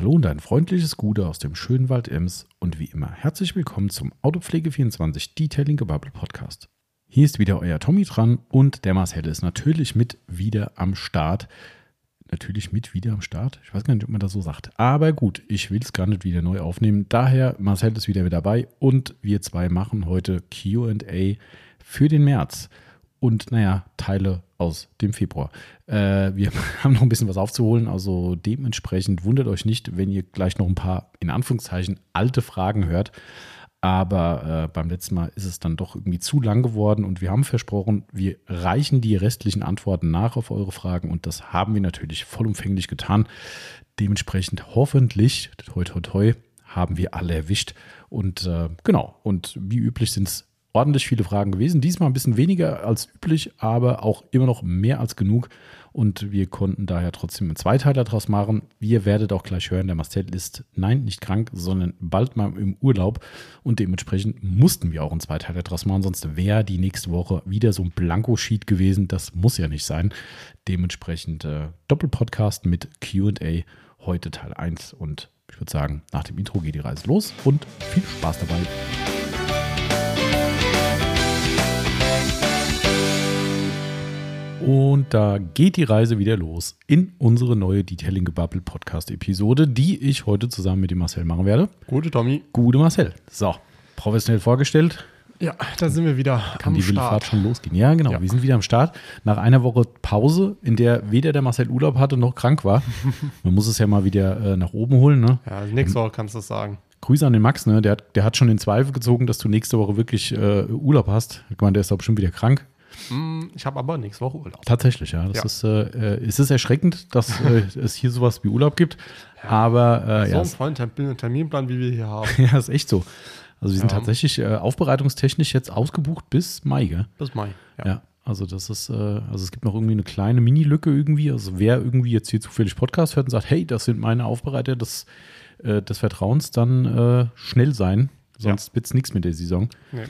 Hallo und ein freundliches Gute aus dem schönen Wald Ems und wie immer herzlich willkommen zum Autopflege24 Detailing Gebubble Podcast. Hier ist wieder euer Tommy dran und der Marcel ist natürlich mit wieder am Start. Natürlich mit wieder am Start. Ich weiß gar nicht, ob man das so sagt. Aber gut, ich will es gar nicht wieder neu aufnehmen. Daher, Marcel ist wieder mit dabei und wir zwei machen heute QA für den März und naja, Teile aus dem Februar. Äh, wir haben noch ein bisschen was aufzuholen, also dementsprechend wundert euch nicht, wenn ihr gleich noch ein paar, in Anführungszeichen, alte Fragen hört. Aber äh, beim letzten Mal ist es dann doch irgendwie zu lang geworden und wir haben versprochen, wir reichen die restlichen Antworten nach auf eure Fragen und das haben wir natürlich vollumfänglich getan. Dementsprechend hoffentlich, toi toi toi, haben wir alle erwischt. Und äh, genau, und wie üblich sind es ordentlich viele Fragen gewesen. Diesmal ein bisschen weniger als üblich, aber auch immer noch mehr als genug. Und wir konnten daher trotzdem einen Zweiteiler daraus machen. Ihr werdet auch gleich hören, der Marcel ist, nein, nicht krank, sondern bald mal im Urlaub. Und dementsprechend mussten wir auch einen Zweiteiler daraus machen, sonst wäre die nächste Woche wieder so ein Blanko-Sheet gewesen. Das muss ja nicht sein. Dementsprechend äh, Doppelpodcast mit QA, heute Teil 1. Und ich würde sagen, nach dem Intro geht die Reise los und viel Spaß dabei. Und da geht die Reise wieder los in unsere neue Detailing Gebubble Podcast Episode, die ich heute zusammen mit dem Marcel machen werde. Gute Tommy. Gute Marcel. So, professionell vorgestellt. Ja, da sind wir wieder Kann die wilde Fahrt schon losgehen. Ja, genau. Ja. Wir sind wieder am Start. Nach einer Woche Pause, in der weder der Marcel Urlaub hatte noch krank war. Man muss es ja mal wieder äh, nach oben holen. Ne? Ja, nächste Woche kannst du das sagen. Grüße an den Max, ne? der, hat, der hat schon in Zweifel gezogen, dass du nächste Woche wirklich äh, Urlaub hast. Ich meine, der ist doch bestimmt wieder krank. Hm, Ich habe aber nächste Woche Urlaub. Tatsächlich, ja. Das Ja. Ist, äh, äh, es ist erschreckend, dass äh, es hier sowas wie Urlaub gibt. Aber äh, so ja, es, vollen Termin- Terminplan, wie wir hier haben. ja, ist echt so. Also wir sind Ja. tatsächlich äh, aufbereitungstechnisch jetzt ausgebucht bis Mai, gell? Bis Mai. Ja. Also das ist, äh, also es gibt noch irgendwie eine kleine Mini-Lücke irgendwie. Also wer irgendwie jetzt hier zufällig Podcast hört und sagt, hey, das sind meine Aufbereiter des, des Vertrauens, dann schnell sein. Sonst wird's nichts mit der Saison. Nee.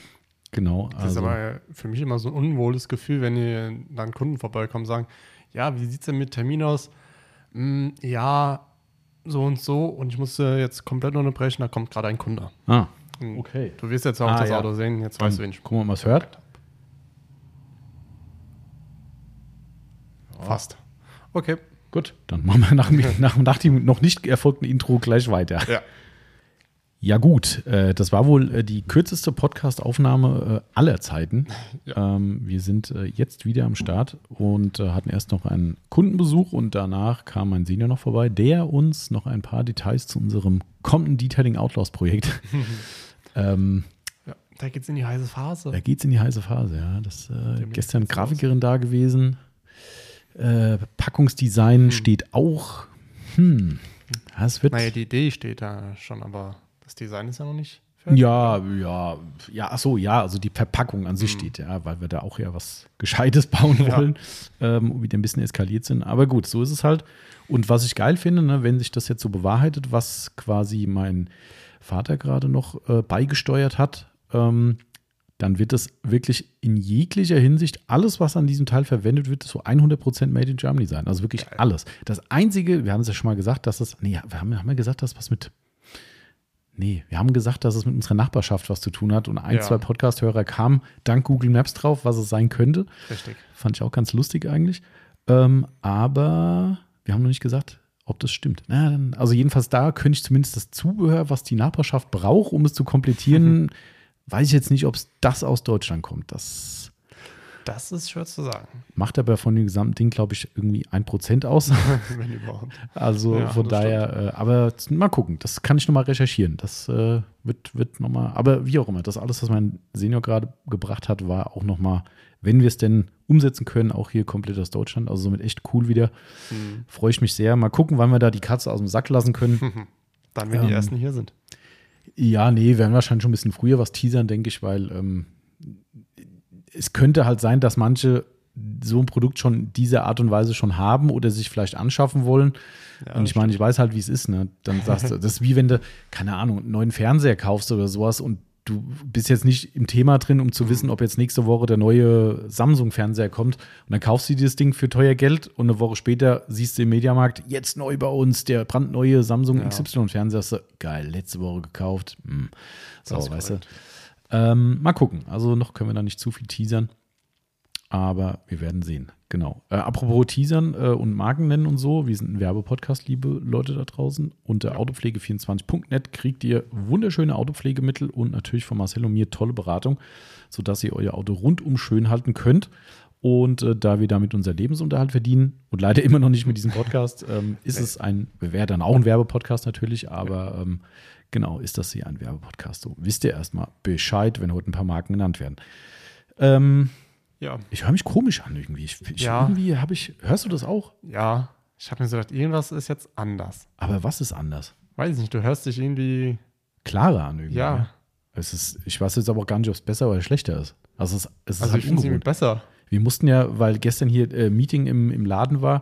Genau. Das Also, ist aber für mich immer so ein unwohles Gefühl, wenn ihr dann Kunden vorbeikommen und sagen, ja, wie sieht es denn mit Termin aus? Hm, ja, so und so. Und ich musste jetzt komplett unterbrechen, da kommt gerade ein Kunde. ah, Hm, okay. Du wirst jetzt auch Ah, das ja. Auto sehen, jetzt Dann weißt du, wen ich wir mal, was hört. fast. Okay. Gut, dann machen wir nach, nach, nach dem noch nicht erfolgten Intro gleich weiter. Ja. Ja gut, äh, das war wohl äh, die kürzeste Podcast-Aufnahme äh, aller Zeiten. Ähm, wir sind äh, jetzt wieder am Start und äh, hatten erst noch einen Kundenbesuch und danach kam mein Senior noch vorbei, der uns noch ein paar Details zu unserem kommenden Detailing Outlaws Projekt. ähm, ja. Da geht's in die heiße Phase. da geht's in die heiße Phase, ja. Das, äh, gestern Grafikerin da gewesen. Packungsdesign steht auch. Hm. Ja, es wird. Naja, die Idee steht da schon, aber das Design ist ja noch nicht fertig. Ja, ja, ja, ach so, ja, also die Verpackung an sich steht, ja, weil wir da auch ja was Gescheites bauen Ja. wollen, ähm, wieder ein bisschen eskaliert sind. Aber gut, so ist es halt. Und was ich geil finde, ne, wenn sich das jetzt so bewahrheitet, was quasi mein Vater gerade noch äh, beigesteuert hat, ähm, dann wird das wirklich in jeglicher Hinsicht, alles, was an diesem Teil verwendet wird, so 100% Made in Germany sein. Also wirklich Geil. alles. Das Einzige, wir haben es ja schon mal gesagt, dass das, nee, wir haben, haben wir gesagt, dass was mit Nee, wir haben gesagt, dass es mit unserer Nachbarschaft was zu tun hat und ein, Ja. zwei Podcast-Hörer kamen dank Google Maps drauf, was es sein könnte. Richtig. Fand ich auch ganz lustig eigentlich. Ähm, aber wir haben noch nicht gesagt, ob das stimmt. Na, dann, also jedenfalls da könnte ich zumindest das Zubehör, was die Nachbarschaft braucht, um es zu komplettieren, weiß ich jetzt nicht, ob es das aus Deutschland kommt. Das Das ist schwer zu sagen, macht aber von dem gesamten Ding, glaube ich, irgendwie ein Prozent aus. wenn überhaupt. Also Ja, von daher, äh, aber mal gucken, das kann ich nochmal recherchieren. Das äh, wird, wird nochmal, aber wie auch immer, das alles, was mein Senior gerade gebracht hat, war auch nochmal, wenn wir es denn umsetzen können, auch hier komplett aus Deutschland, also somit echt cool wieder. Hm. Freue ich mich sehr. Mal gucken, wann wir da die Katze aus dem Sack lassen können. Dann, wenn Ähm, die ersten hier sind. ja, nee, werden wahrscheinlich schon ein bisschen früher was teasern, denke ich, weil ähm, es könnte halt sein, dass manche so ein Produkt schon dieser Art und Weise schon haben oder sich vielleicht anschaffen wollen. Ja, und ich meine, ich weiß halt, wie es ist. Ne? Dann sagst du, das ist wie wenn du, keine Ahnung, einen neuen Fernseher kaufst oder sowas und du bist jetzt nicht im Thema drin, um zu wissen, ob jetzt nächste Woche der neue Samsung-Fernseher kommt. Und dann kaufst du dir das Ding für teuer Geld und eine Woche später siehst du im Mediamarkt, jetzt neu bei uns, der brandneue Samsung Ja. XY-Fernseher. Hast du, Geil, letzte Woche gekauft. Hm. So, weißt du. Ähm, mal gucken. Also noch können wir da nicht zu viel teasern. Aber wir werden sehen. Genau. Äh, apropos Teasern äh, und Marken nennen und so, wir sind ein Werbepodcast, liebe Leute da draußen. Unter autopflege24.net kriegt ihr wunderschöne Autopflegemittel und natürlich von Marcel und mir tolle Beratung, sodass ihr euer Auto rundum schön halten könnt. Und äh, da wir damit unser Lebensunterhalt verdienen und leider immer noch nicht mit diesem Podcast, ähm, ist es ein, wäre dann auch ein Werbepodcast natürlich, aber ähm, genau, ist das hier ein Werbepodcast. So wisst ihr erstmal Bescheid, wenn heute ein paar Marken genannt werden. Ähm, Ja, ich höre mich komisch an irgendwie. Ich, ich, Ja. Irgendwie habe ich, hörst du das auch? ja. Ich habe mir so gedacht, irgendwas ist jetzt anders. Aber was ist anders? Weiß nicht, du hörst dich irgendwie. Klarer an irgendwie. Ja. ne? Es ist, ich weiß jetzt aber auch gar nicht, ob es besser oder schlechter ist. Also es, es ist Also halt ich finde es besser. Wir mussten ja, weil gestern hier äh, Meeting im, im Laden war,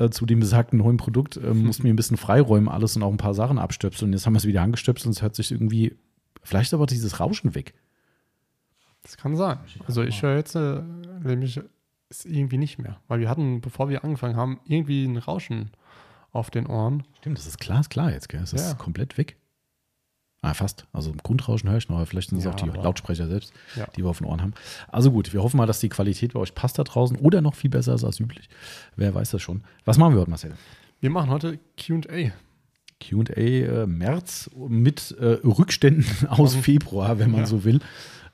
äh, zu dem besagten neuen Produkt, äh, mussten wir ein bisschen freiräumen alles und auch ein paar Sachen abstöpseln. Und jetzt haben wir es wieder angestöpselt und es hört sich irgendwie, vielleicht aber dieses Rauschen weg. Das kann sein. Also ich höre jetzt äh, nämlich ist irgendwie nicht mehr. Weil wir hatten, bevor wir angefangen haben, irgendwie ein Rauschen auf den Ohren. Stimmt, das ist klar, ist klar jetzt, gell? Es ist Ja. komplett weg. Ah, fast. Also im Grundrauschen höre ich noch, aber vielleicht sind es Ja, auch die Lautsprecher selbst, Ja. die wir auf den Ohren haben. Also gut, wir hoffen mal, dass die Qualität bei euch passt da draußen oder noch viel besser ist als üblich. Wer weiß das schon. Was machen wir heute, Marcel? Wir machen heute QA. QA äh, März mit äh, Rückständen aus Februar, wenn man Ja. so will.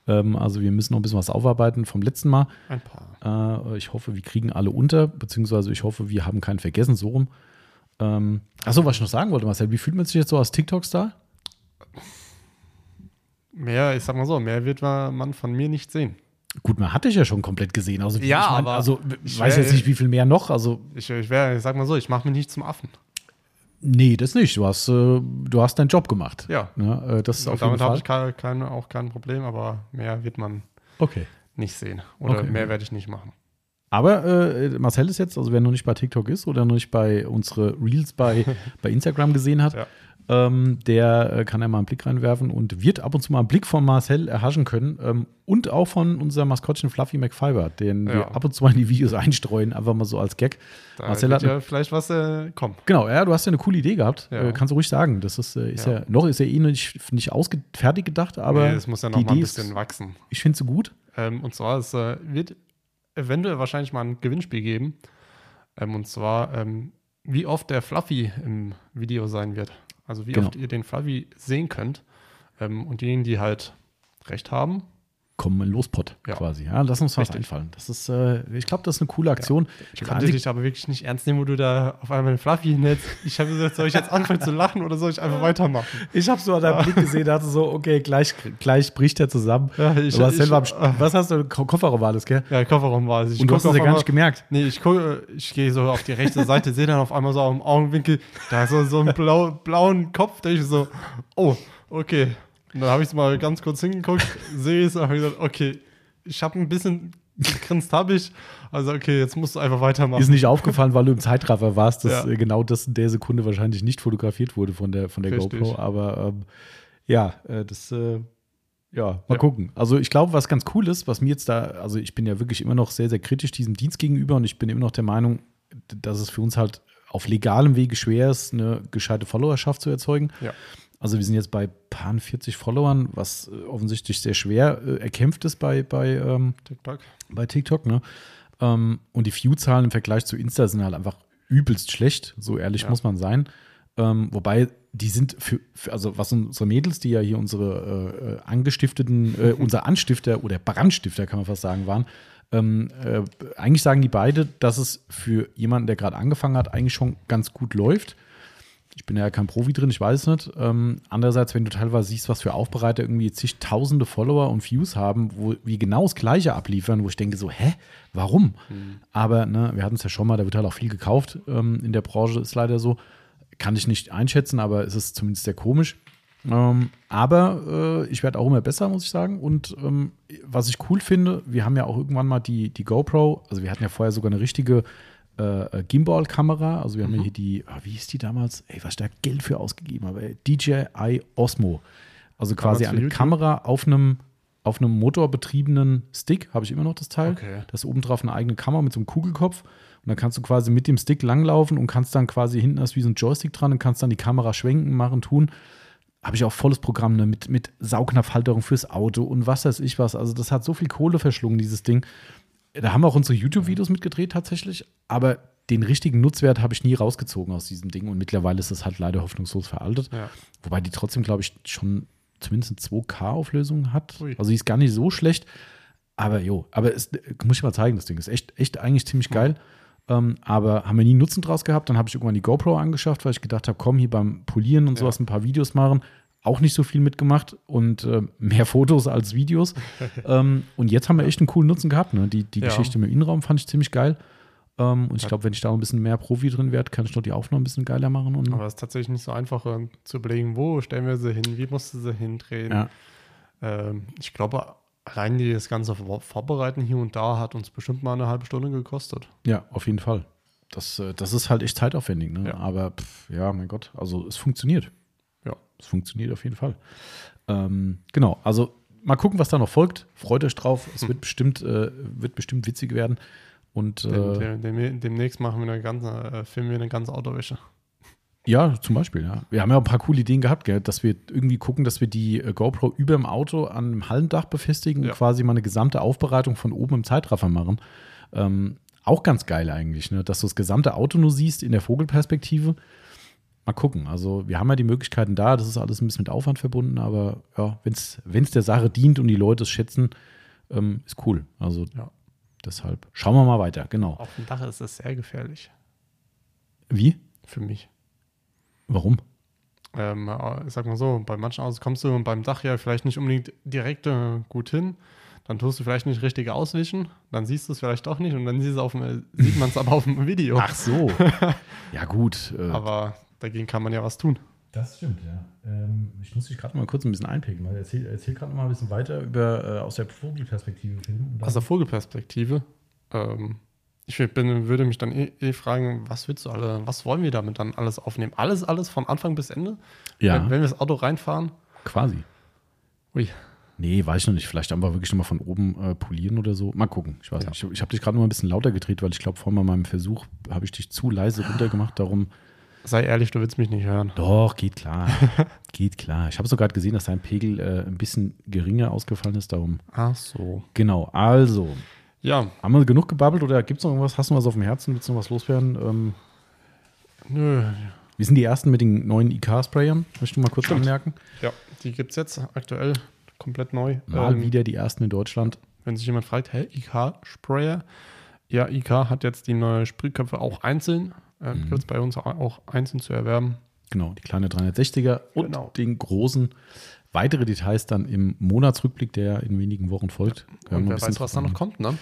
Ähm, also wir müssen noch ein bisschen was aufarbeiten vom letzten Mal. Ein paar. Äh, ich hoffe, wir kriegen alle unter, beziehungsweise ich hoffe, wir haben keinen vergessen, so rum. Ähm, achso, was ich noch sagen wollte, Marcel, wie fühlt man sich jetzt so als TikTok-Star? Mehr, ich sag mal so, mehr wird man von mir nicht sehen. Gut, man hatte ich ja schon komplett gesehen. Also, Ja, ich mein, aber also ich weiß wär- jetzt nicht, wie viel mehr noch. Also, Ich, ich, wär, ich sag mal so, ich mache mich nicht zum Affen. nee, das nicht. Du hast, äh, du hast deinen Job gemacht. Ja. Ne? Äh, das ist auf damit habe ich kein, kein, auch kein Problem, aber mehr wird man Okay. nicht sehen. Oder Okay. mehr werde ich nicht machen. Aber äh, Marcel ist jetzt, also wer noch nicht bei TikTok ist oder noch nicht bei unsere Reels bei, bei Instagram gesehen hat, Ja. Ähm, der äh, kann ja mal einen Blick reinwerfen und wird ab und zu mal einen Blick von Marcel erhaschen können ähm, und auch von unserem Maskottchen Fluffy McFiber, den wir Ja. ab und zu mal in die Videos einstreuen, einfach mal so als Gag. Da Marcel hat ja vielleicht was äh, kommen. Genau, ja, du hast ja eine coole Idee gehabt. Ja. Äh, kannst du ruhig sagen. Das ist, äh, ist ja. Ja. noch ist ja eh nicht, nicht ausge fertig gedacht, aber nee, es muss ja noch mal ein bisschen ist, wachsen. ich finde sie gut. Ähm, und zwar, es äh, wird eventuell wahrscheinlich mal ein Gewinnspiel geben. Ähm, und zwar, ähm, wie oft der Fluffy im Video sein wird. Also wie Genau. oft ihr den Fluffy sehen könnt. Ähm, und diejenigen, die halt recht haben, Kommen in Lospot Ja. quasi. Ja, lass uns was Richtig. einfallen. Das ist, äh, ich glaube, das ist eine coole Aktion. ich Der konnte einzige- dich aber wirklich nicht ernst nehmen, wo du da auf einmal Fluffy hinhältst. Ich habe gesagt, soll ich jetzt anfangen zu lachen oder soll ich einfach weitermachen? Ich habe so an deinem Blick gesehen, dachte so, okay, gleich, gleich bricht er zusammen. Ja, ich- Marcel ich- St- was hast du? Ko- Kofferraum war das, gell? Ja, Kofferraum war. Ich Und du hast es ja gar nicht gemerkt. Nee, ich gucke, ich gehe so auf die rechte Seite, sehe dann auf einmal so am Augenwinkel, da ist so, so einen blau, blauen Kopf, da ich so, oh, okay. Und dann habe ich es mal ganz kurz hingeguckt, sehe es und habe gesagt, okay, ich habe ein bisschen gegrinst, habe ich. Also, okay, jetzt musst du einfach weitermachen. Ist nicht aufgefallen, weil du im Zeitraffer warst, dass Ja. äh, genau das in der Sekunde wahrscheinlich nicht fotografiert wurde von der, von der Richtig. GoPro. Aber ähm, ja, äh, das, äh, ja, mal Ja. gucken. Also ich glaube, was ganz cool ist, was mir jetzt da, also ich bin ja wirklich immer noch sehr, sehr kritisch diesem Dienst gegenüber und ich bin immer noch der Meinung, dass es für uns halt auf legalem Wege schwer ist, eine gescheite Followerschaft zu erzeugen. Ja. Also wir sind jetzt bei paar 40 Followern, was äh, offensichtlich sehr schwer äh, erkämpft ist bei, bei ähm, TikTok. bei TikTok, ne? Ähm, und die View-Zahlen im Vergleich zu Insta sind halt einfach übelst schlecht, so ehrlich Ja. muss man sein. Ähm, wobei die sind für, für, also was unsere Mädels, die ja hier unsere äh, äh, angestifteten, äh, unser Anstifter oder Brandstifter, kann man fast sagen, waren, ähm, äh, eigentlich sagen die beide, dass es für jemanden, der gerade angefangen hat, eigentlich schon ganz gut läuft. Ich bin ja kein Profi drin, ich weiß es nicht. Ähm, andererseits, wenn du teilweise siehst, was für Aufbereiter irgendwie zigtausende Follower und Views haben, wo wir genau das Gleiche abliefern, wo ich denke so, hä, warum? Aber ne, wir hatten es ja schon mal, da wird halt auch viel gekauft ähm, in der Branche, ist leider so. Kann ich nicht einschätzen, aber es ist zumindest sehr komisch. Ähm, aber äh, ich werde auch immer besser, muss ich sagen. Und ähm, was ich cool finde, wir haben ja auch irgendwann mal die, die GoPro, also wir hatten ja vorher sogar eine richtige äh, Gimbal-Kamera. Also wir haben ja hier die, ah, wie hieß die damals? Ey, was ich da Geld für ausgegeben habe. ey, DJI Osmo. Also quasi Damals eine? Kamera auf einem, auf einem motorbetriebenen Stick, habe ich immer noch das Teil. Okay. Das ist obendrauf eine eigene Kamera mit so einem Kugelkopf. Und dann kannst du quasi mit dem Stick langlaufen und kannst dann quasi hinten hast wie so ein Joystick dran und kannst dann die Kamera schwenken, machen, tun. Habe ich auch volles Programm ne? mit, mit Saugnapfhalterung fürs Auto und was weiß ich was. Also das hat so viel Kohle verschlungen, dieses Ding. Da haben wir auch unsere YouTube-Videos mitgedreht tatsächlich, aber den richtigen Nutzwert habe ich nie rausgezogen aus diesem Ding und mittlerweile ist es halt leider hoffnungslos veraltet. Ja. Wobei die trotzdem, glaube ich, schon zumindest eine 2K-Auflösung hat. Ui. Also die ist gar nicht so schlecht. Aber jo, aber es muss ich mal zeigen, das Ding ist echt, echt eigentlich ziemlich geil. Ähm, aber haben wir nie Nutzen draus gehabt. Dann habe ich irgendwann die GoPro angeschafft, weil ich gedacht habe, komm, hier beim Polieren und Ja. sowas ein paar Videos machen. Auch nicht so viel mitgemacht und äh, mehr Fotos als Videos. ähm, und jetzt haben wir echt einen coolen Nutzen gehabt. Ne? Die, die Ja. Geschichte mit dem Innenraum fand ich ziemlich geil. Ähm, und ich glaube, wenn ich da ein bisschen mehr Profi drin werde, kann ich noch die Aufnahmen ein bisschen geiler machen. Und, Aber es ist tatsächlich nicht so einfach äh, zu überlegen, wo stellen wir sie hin, wie musst du sie hindrehen. ja. Ähm, ich glaube, allein die das ganze Vor- Vorbereiten hier und da hat uns bestimmt mal eine halbe Stunde gekostet. Ja, auf jeden Fall. Das, äh, das ist halt echt zeitaufwendig, ne? Ja. Aber pff, ja, mein Gott, also es funktioniert. Es funktioniert auf jeden Fall. Ähm, genau, also mal gucken, was da noch folgt. Freut euch drauf. Es wird bestimmt, äh, wird bestimmt witzig werden. Und äh, dem, dem, demnächst machen wir eine ganze, äh, filmen wir eine ganze Autowäsche. ja, zum Beispiel, ja. Wir haben ja ein paar coole Ideen gehabt, gell? dass wir irgendwie gucken, dass wir die äh, GoPro über dem Auto an einem Hallendach befestigen Ja. und quasi mal eine gesamte Aufbereitung von oben im Zeitraffer machen. Ähm, auch ganz geil eigentlich, ne? dass du das gesamte Auto nur siehst in der Vogelperspektive. Mal gucken. Also, wir haben ja die Möglichkeiten da. Das ist alles ein bisschen mit Aufwand verbunden, aber ja, wenn es der Sache dient und die Leute es schätzen, ähm, ist cool. Also, Ja. deshalb schauen wir mal weiter. Genau. Auf dem Dach ist es sehr gefährlich Wie? für mich. Warum? Ähm, äh, ich sag mal so, bei manchen Autos kommst du beim Dach ja vielleicht nicht unbedingt direkt äh, gut hin. Dann tust du vielleicht nicht richtig auswischen, dann siehst du es vielleicht doch nicht und dann dem, äh, sieht man es aber auf dem Video. Ach so. ja, gut. Äh, Aber dagegen kann man ja was tun. Das stimmt, ja. Ähm, ich muss dich gerade mal kurz ein bisschen einpicken, weil erzähl, erzähl gerade noch mal ein bisschen weiter über äh, aus der Vogelperspektive filmen. Aus der Vogelperspektive. Ähm, ich bin, würde mich dann eh, eh fragen, was willst du alle, was wollen wir damit dann alles aufnehmen? Alles, alles von Anfang bis Ende? ja, Wenn, wenn wir das Auto reinfahren? quasi. Ui. Nee, weiß ich noch nicht. Vielleicht einfach wirklich noch mal von oben äh, polieren oder so. Mal gucken. Ich weiß Ja. nicht. Ich, ich habe dich gerade noch mal ein bisschen lauter gedreht, weil ich glaube, vor meinem Versuch habe ich dich zu leise runtergemacht. Darum, Sei ehrlich, du willst mich nicht hören. doch, geht klar. geht klar. Ich habe sogar gesehen, dass dein Pegel äh, ein bisschen geringer ausgefallen ist. Darum, Ach so. genau. Also, Ja, haben wir genug gebabbelt oder gibt es noch irgendwas? Hast du was auf dem Herzen? Willst du noch was loswerden? Ähm, nö. wir sind die Ersten mit den neuen IK-Sprayern. Möchte ich mal kurz Stimmt. anmerken. Ja, die gibt es jetzt aktuell komplett neu. Mal Ähm, wieder die Ersten in Deutschland. Wenn sich jemand fragt, hä, IK-Sprayer? Ja, IK hat jetzt die neue Sprühköpfe auch einzeln. Äh, Mhm. Gibt es bei uns auch einzeln zu erwerben. Genau, die kleine 360er und Genau. den großen. Weitere Details dann im Monatsrückblick, der in wenigen Wochen folgt. Hören Und wer weiß, was da noch kommt, ne?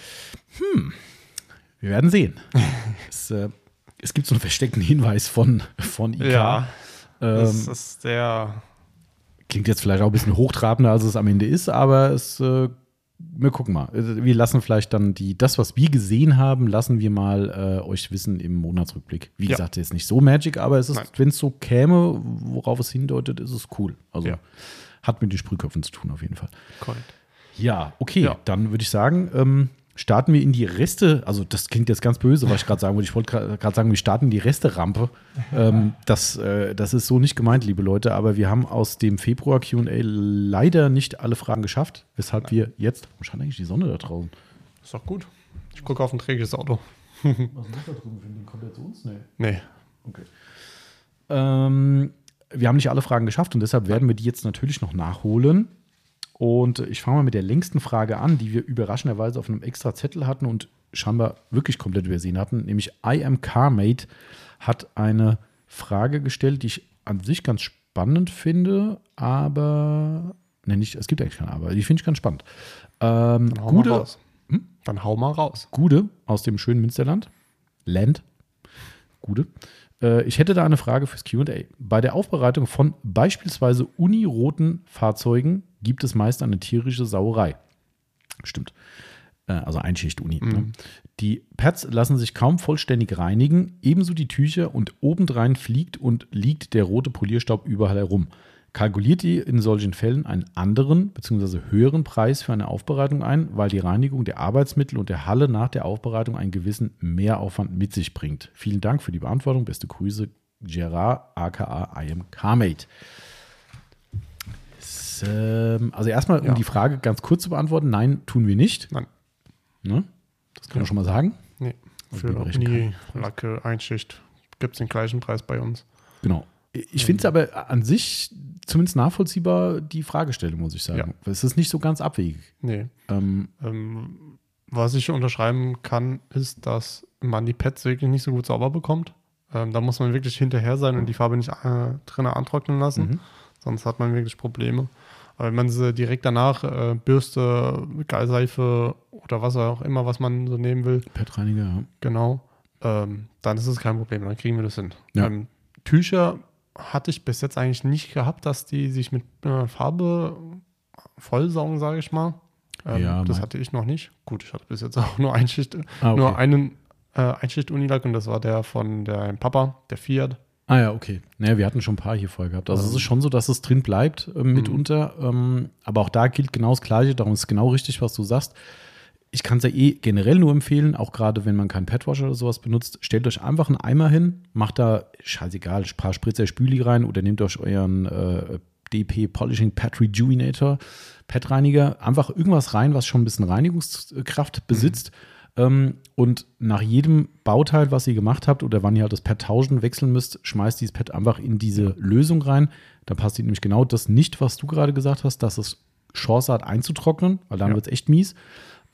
Wir werden sehen. es, äh, es gibt so einen versteckten Hinweis von, von IK. Ja, das ähm, ist sehr. klingt jetzt vielleicht auch ein bisschen hochtrabender, als es am Ende ist, aber es, äh, wir gucken mal. Also, Wir lassen vielleicht dann die, das, was wir gesehen haben, lassen wir mal äh, euch wissen im Monatsrückblick. Wie Ja. gesagt, ist nicht so Magic, aber es ist, wenn es so käme, worauf es hindeutet, ist es cool. Also Ja. hat mit den Sprühköpfen zu tun, auf jeden Fall. Korrekt. Ja, okay, Ja. dann würde ich sagen, ähm, starten wir in die Reste, also das klingt jetzt ganz böse, was ich gerade sagen wollte. Ich wollte gerade sagen, wir starten in die Resterampe. ähm, das, äh, das ist so nicht gemeint, liebe Leute, aber wir haben aus dem Februar QA leider nicht alle Fragen geschafft, weshalb wir jetzt. Wo scheint eigentlich die Sonne da draußen? Ist doch gut. Ich gucke auf ein träges Auto. Was ist da drüben für den Kommt der zu uns? Nee. Nee. Okay. Ähm, wir haben nicht alle Fragen geschafft und deshalb werden wir die jetzt natürlich noch nachholen. Und ich fange mal mit der längsten Frage an, die wir überraschenderweise auf einem extra Zettel hatten und scheinbar wirklich komplett übersehen hatten. Nämlich I am Carmate hat eine Frage gestellt, die ich an sich ganz spannend finde, aber. Ne, nicht, es gibt eigentlich keine Aber, die finde ich ganz spannend. Ähm, Dann hau mal Gude, raus. Dann hau mal raus. Gude aus dem schönen Münsterland. Land. Gude. Äh, ich hätte da eine Frage fürs QA. Bei der Aufbereitung von beispielsweise uniroten Fahrzeugen gibt es meist eine tierische Sauerei. Stimmt. Äh, also Einschicht-Uni. Ne? Die Pads lassen sich kaum vollständig reinigen, ebenso die Tücher und obendrein fliegt und liegt der rote Polierstaub überall herum. Kalkuliert ihr in solchen Fällen einen anderen bzw. höheren Preis für eine Aufbereitung ein, weil die Reinigung der Arbeitsmittel und der Halle nach der Aufbereitung einen gewissen Mehraufwand mit sich bringt. Vielen Dank für die Beantwortung. Beste Grüße, Gerard, aka I am Carmate. Ähm, also erstmal, um Ja. die Frage ganz kurz zu beantworten, nein, tun wir nicht. Nein. Ne? Das können wir schon mal sagen. Nee, für Uni, Lacke, Einschicht gibt es den gleichen Preis bei uns. Genau. Ich finde es aber an sich zumindest nachvollziehbar, die Fragestellung, muss ich sagen. Es ist nicht so ganz abwegig. Nee. Ähm, Ähm, was ich unterschreiben kann, ist, dass man die Pads wirklich nicht so gut sauber bekommt. Ähm, da muss man wirklich hinterher sein und die Farbe nicht äh, drinnen antrocknen lassen. Mhm. Sonst hat man wirklich Probleme. Aber wenn man sie direkt danach äh, Bürste, Seife oder was auch immer, was man so nehmen will, Pettreiniger, ja. genau, ähm, dann ist es kein Problem. Dann kriegen wir das hin. Ja. Ähm, Tücher hatte ich bis jetzt eigentlich nicht gehabt, dass die sich mit äh, Farbe vollsaugen, sage ich mal. Ähm, Ja, das hatte ich noch nicht. Gut, ich hatte bis jetzt auch nur Einschicht, Ah, okay. nur einen äh, Einschicht-Unilack und das war der von der Papa, der Fiat. Ah ja, okay. Naja, wir hatten schon ein paar hier voll gehabt. Also es Ähm. ist schon so, dass es drin bleibt äh, mitunter. Ähm, aber auch da gilt genau das Gleiche. Darum ist genau richtig, was du sagst. Ich kann es ja eh generell nur empfehlen, auch gerade wenn man keinen Petwasher oder sowas benutzt, stellt euch einfach einen Eimer hin, macht da, scheißegal, ein paar Spritzer Spüli rein oder nehmt euch euren äh, DP Polishing Pet Rejuvenator, Pet-Reiniger, einfach irgendwas rein, was schon ein bisschen Reinigungskraft besitzt. Ähm, und nach jedem Bauteil, was ihr gemacht habt oder wann ihr halt das Pad tauschen, wechseln müsst, schmeißt dieses Pad einfach in diese Lösung rein. Da passiert nämlich genau das nicht, was du gerade gesagt hast, dass es Chance hat einzutrocknen, weil dann Ja. wird es echt mies.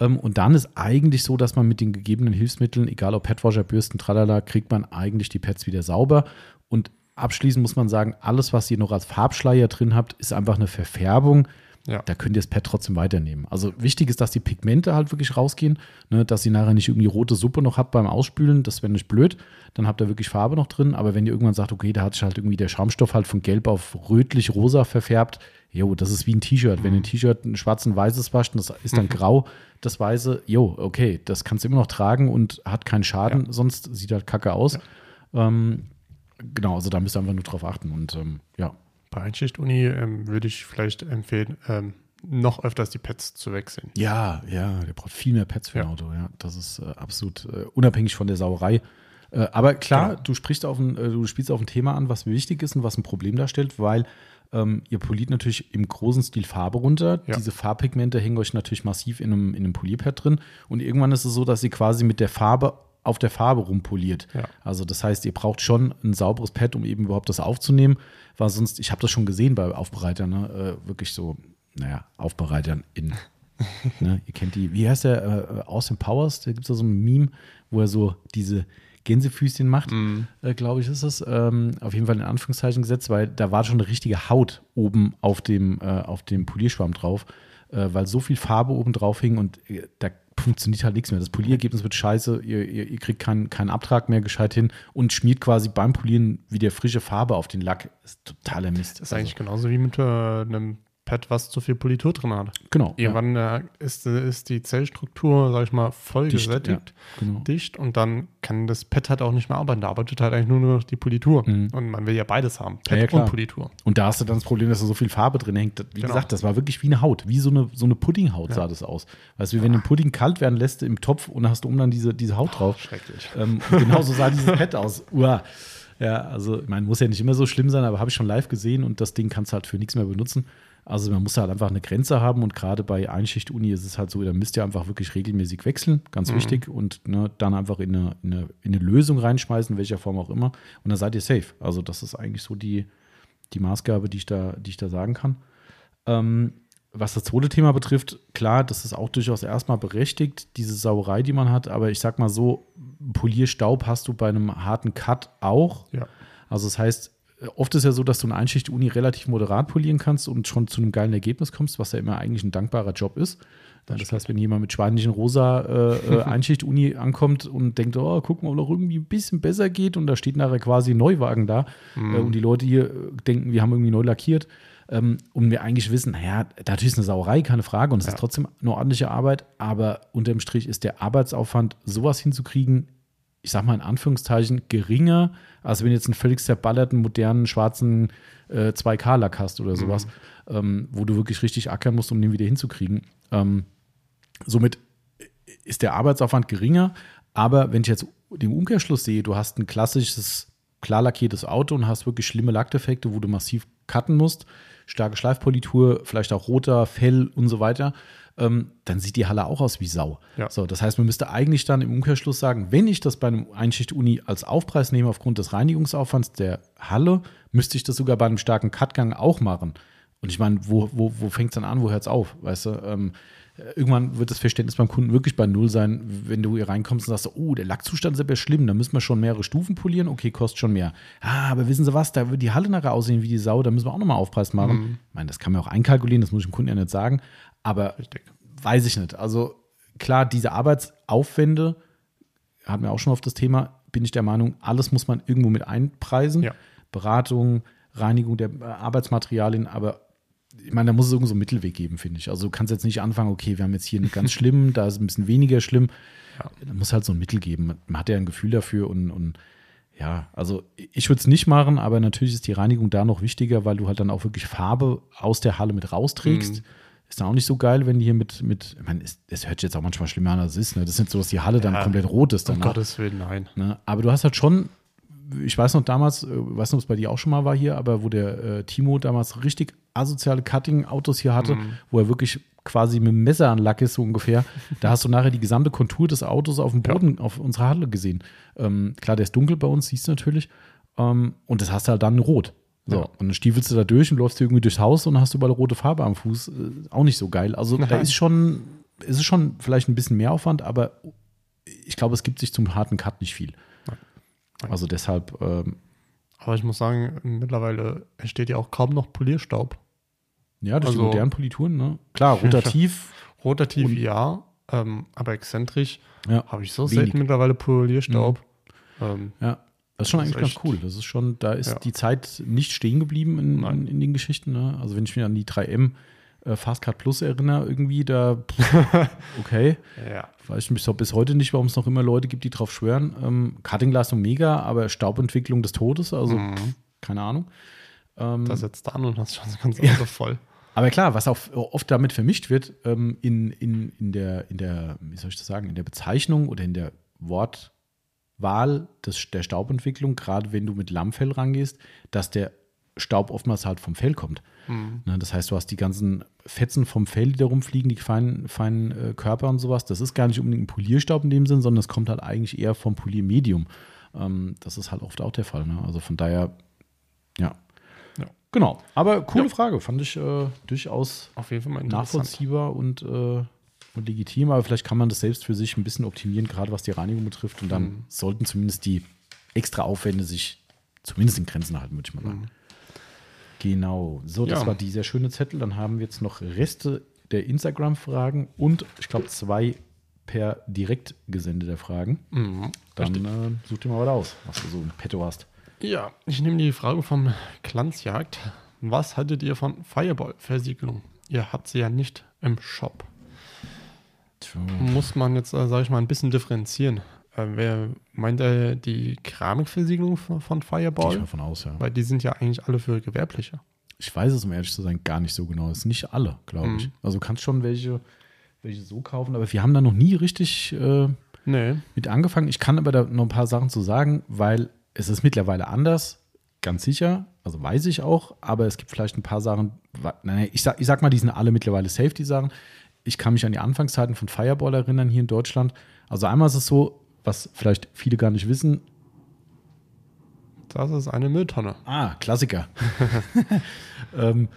Ähm, und dann ist eigentlich so, dass man mit den gegebenen Hilfsmitteln, egal ob Padwasher, Bürsten, tralala, kriegt man eigentlich die Pads wieder sauber. Und abschließend muss man sagen, alles, was ihr noch als Farbschleier drin habt, ist einfach eine Verfärbung. Ja. Da könnt ihr das Pad trotzdem weiternehmen. Also wichtig ist, dass die Pigmente halt wirklich rausgehen, ne, dass ihr nachher nicht irgendwie rote Suppe noch habt beim Ausspülen. Das wäre nicht blöd. Dann habt ihr wirklich Farbe noch drin. Aber wenn ihr irgendwann sagt, okay, da hat sich halt irgendwie der Schaumstoff halt von gelb auf rötlich-rosa verfärbt, jo, das ist wie ein T-Shirt. Wenn ein T-Shirt ein schwarz und weißes wascht und das ist dann grau, das weiße, jo, okay, das kannst du immer noch tragen und hat keinen Schaden, sonst sieht halt kacke aus. Ähm, genau, also da müsst ihr einfach nur drauf achten. Und ähm, ja, Bei Einschicht-Uni ähm, würde ich vielleicht empfehlen, ähm, noch öfters die Pads zu wechseln. Ja, ja, der braucht viel mehr Pads für ein Ja. Auto. Ja, das ist äh, absolut äh, unabhängig von der Sauerei. Äh, aber klar, Genau. du sprichst auf ein, äh, du spielst auf ein Thema an, was wichtig ist und was ein Problem darstellt, weil ähm, ihr poliert natürlich im großen Stil Farbe runter. Ja. Diese Farbpigmente hängen euch natürlich massiv in einem, in einem Polierpad drin. Und irgendwann ist es so, dass ihr quasi mit der Farbe auf der Farbe rumpoliert. Ja. Also das heißt, ihr braucht schon ein sauberes Pad, um eben überhaupt das aufzunehmen, weil sonst, ich habe das schon gesehen bei Aufbereitern, ne, äh, wirklich so, naja, Aufbereitern in, ne, ihr kennt die, wie heißt der, äh, Austin Powers, da gibt es da so ein Meme, wo er so diese Gänsefüßchen macht, äh, glaube ich, ist es. Ähm, auf jeden Fall in Anführungszeichen gesetzt, weil da war schon eine richtige Haut oben auf dem, äh, auf dem Polierschwamm drauf, äh, weil so viel Farbe oben drauf hing und äh, da funktioniert halt nichts mehr. Das Polierergebnis wird scheiße, ihr, ihr, ihr kriegt keinen keinen Abtrag mehr gescheit hin und schmiert quasi beim Polieren wieder frische Farbe auf den Lack. Das ist totaler Mist. Das ist eigentlich genauso wie mit äh, einem Pad, was zu viel Politur drin hat. genau. ja. Irgendwann äh, ist, äh, ist die Zellstruktur, sag ich mal, voll Dicht, gesättigt, ja, genau. dicht und dann kann das Pad halt auch nicht mehr arbeiten. Da arbeitet halt eigentlich nur noch die Politur. Mhm. Und man will ja beides haben, Ja, ja, Pad klar. und Politur. Und da hast du dann das Problem, dass da so viel Farbe drin hängt. Wie Genau. gesagt, das war wirklich wie eine Haut, wie so eine, so eine Puddinghaut sah das aus. Weißt du, wie wenn du den Pudding kalt werden lässt im Topf und hast du um dann diese, diese Haut drauf. Schrecklich. Ähm, und genauso sah dieses Pad aus. Uah. Ja, also, ich meine, muss ja nicht immer so schlimm sein, aber habe ich schon live gesehen und das Ding kannst du halt für nichts mehr benutzen. Also, man muss halt einfach eine Grenze haben und gerade bei Einschicht-Uni ist es halt so, da müsst ihr einfach wirklich regelmäßig wechseln, ganz wichtig, und ne, dann einfach in eine, in, eine, in eine Lösung reinschmeißen, welcher Form auch immer, und dann seid ihr safe. Also, das ist eigentlich so die, die Maßgabe, die ich da, die ich da sagen kann. Ähm, was das zweite Thema betrifft, klar, das ist auch durchaus erstmal berechtigt, diese Sauerei, die man hat, aber ich sag mal so, Polierstaub hast du bei einem harten Cut auch. Ja. Also das heißt, oft ist ja so, dass du eine Einschicht-Uni relativ moderat polieren kannst und schon zu einem geilen Ergebnis kommst, was ja immer eigentlich ein dankbarer Job ist. Das, heißt, wenn jemand mit schweinlichen rosa äh, äh, Einschicht-Uni ankommt und denkt, oh, guck mal, ob noch irgendwie ein bisschen besser geht und da steht nachher quasi ein Neuwagen da äh, und die Leute hier äh, denken, wir haben irgendwie neu lackiert ähm, und wir eigentlich wissen, naja, natürlich ist eine Sauerei, keine Frage und es Ja. ist trotzdem eine ordentliche Arbeit, aber unterm Strich ist der Arbeitsaufwand, sowas hinzukriegen, ich sag mal in Anführungszeichen, geringer, als wenn du jetzt einen völlig zerballerten, modernen, schwarzen äh, 2K-Lack hast oder sowas, mhm. ähm, wo du wirklich richtig ackern musst, um den wieder hinzukriegen. Ähm, somit ist der Arbeitsaufwand geringer, aber wenn ich jetzt den Umkehrschluss sehe, du hast ein klassisches, klar lackiertes Auto und hast wirklich schlimme Lackdefekte, wo du massiv cutten musst, starke Schleifpolitur, vielleicht auch roter Fell und so weiter, ähm, dann sieht die Halle auch aus wie Sau. Ja. So, das heißt, man müsste eigentlich dann im Umkehrschluss sagen, wenn ich das bei einem Einschicht-Uni als Aufpreis nehme aufgrund des Reinigungsaufwands der Halle, müsste ich das sogar bei einem starken Cutgang auch machen. Und ich meine, wo, wo, wo fängt es dann an, wo hört es auf? Weißt du, ähm, irgendwann wird das Verständnis beim Kunden wirklich bei Null sein, wenn du hier reinkommst und sagst, oh, der Lackzustand ist aber schlimm, da müssen wir schon mehrere Stufen polieren, okay, kostet schon mehr. Ah, aber wissen Sie was, da wird die Halle nachher aussehen wie die Sau, da müssen wir auch nochmal Aufpreis machen. Mhm. Ich meine, das kann man auch einkalkulieren, das muss ich dem Kunden ja nicht sagen, aber Richtig. weiß ich nicht. Also klar, diese Arbeitsaufwände, hatten wir auch schon auf das Thema, bin ich der Meinung, alles muss man irgendwo mit einpreisen. Ja. Beratung, Reinigung der Arbeitsmaterialien, aber ich meine, da muss es irgendwo so einen Mittelweg geben, finde ich. Also du kannst jetzt nicht anfangen, okay, wir haben jetzt hier einen ganz schlimmen, da ist ein bisschen weniger schlimm. Ja. Da muss halt so ein Mittel geben. Man hat ja ein Gefühl dafür und, und ja, also ich würde es nicht machen, aber natürlich ist die Reinigung da noch wichtiger, weil du halt dann auch wirklich Farbe aus der Halle mit rausträgst. Mhm. Ist dann auch nicht so geil, wenn die hier mit, mit ich meine, es, es hört sich jetzt auch manchmal schlimmer an, als es ist. Ne? Das ist nicht so, dass die Halle ja, dann komplett rot ist. Danach. Um Gottes Willen, nein. Ne? Aber du hast halt schon ich weiß noch damals, äh, weiß nicht, ob es bei dir auch schon mal war hier, aber wo der äh, Timo damals richtig asoziale Cutting-Autos hier hatte, mhm. wo er wirklich quasi mit dem Messer an Lack ist, so ungefähr. da hast du nachher die gesamte Kontur des Autos auf dem Boden, ja. auf unserer Halle gesehen. Ähm, klar, der ist dunkel bei uns, siehst du natürlich. Ähm, und das hast du halt dann rot. So, ja. und dann stiefelst du da durch und läufst irgendwie durchs Haus und hast überall rote Farbe am Fuß. Äh, auch nicht so geil. Also Nein. da ist schon, ist es schon vielleicht ein bisschen mehr Aufwand, aber ich glaube, es gibt sich zum harten Cut nicht viel. Also deshalb. Ähm, Aber ich muss sagen, mittlerweile entsteht ja auch kaum noch Polierstaub. Ja, durch also, die modernen Polituren, ne? Klar, rotativ. rotativ, ja. Ähm, aber exzentrisch ja, habe ich so wenig. selten mittlerweile Polierstaub. Mhm. Ähm, ja, das ist schon das eigentlich ist ganz cool. Das ist schon, da ist ja. die Zeit nicht stehen geblieben in, in, in, den Geschichten. Ne? Also wenn ich mich an die 3M äh, Fastcard Plus erinnere, irgendwie, da, okay. ja. Weiß ich bis, bis heute nicht, warum es noch immer Leute gibt, die drauf schwören. Ähm, Cuttingleistung mega, aber Staubentwicklung des Todes, also mhm. keine Ahnung. Ähm, da setzt an und hast schon Auto ja. voll. Aber klar, was auch oft damit vermischt wird, ähm, in, in, in, der, in der, wie soll ich das sagen, in der Bezeichnung oder in der Wortwahl des, der Staubentwicklung, gerade wenn du mit Lammfell rangehst, dass der Staub oftmals halt vom Fell kommt. Mhm. Ne, das heißt, du hast die ganzen Fetzen vom Fell, die da rumfliegen, die feinen, feinen äh, Körper und sowas. Das ist gar nicht unbedingt ein Polierstaub in dem Sinn, sondern es kommt halt eigentlich eher vom Poliermedium. Ähm, das ist halt oft auch der Fall. Ne? Also von daher, ja. ja. Genau. Aber coole ja. Frage. Fand ich äh, durchaus nachvollziehbar und, äh, und legitim. Aber vielleicht kann man das selbst für sich ein bisschen optimieren, gerade was die Reinigung betrifft. Und dann mhm. sollten zumindest die extra Aufwände sich zumindest in Grenzen halten, würde ich mal sagen. Mhm. Genau. So, das ja. war dieser schöne Zettel. Dann haben wir jetzt noch Reste der Instagram-Fragen und ich glaube zwei per direkt gesendete Fragen. Mhm, Dann äh, such dir mal was aus, was du so im Petto hast. Ja, ich nehme die Frage vom Glanzjagd. Was haltet ihr von Fireball-Versiegelung? Ihr habt sie ja nicht im Shop. Muss man jetzt, äh, sage ich mal, ein bisschen differenzieren. Äh, wer meint er die Keramikversiegelung von Fireball? Ich davon aus, ja. Weil die sind ja eigentlich alle für Gewerbliche. Ich weiß es, um ehrlich zu sein, gar nicht so genau. Es sind nicht alle, glaube mhm. ich. Also du kannst schon welche, welche so kaufen, aber wir haben da noch nie richtig äh, nee. mit angefangen. Ich kann aber da noch ein paar Sachen zu sagen, weil es ist mittlerweile anders, ganz sicher. Also weiß ich auch, aber es gibt vielleicht ein paar Sachen, nein, ich sag, ich sag mal, die sind alle mittlerweile safe, die Sachen. Ich kann mich an die Anfangszeiten von Fireball erinnern hier in Deutschland. Also einmal ist es so, was vielleicht viele gar nicht wissen. Das ist eine Mülltonne. Ah, Klassiker. ähm,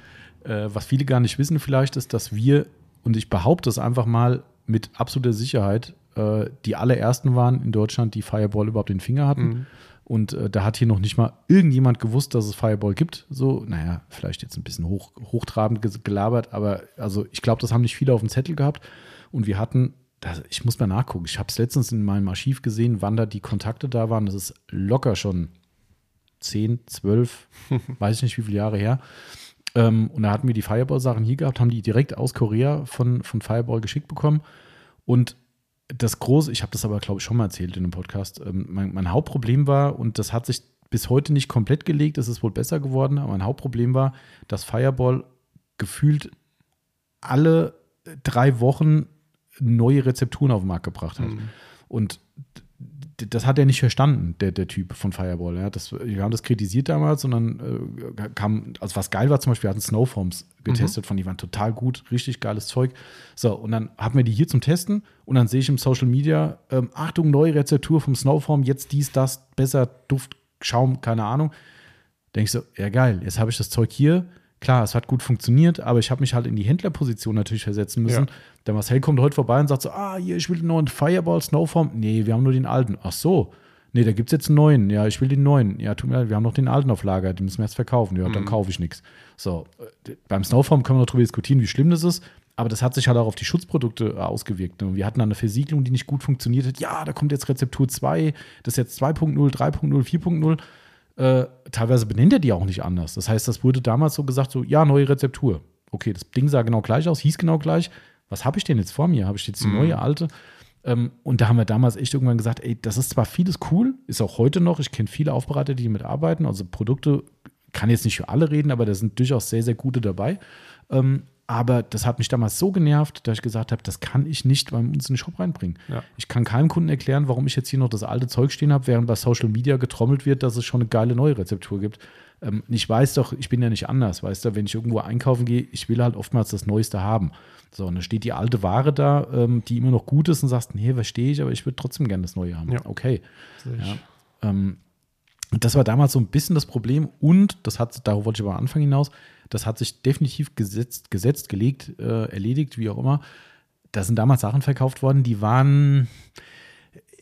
äh, was viele gar nicht wissen vielleicht ist, dass wir, und ich behaupte es einfach mal mit absoluter Sicherheit, äh, die allerersten waren in Deutschland, die Fireball überhaupt den Finger hatten. Mhm. Und äh, da hat hier noch nicht mal irgendjemand gewusst, dass es Fireball gibt. So, naja, vielleicht jetzt ein bisschen hoch, hochtrabend gelabert, aber also ich glaube, das haben nicht viele auf dem Zettel gehabt. Und wir hatten das, ich muss mal nachgucken. Ich habe es letztens in meinem Archiv gesehen, wann da die Kontakte da waren. Das ist locker schon 10, 12, weiß ich nicht wie viele Jahre her. Ähm, und da hatten wir die Fireball-Sachen hier gehabt, haben die direkt aus Korea von, von Fireball geschickt bekommen. Und das große, ich habe das aber, glaube ich, schon mal erzählt in einem Podcast, ähm, mein, mein, Hauptproblem war, und das hat sich bis heute nicht komplett gelegt, es ist wohl besser geworden, aber mein Hauptproblem war, dass Fireball gefühlt alle drei Wochen neue Rezepturen auf den Markt gebracht hat. Mhm. Und das hat er nicht verstanden, der, der Typ von Fireball. Ja. Das, wir haben das kritisiert damals und dann äh, kam, also was geil war zum Beispiel, wir hatten Snowforms getestet mhm. von, die waren total gut, richtig geiles Zeug. So, und dann haben wir die hier zum Testen und dann sehe ich im Social Media, ähm, Achtung, neue Rezeptur vom Snowform, jetzt dies, das, besser, Duft, Schaum, keine Ahnung. Denke ich so, ja geil, jetzt habe ich das Zeug hier, klar, es hat gut funktioniert, aber ich habe mich halt in die Händlerposition natürlich versetzen müssen. Ja. Der Marcel kommt heute vorbei und sagt so, ah, hier, ich will den neuen Fireball Snowform. Nee, wir haben nur den alten. Ach so. Nee, da gibt es jetzt einen neuen. Ja, ich will den neuen. Ja, tut mir leid, wir haben noch den alten auf Lager, den müssen wir jetzt verkaufen. Ja, mhm. dann kaufe ich nichts. So, beim Snowform können wir noch drüber diskutieren, wie schlimm das ist. Aber das hat sich halt auch auf die Schutzprodukte äh, ausgewirkt. Ne? Wir hatten eine Versiegelung, die nicht gut funktioniert hat. Ja, da kommt jetzt Rezeptur 2, das ist jetzt 2.0, 3.0, 4.0 äh, teilweise benennt er die auch nicht anders. Das heißt, das wurde damals so gesagt, so, ja, neue Rezeptur. Okay, das Ding sah genau gleich aus, hieß genau gleich. Was habe ich denn jetzt vor mir? Habe ich jetzt die mhm. neue, alte? Ähm, und da haben wir damals echt irgendwann gesagt, ey, das ist zwar vieles cool, ist auch heute noch, ich kenne viele Aufbereiter, die mit arbeiten, also Produkte, kann jetzt nicht für alle reden, aber da sind durchaus sehr, sehr gute dabei. Ähm, aber das hat mich damals so genervt, dass ich gesagt habe, das kann ich nicht bei uns in den Shop reinbringen. Ja. Ich kann keinem Kunden erklären, warum ich jetzt hier noch das alte Zeug stehen habe, während bei Social Media getrommelt wird, dass es schon eine geile neue Rezeptur gibt. Ähm, ich weiß doch, ich bin ja nicht anders, weißt du, wenn ich irgendwo einkaufen gehe, ich will halt oftmals das Neueste haben. So, und dann steht die alte Ware da, ähm, die immer noch gut ist und sagst, nee, verstehe ich, aber ich würde trotzdem gerne das Neue haben. Ja. Okay. Ja. Ähm, das war damals so ein bisschen das Problem und das hat, darauf wollte ich aber am Anfang hinaus, das hat sich definitiv gesetzt, gesetzt gelegt, äh, erledigt, wie auch immer. Da sind damals Sachen verkauft worden, die waren,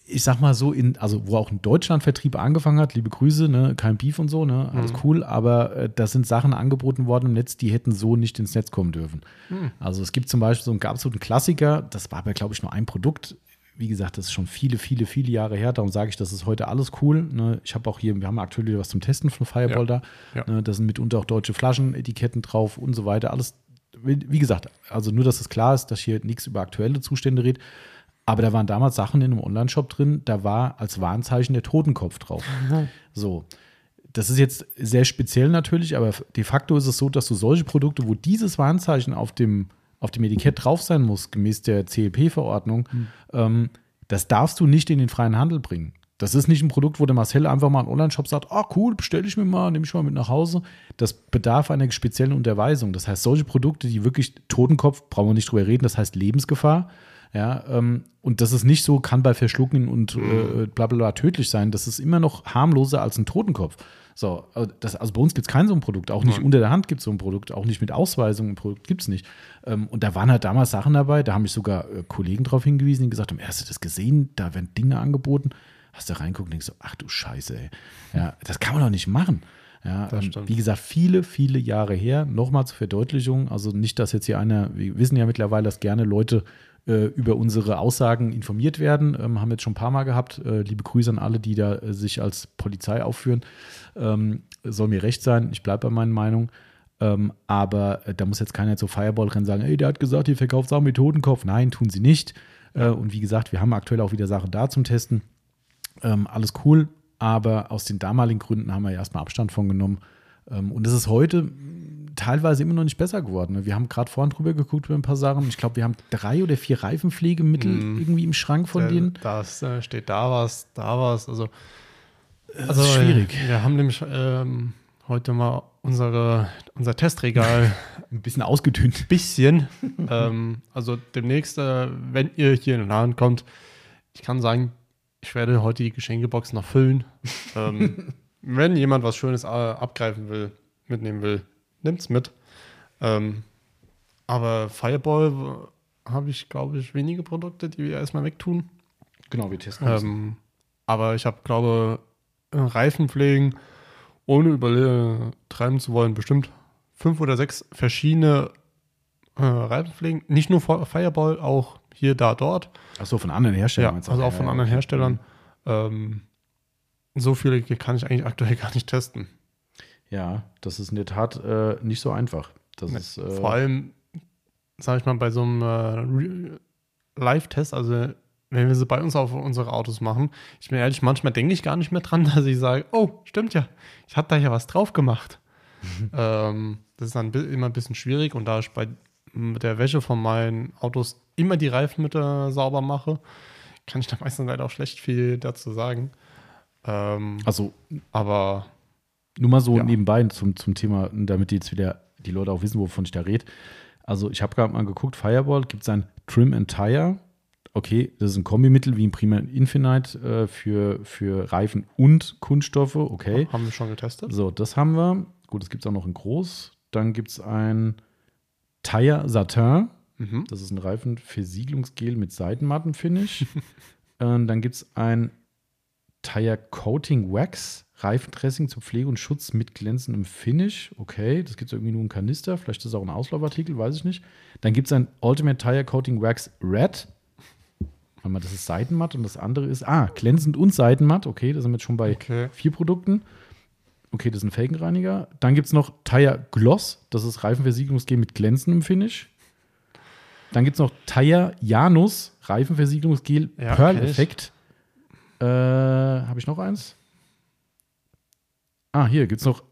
ich sag mal so, in, also wo auch ein Deutschlandvertrieb angefangen hat, liebe Grüße, ne, kein Beef und so, ne, alles mhm. cool, aber äh, da sind Sachen angeboten worden im Netz, die hätten so nicht ins Netz kommen dürfen. Mhm. Also es gibt zum Beispiel so einen, gab so einen Klassiker, das war aber, glaube ich, nur ein Produkt wie gesagt, das ist schon viele, viele, viele Jahre her. Darum sage ich, das ist heute alles cool. Ne? Ich habe auch hier, wir haben aktuell wieder was zum Testen von Fireball ja. da. Ja. Ne? Da sind mitunter auch deutsche Flaschenetiketten drauf und so weiter. Alles, wie gesagt, also nur, dass es klar ist, dass hier nichts über aktuelle Zustände redet. Aber da waren damals Sachen in einem Online-Shop drin, da war als Warnzeichen der Totenkopf drauf. Mhm. So. Das ist jetzt sehr speziell natürlich, aber de facto ist es so, dass du solche Produkte, wo dieses Warnzeichen auf dem auf dem Etikett drauf sein muss, gemäß der CLP-Verordnung, mhm. ähm, das darfst du nicht in den freien Handel bringen. Das ist nicht ein Produkt, wo der Marcel einfach mal einen Online-Shop sagt, ah cool, bestelle ich mir mal, nehme ich mal mit nach Hause. Das bedarf einer speziellen Unterweisung. Das heißt, solche Produkte, die wirklich Totenkopf, brauchen wir nicht drüber reden, das heißt Lebensgefahr. Ja, ähm, und das ist nicht so, kann bei Verschlucken und äh, bla bla bla tödlich sein. Das ist immer noch harmloser als ein Totenkopf. So, äh, das, also bei uns gibt es kein so ein Produkt, auch nicht Nein. unter der Hand gibt es so ein Produkt, auch nicht mit Ausweisung ein Produkt gibt es nicht. Ähm, und da waren halt damals Sachen dabei, da haben mich sogar äh, Kollegen darauf hingewiesen, die gesagt haben, hast du das gesehen? Da werden Dinge angeboten. Hast du reinguckt und denkst so, ach du Scheiße, ey. Ja, das kann man doch nicht machen. Ja, ähm, wie gesagt, viele, viele Jahre her. Nochmal zur Verdeutlichung, also nicht, dass jetzt hier einer, wir wissen ja mittlerweile, dass gerne Leute äh, über unsere Aussagen informiert werden. Ähm, haben wir jetzt schon ein paar Mal gehabt. Äh, liebe Grüße an alle, die da äh, sich als Polizei aufführen. Ähm, soll mir recht sein, ich bleibe bei meinen Meinungen. Ähm, aber äh, da muss jetzt keiner zu Fireball rennen sagen, ey, der hat gesagt, ihr verkauft Sachen mit Totenkopf. Nein, tun sie nicht. Äh, und wie gesagt, wir haben aktuell auch wieder Sachen da zum Testen. Ähm, alles cool, aber aus den damaligen Gründen haben wir erstmal Abstand von genommen. Ähm, und es ist heute teilweise immer noch nicht besser geworden. Ne? Wir haben gerade vorhin drüber geguckt über ein paar Sachen. Ich glaube, wir haben drei oder vier Reifenpflegemittel mm. irgendwie im Schrank von Der, denen. Das äh, steht da was, da was. Also, das also ist schwierig. Wir haben nämlich ähm, heute mal unsere, unser Testregal ein bisschen ausgedünnt. Bisschen. ähm, also demnächst, äh, wenn ihr hier in den Laden kommt, ich kann sagen, ich werde heute die Geschenkebox noch füllen. ähm, wenn jemand was Schönes äh, abgreifen will, mitnehmen will, nimmt's mit. Ähm, aber Fireball habe ich, glaube ich, wenige Produkte, die wir erstmal wegtun. Genau, wir testen ähm, Aber ich habe, glaube Reifenpflegen, ohne übertreiben zu wollen, bestimmt fünf oder sechs verschiedene äh, Reifenpflegen. Nicht nur Fireball, auch hier, da, dort. Achso, von anderen Herstellern. Ja, also auch von anderen. Herstellern. Ähm, so viele kann ich eigentlich aktuell gar nicht testen. Ja, das ist in der Tat äh, nicht so einfach. Das nee, ist, äh, vor allem, sage ich mal, bei so einem äh, Live-Test, also wenn wir sie bei uns auf unsere Autos machen, ich bin ehrlich, manchmal denke ich gar nicht mehr dran, dass ich sage, oh, stimmt ja, ich habe da ja was drauf gemacht. ähm, das ist dann immer ein bisschen schwierig und da ich bei der Wäsche von meinen Autos immer die Reifen mit äh, sauber mache, kann ich da meistens leider auch schlecht viel dazu sagen. Ähm, also, aber nur mal so ja. nebenbei zum, zum Thema, damit die jetzt wieder die Leute auch wissen, wovon ich da rede. Also, ich habe gerade mal geguckt, Fireball gibt es ein Trim and Tire. Okay, das ist ein Kombimittel wie ein Prima Infinite äh, für, für Reifen und Kunststoffe. Okay. Haben wir schon getestet? So, das haben wir. Gut, es gibt es auch noch in groß. Dann gibt es ein Tire Satin. Mhm. Das ist ein Reifenversiegelungsgel mit Seitenmattenfinish. ähm, dann gibt es ein Tire Coating Wax. Reifendressing zur Pflege und Schutz mit glänzendem Finish. Okay, das gibt es irgendwie nur im Kanister. Vielleicht ist es auch ein Auslaufartikel, weiß ich nicht. Dann gibt es ein Ultimate Tire Coating Wax Red. Warte mal, das ist Seitenmatt und das andere ist, ah, glänzend und Seitenmatt. Okay, da sind wir jetzt schon bei okay. vier Produkten. Okay, das ist ein Felgenreiniger. Dann gibt es noch Tire Gloss. Das ist Reifenversiegelungsgel mit glänzendem Finish. Dann gibt es noch Tire Janus, Reifenversiegelungsgel ja, Pearl Effekt. Äh, Habe ich noch eins? Ah, hier gibt es noch,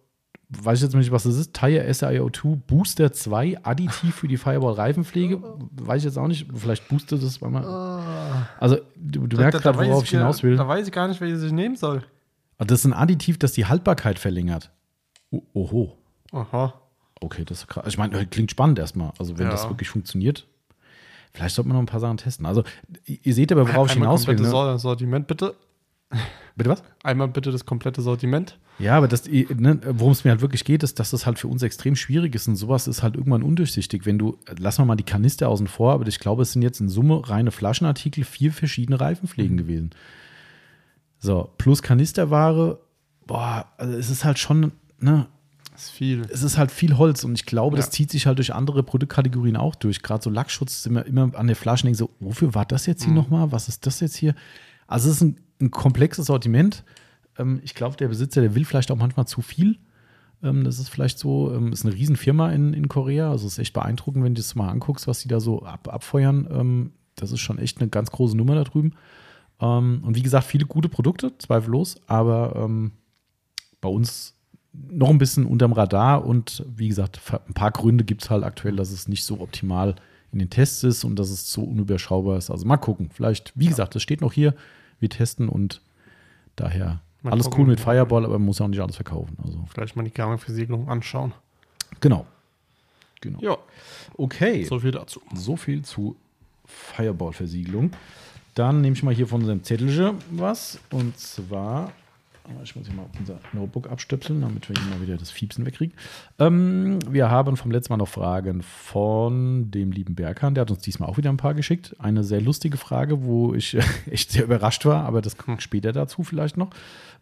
weiß ich jetzt nicht, was das ist, Tire SiO2 Booster 2 Additiv für die Fireball Reifenpflege. Weiß ich jetzt auch nicht, vielleicht boostet das mal. Ah. Also, du, du merkst gerade, worauf ich hinaus will. Da weiß ich gar nicht, welches ich nehmen soll. Ah, das ist ein Additiv, das die Haltbarkeit verlängert. Oh, oho. Aha. Okay, das ist krass. Ich meine, klingt spannend erstmal. Also, wenn ja. das wirklich funktioniert, vielleicht sollte man noch ein paar Sachen testen. Also, ihr seht aber, worauf ich hinaus will. Ne? Sortiment bitte. Bitte was? Einmal bitte das komplette Sortiment. Ja, aber das, ne, worum es mir halt wirklich geht, ist, dass das halt für uns extrem schwierig ist und sowas ist halt irgendwann undurchsichtig. Wenn du, lassen wir mal die Kanister außen vor, aber ich glaube, es sind jetzt in Summe reine Flaschenartikel vier verschiedene Reifenpflegen mhm. gewesen. So, plus Kanisterware, boah, also es ist halt schon, ne? Das ist viel. Es ist halt viel Holz und ich glaube, ja. das zieht sich halt durch andere Produktkategorien auch durch. Gerade so Lackschutz sind wir immer an der Flasche und denken so, wofür war das jetzt hier mhm. nochmal? Was ist das jetzt hier? Also es ist ein, ein komplexes Sortiment. Ähm, ich glaube, der Besitzer, der will vielleicht auch manchmal zu viel. Ähm, das ist vielleicht so, ähm, ist eine Riesenfirma in, in Korea. Also es ist echt beeindruckend, wenn du das mal anguckst, was die da so ab, abfeuern. Das ist schon echt eine ganz große Nummer da drüben. Und wie gesagt, viele gute Produkte, zweifellos, aber bei uns noch ein bisschen unterm Radar und wie gesagt, ein paar Gründe gibt es halt aktuell, dass es nicht so optimal in den Tests ist und dass es so unüberschaubar ist. Also mal gucken. Vielleicht, wie gesagt, das steht noch hier. Wir testen und daher Mal alles gucken. cool mit Fireball, aber man muss ja auch nicht alles verkaufen. Also. Vielleicht mal die Gamma-Versiegelung anschauen. Genau. Genau. Ja. Okay. So viel dazu. So viel zu Fireball-Versiegelung. Dann nehme ich mal hier von unserem Zettelchen was. Und zwar ich muss hier mal unser Notebook abstöpseln, damit wir hier mal wieder das Fiepsen wegkriegen. Ähm, wir haben vom letzten Mal noch Fragen von dem lieben Berghahn. Der hat uns diesmal auch wieder ein paar geschickt. Eine sehr lustige Frage, wo ich echt sehr überrascht war, aber das kommt später dazu vielleicht noch.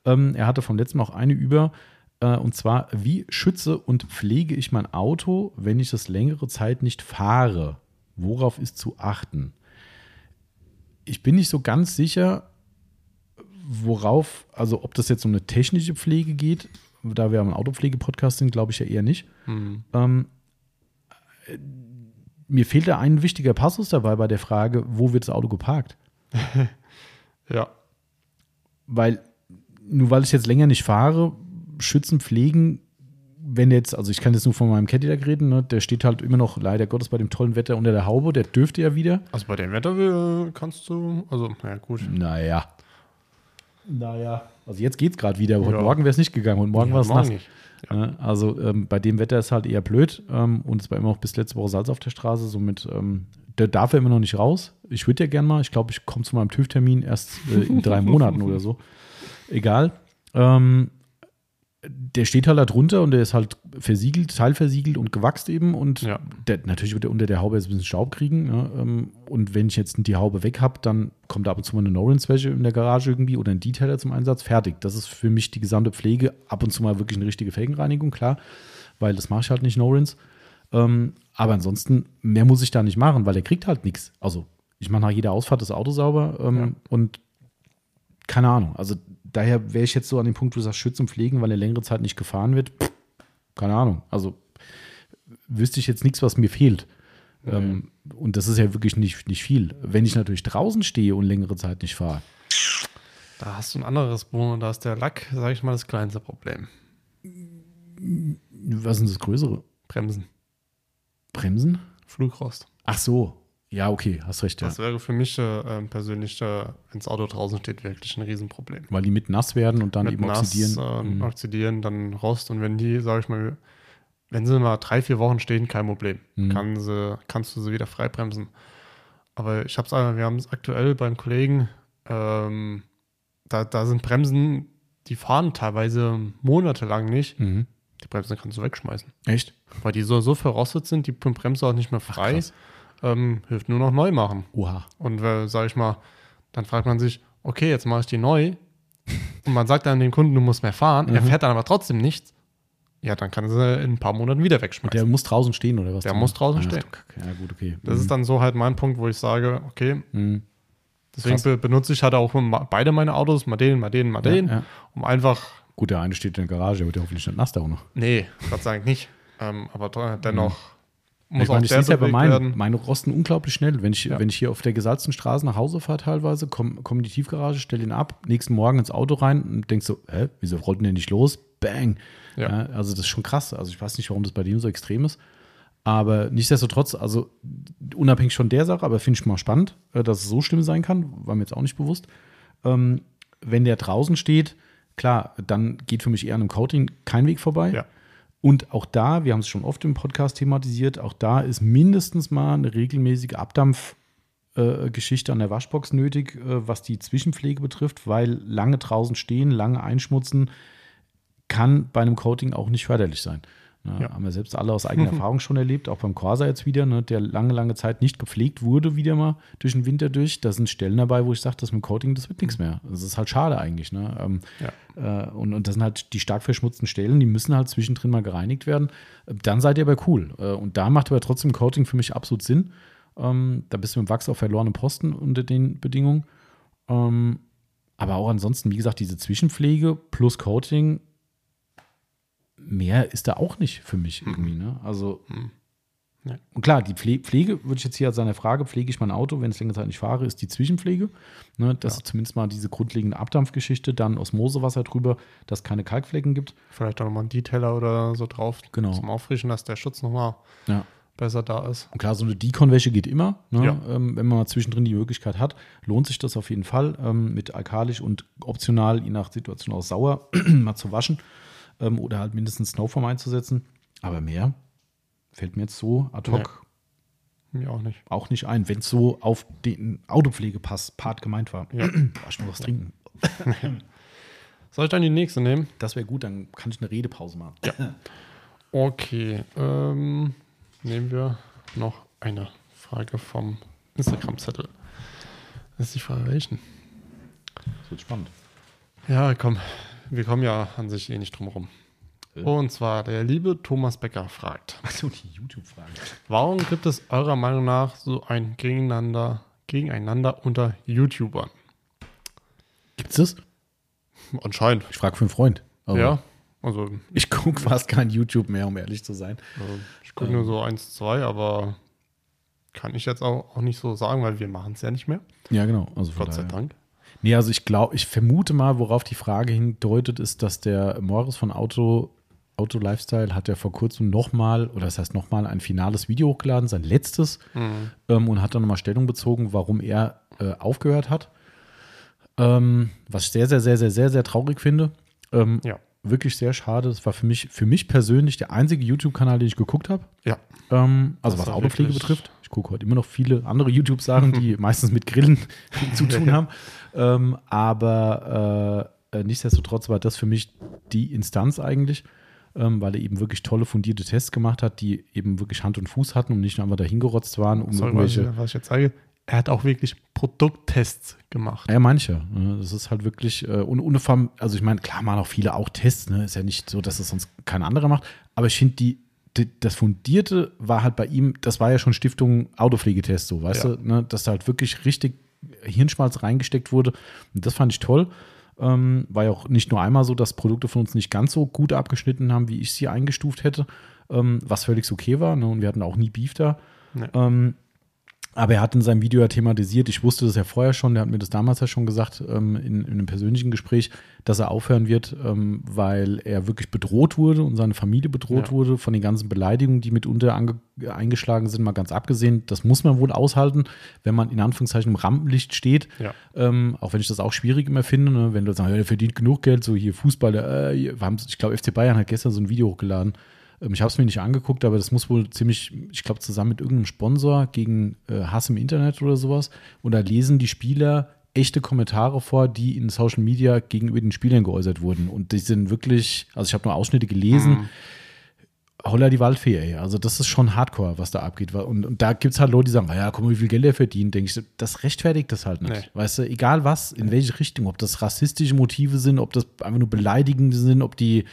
Ähm, er hatte vom letzten Mal auch eine über. Äh, und zwar, wie schütze und pflege ich mein Auto, wenn ich das längere Zeit nicht fahre? Worauf ist zu achten? Ich bin nicht so ganz sicher, worauf, also ob das jetzt um eine technische Pflege geht, da wir am Autopflege-Podcast sind, glaube ich ja eher nicht. Mhm. Ähm, mir fehlt da ein wichtiger Passus dabei bei der Frage, wo wird das Auto geparkt? ja. Weil, nur weil ich jetzt länger nicht fahre, schützen, pflegen, wenn jetzt, also ich kann jetzt nur von meinem Cadillac reden, ne, der steht halt immer noch leider Gottes bei dem tollen Wetter unter der Haube, der dürfte ja wieder. Also bei dem Wetter kannst du, also, na ja, gut. Naja. Naja. Also jetzt geht es gerade wieder. Heute ja. Morgen wäre es nicht gegangen. Heute Morgen ja, war es nass. Nicht. Ja. Also ähm, bei dem Wetter ist halt eher blöd. Ähm, und es war immer noch bis letzte Woche Salz auf der Straße. Somit ähm, der darf er immer noch nicht raus. Ich würde ja gerne mal. Ich glaube, ich komme zu meinem TÜV-Termin erst äh, in drei Monaten oder so. Egal. Ähm, der steht halt da drunter und der ist halt versiegelt, teilversiegelt und gewachst eben. Und ja. der, natürlich wird er unter der Haube jetzt ein bisschen Staub kriegen. Ne? Ähm, und wenn ich jetzt die Haube weg habe, dann kommt da ab und zu mal eine No-Rinse-Wäsche in der Garage irgendwie oder ein Detailer zum Einsatz. Fertig. Das ist für mich die gesamte Pflege. Ab und zu mal wirklich eine richtige Felgenreinigung, klar. Weil das mache ich halt nicht No-Rinse. Ähm, aber ansonsten, mehr muss ich da nicht machen, weil er kriegt halt nichts. Also, ich mache nach jeder Ausfahrt das Auto sauber ähm, ja. und keine Ahnung. Also daher wäre ich jetzt so an dem Punkt, wo du sagst, schützen, pflegen, weil eine längere Zeit nicht gefahren wird. Pff, keine Ahnung. Also wüsste ich jetzt nichts, was mir fehlt. Ähm, und das ist ja wirklich nicht, nicht viel. Wenn ich natürlich draußen stehe und längere Zeit nicht fahre, Da hast du ein anderes Problem. Da ist der Lack, sage ich mal, das kleinste Problem. was ist denn das Größere? Bremsen. Bremsen? Flugrost. Ach so. Ja, okay, hast recht. Ja. Das wäre für mich äh, ähm, persönlich, äh, wenn das Auto draußen steht, wirklich ein Riesenproblem. Weil die mit nass werden und dann Mit eben nass, oxidieren. Äh, Mhm. oxidieren, dann Rost. Und wenn die, sage ich mal, wenn sie mal drei, vier Wochen stehen, kein Problem. Mhm. Kann sie, kannst du sie wieder frei bremsen. Aber ich habe es, wir haben es aktuell beim Kollegen, ähm, da, da sind Bremsen, die fahren teilweise monatelang nicht. Mhm. Die Bremsen kannst du wegschmeißen. Echt? Weil die so, so verrostet sind, die Bremse auch nicht mehr frei. krass. Ähm, hilft nur noch neu machen. Oha. Und äh, sage ich mal, dann fragt man sich, okay, jetzt mache ich die neu. Und man sagt dann dem Kunden, du musst mehr fahren. Er Mhm. fährt dann aber trotzdem nichts. Ja, dann kann er sie in ein paar Monaten wieder Und wegschmeißen. der muss draußen stehen, oder was? Der muss draußen Ah, stehen. Ja, gut, okay. das ist dann so halt mein Punkt, wo ich sage, okay, Mhm. deswegen be benutze ich halt auch beide meine Autos, mal den, mal den, mal den, Ja, ja. um einfach, Gut, der eine steht in der Garage, der wird ja hoffentlich nicht nass da auch noch. nee, Gott sei Dank nicht, ähm, aber dennoch muss ich meine, ich sehe ja bei meinen, meine rosten unglaublich schnell. Wenn ich, Ja. wenn ich hier auf der gesalzten Straße nach Hause fahre teilweise, komme komm in die Tiefgarage, stelle ihn ab, nächsten Morgen ins Auto rein und denkst so, hä, wieso rollt denn der nicht los? Bang. Ja. Ja, also das ist schon krass. Also ich weiß nicht, warum das bei dem so extrem ist. Aber nichtsdestotrotz, also unabhängig von der Sache, aber finde ich mal spannend, äh, dass es so schlimm sein kann, war mir jetzt auch nicht bewusst. Ähm, wenn der draußen steht, klar, dann geht für mich eher an einem Coating kein Weg vorbei. Ja. Und auch da, wir haben es schon oft im Podcast thematisiert, auch da ist mindestens mal eine regelmäßige Abdampfgeschichte an der Waschbox nötig, äh, was die Zwischenpflege betrifft, weil lange draußen stehen, lange einschmutzen, kann bei einem Coating auch nicht förderlich sein. Ne, Ja. Haben wir selbst alle aus eigener Erfahrung schon erlebt, auch beim Corsa jetzt wieder, ne, der lange, lange Zeit nicht gepflegt wurde, wieder mal durch den Winter durch. Da sind Stellen dabei, wo ich sage, das mit Coating, das wird nichts mehr. Das ist halt schade eigentlich. Ne? Ähm, äh, und, und das sind halt die stark verschmutzten Stellen, die müssen halt zwischendrin mal gereinigt werden. Äh, Dann seid ihr aber cool. Äh, und da macht aber trotzdem Coating für mich absolut Sinn. Ähm, da bist du mit dem Wachs auf verlorenem Posten unter den Bedingungen. Ähm, aber auch ansonsten, wie gesagt, diese Zwischenpflege plus Coating, mehr ist da auch nicht für mich irgendwie. Ne? Also, Ja. und klar, die Pfle Pflege, würde ich jetzt hier als seine Frage, pflege ich mein Auto, wenn ich längere Zeit nicht fahre, ist die Zwischenpflege. Ne? Das Ja. ist zumindest mal diese grundlegende Abdampfgeschichte, dann Osmosewasser drüber, dass es keine Kalkflecken gibt. Vielleicht auch nochmal ein Detailer oder so drauf Genau. zum Auffrischen, dass der Schutz nochmal Ja. besser da ist. Und klar, so eine Deconwäsche geht immer. Ne? Ja. Ähm, wenn man mal zwischendrin die Möglichkeit hat, lohnt sich das auf jeden Fall, ähm, mit alkalisch und optional, je nach Situation auch sauer, mal zu waschen ähm, oder halt mindestens Snowform einzusetzen. Aber mehr fällt mir jetzt so ad hoc Mir auch nicht. auch nicht ein, wenn es so auf den Autopflegepass-Part gemeint war. Ja. Boah, ich muss was trinken. Soll ich dann die nächste nehmen? Das wäre gut, dann kann ich eine Redepause machen. Okay. Ähm, nehmen wir noch eine Frage vom Instagram-Zettel. Das ist die Frage, welchen? Das wird spannend. Ja, komm. Wir kommen ja an sich eh nicht drum rum. Äh. Und zwar der liebe Thomas Becker fragt: Achso, die YouTube-Frage. Warum gibt es eurer Meinung nach so ein Gegeneinander, Gegeneinander unter YouTubern? Gibt's das? Anscheinend. Ich frage für einen Freund. Aber Ja. Also, Ich gucke fast kein YouTube mehr, um ehrlich zu sein. ich gucke nur so eins, zwei, aber kann ich jetzt auch, auch nicht so sagen, weil wir machen es ja nicht mehr. Ja, genau. Also Gott sei. Dank. Nee, also ich glaube, ich vermute mal, worauf die Frage hindeutet, ist, dass der Morris von Auto, Auto Lifestyle hat ja vor kurzem nochmal, oder das heißt nochmal, ein finales Video hochgeladen, sein letztes, Mhm. ähm, und hat dann nochmal Stellung bezogen, warum er äh, aufgehört hat. Ähm, was ich sehr, sehr, sehr, sehr, sehr, sehr traurig finde. Ähm, Ja. Wirklich sehr schade. Das war für mich, für mich persönlich der einzige YouTube-Kanal, den ich geguckt habe. Ja. Ähm, also Das was Autopflege betrifft. Ich gucke heute immer noch viele andere YouTube-Sachen, die meistens mit Grillen zu tun haben. Ähm, aber äh, äh, nichtsdestotrotz war das für mich die Instanz eigentlich, ähm, weil er eben wirklich tolle, fundierte Tests gemacht hat, die eben wirklich Hand und Fuß hatten und nicht nur einfach dahingerotzt waren, um Sorry, was, irgendwelche. ich, was ich jetzt zeige. Er hat auch wirklich Produkttests gemacht. Ja, manche. Das ist halt wirklich, äh, und ohne Form, also ich meine, klar machen auch viele auch Tests, ne? Ist ja nicht so, dass es sonst kein anderer macht, aber ich finde, die, das Fundierte war halt bei ihm, das war ja schon Stiftung Autopflegetest, so, weißt Ja. du, ne? dass da halt wirklich richtig Hirnschmalz reingesteckt wurde. Und das fand ich toll. Ähm, war ja auch nicht nur einmal so, dass Produkte von uns nicht ganz so gut abgeschnitten haben, wie ich sie eingestuft hätte, ähm, was völlig okay war. Ne? Und wir hatten auch nie Beef da. Nee. Ähm, aber er hat in seinem Video ja thematisiert, ich wusste das ja vorher schon, der hat mir das damals ja schon gesagt, ähm, in, in, einem persönlichen Gespräch, dass er aufhören wird, ähm, weil er wirklich bedroht wurde und seine Familie bedroht Ja. wurde von den ganzen Beleidigungen, die mitunter eingeschlagen sind, mal ganz abgesehen. Das muss man wohl aushalten, wenn man in Anführungszeichen im Rampenlicht steht. Ja. Ähm, auch wenn ich das auch schwierig immer finde, ne? wenn du sagst, ja, der verdient genug Geld, so hier Fußball, der, äh, ich glaube, FC Bayern hat gestern so ein Video hochgeladen. Ähm, ich habe es mir nicht angeguckt, aber das muss wohl ziemlich, ich glaube, zusammen mit irgendeinem Sponsor gegen äh, Hass im Internet oder sowas. Und da lesen die Spieler echte Kommentare vor, die in Social Media gegenüber den Spielern geäußert wurden. Und die sind wirklich, also ich habe nur Ausschnitte gelesen. Holla die Waldfee, ey. Also das ist schon Hardcore, was da abgeht. Und, und da gibt es halt Leute, die sagen, ja, guck mal, wie viel Geld er verdient. Denke ich, das rechtfertigt das halt nicht. Nee. Weißt du, egal was, in welche Richtung, ob das rassistische Motive sind, ob das einfach nur beleidigende sind, ob die,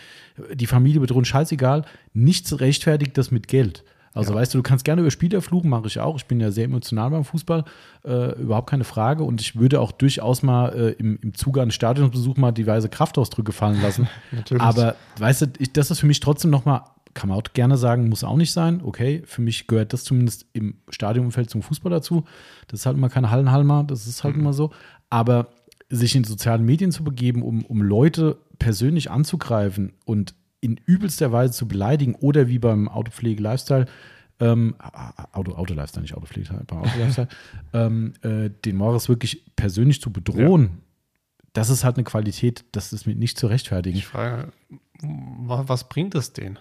die Familie bedrohen, scheißegal. Nichts rechtfertigt das mit Geld. Also Ja. weißt du, du kannst gerne über Spieler fluchen, mache ich auch. Ich bin ja sehr emotional beim Fußball, äh, überhaupt keine Frage. Und ich würde auch durchaus mal äh, im, im Zuge eines Stadionsbesuchs mal diverse Kraftausdrücke fallen lassen. Natürlich. Aber weißt du, ich, das ist für mich trotzdem nochmal, kann man auch gerne sagen, muss auch nicht sein. Okay, für mich gehört das zumindest im Stadionumfeld zum Fußball dazu. Das ist halt immer keine Hallenhalmer, das ist halt immer so. Aber sich in sozialen Medien zu begeben, um, um Leute persönlich anzugreifen und in übelster Weise zu beleidigen oder wie beim Autopflege-Lifestyle, ähm, Auto, Auto-Lifestyle, nicht Autopflege, beim Auto-Lifestyle, ähm, äh, den Morris wirklich persönlich zu bedrohen, das ist halt eine Qualität, das ist mir nicht zu rechtfertigen. Ich frage, wa- was bringt es denen?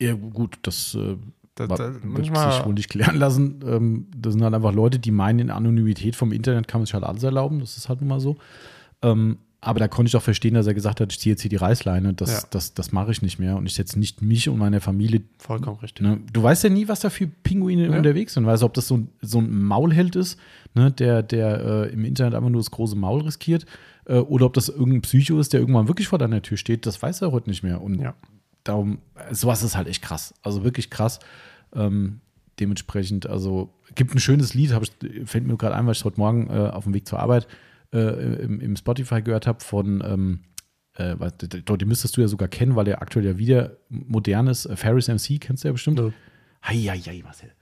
Ja, gut, das äh, Da, wa- da, wird sich wohl nicht klären lassen. Ähm, das sind halt einfach Leute, die meinen, in Anonymität vom Internet kann man sich halt alles erlauben. Das ist halt nun mal so. Ähm, aber da konnte ich auch verstehen, dass er gesagt hat, ich ziehe jetzt hier die Reißleine. Das, Ja. das, das mache ich nicht mehr. Und ich setze nicht mich und meine Familie. vollkommen richtig. Ne? Du weißt ja nie, was da für Pinguine Ja. unterwegs sind. Weißt du, ob das so ein, so ein Maulheld ist, ne? der, der äh, im Internet einfach nur das große Maul riskiert. Äh, oder ob das irgendein Psycho ist, der irgendwann wirklich vor deiner Tür steht. Das weiß er heute nicht mehr. Und Ja. Darum, sowas ist halt echt krass. Also wirklich krass. Ähm, dementsprechend, also gibt ein schönes Lied, ich, fällt mir gerade ein, weil ich heute Morgen äh, auf dem Weg zur Arbeit äh, im, im Spotify gehört habe von, ähm, äh, den müsstest du ja sogar kennen, weil der aktuell ja wieder modern ist. Äh, Ferris MC, kennst du ja bestimmt. Nö. Hei, hei, hei, Marcel.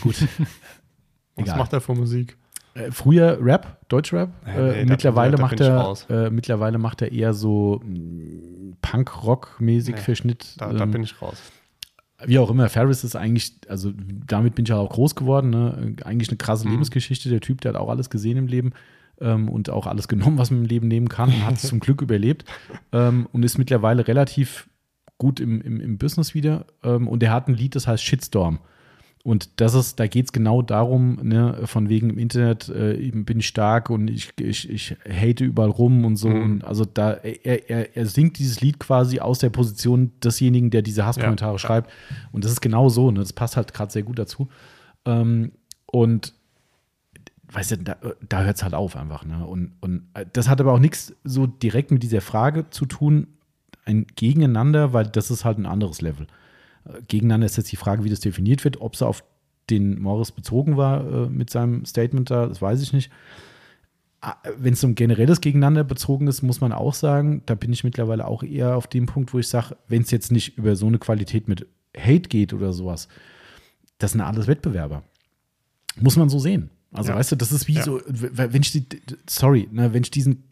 Gut. Was Egal. macht er für Musik? Äh, früher Rap, Deutschrap. Ja, äh, nee, da- mittlerweile, da bin macht er, äh, mittlerweile macht er eher so mh, Punk-Rock-mäßig Nee, Verschnitt. Da, da ähm, bin ich raus. wie auch immer, Ferris ist eigentlich, also damit bin ich halt auch groß geworden, ne? eigentlich eine krasse Mhm. Lebensgeschichte. Der Typ, der hat auch alles gesehen im Leben ähm, und auch alles genommen, was man im Leben nehmen kann und hat es zum Glück überlebt ähm, und ist mittlerweile relativ gut im, im, im Business wieder. Ähm, und er hat ein Lied, das heißt Shitstorm. Und das ist, da geht es genau darum, ne, von wegen im Internet, äh, bin ich stark und ich, ich, ich hate überall rum und so. Mhm. Und also da, er, er, er singt dieses Lied quasi aus der Position desjenigen, der diese Hasskommentare Ja, schreibt. Und das ist genau so, ne? Das passt halt gerade sehr gut dazu. Ähm, und weißt du, da, da hört es halt auf einfach. Ne? Und, und äh, das hat aber auch nichts so direkt mit dieser Frage zu tun, ein Gegeneinander, weil das ist halt ein anderes Level. Gegeneinander ist jetzt die Frage, wie das definiert wird, ob es auf den Morris bezogen war äh, mit seinem Statement da, das weiß ich nicht. Wenn es um generelles Gegeneinander bezogen ist, muss man auch sagen, da bin ich mittlerweile auch eher auf dem Punkt, wo ich sage, wenn es jetzt nicht über so eine Qualität mit Hate geht oder sowas, das sind alles Wettbewerber. Muss man so sehen. Also, Ja. weißt du, das ist wie Ja. so, wenn ich die, sorry, ne, wenn ich diesen,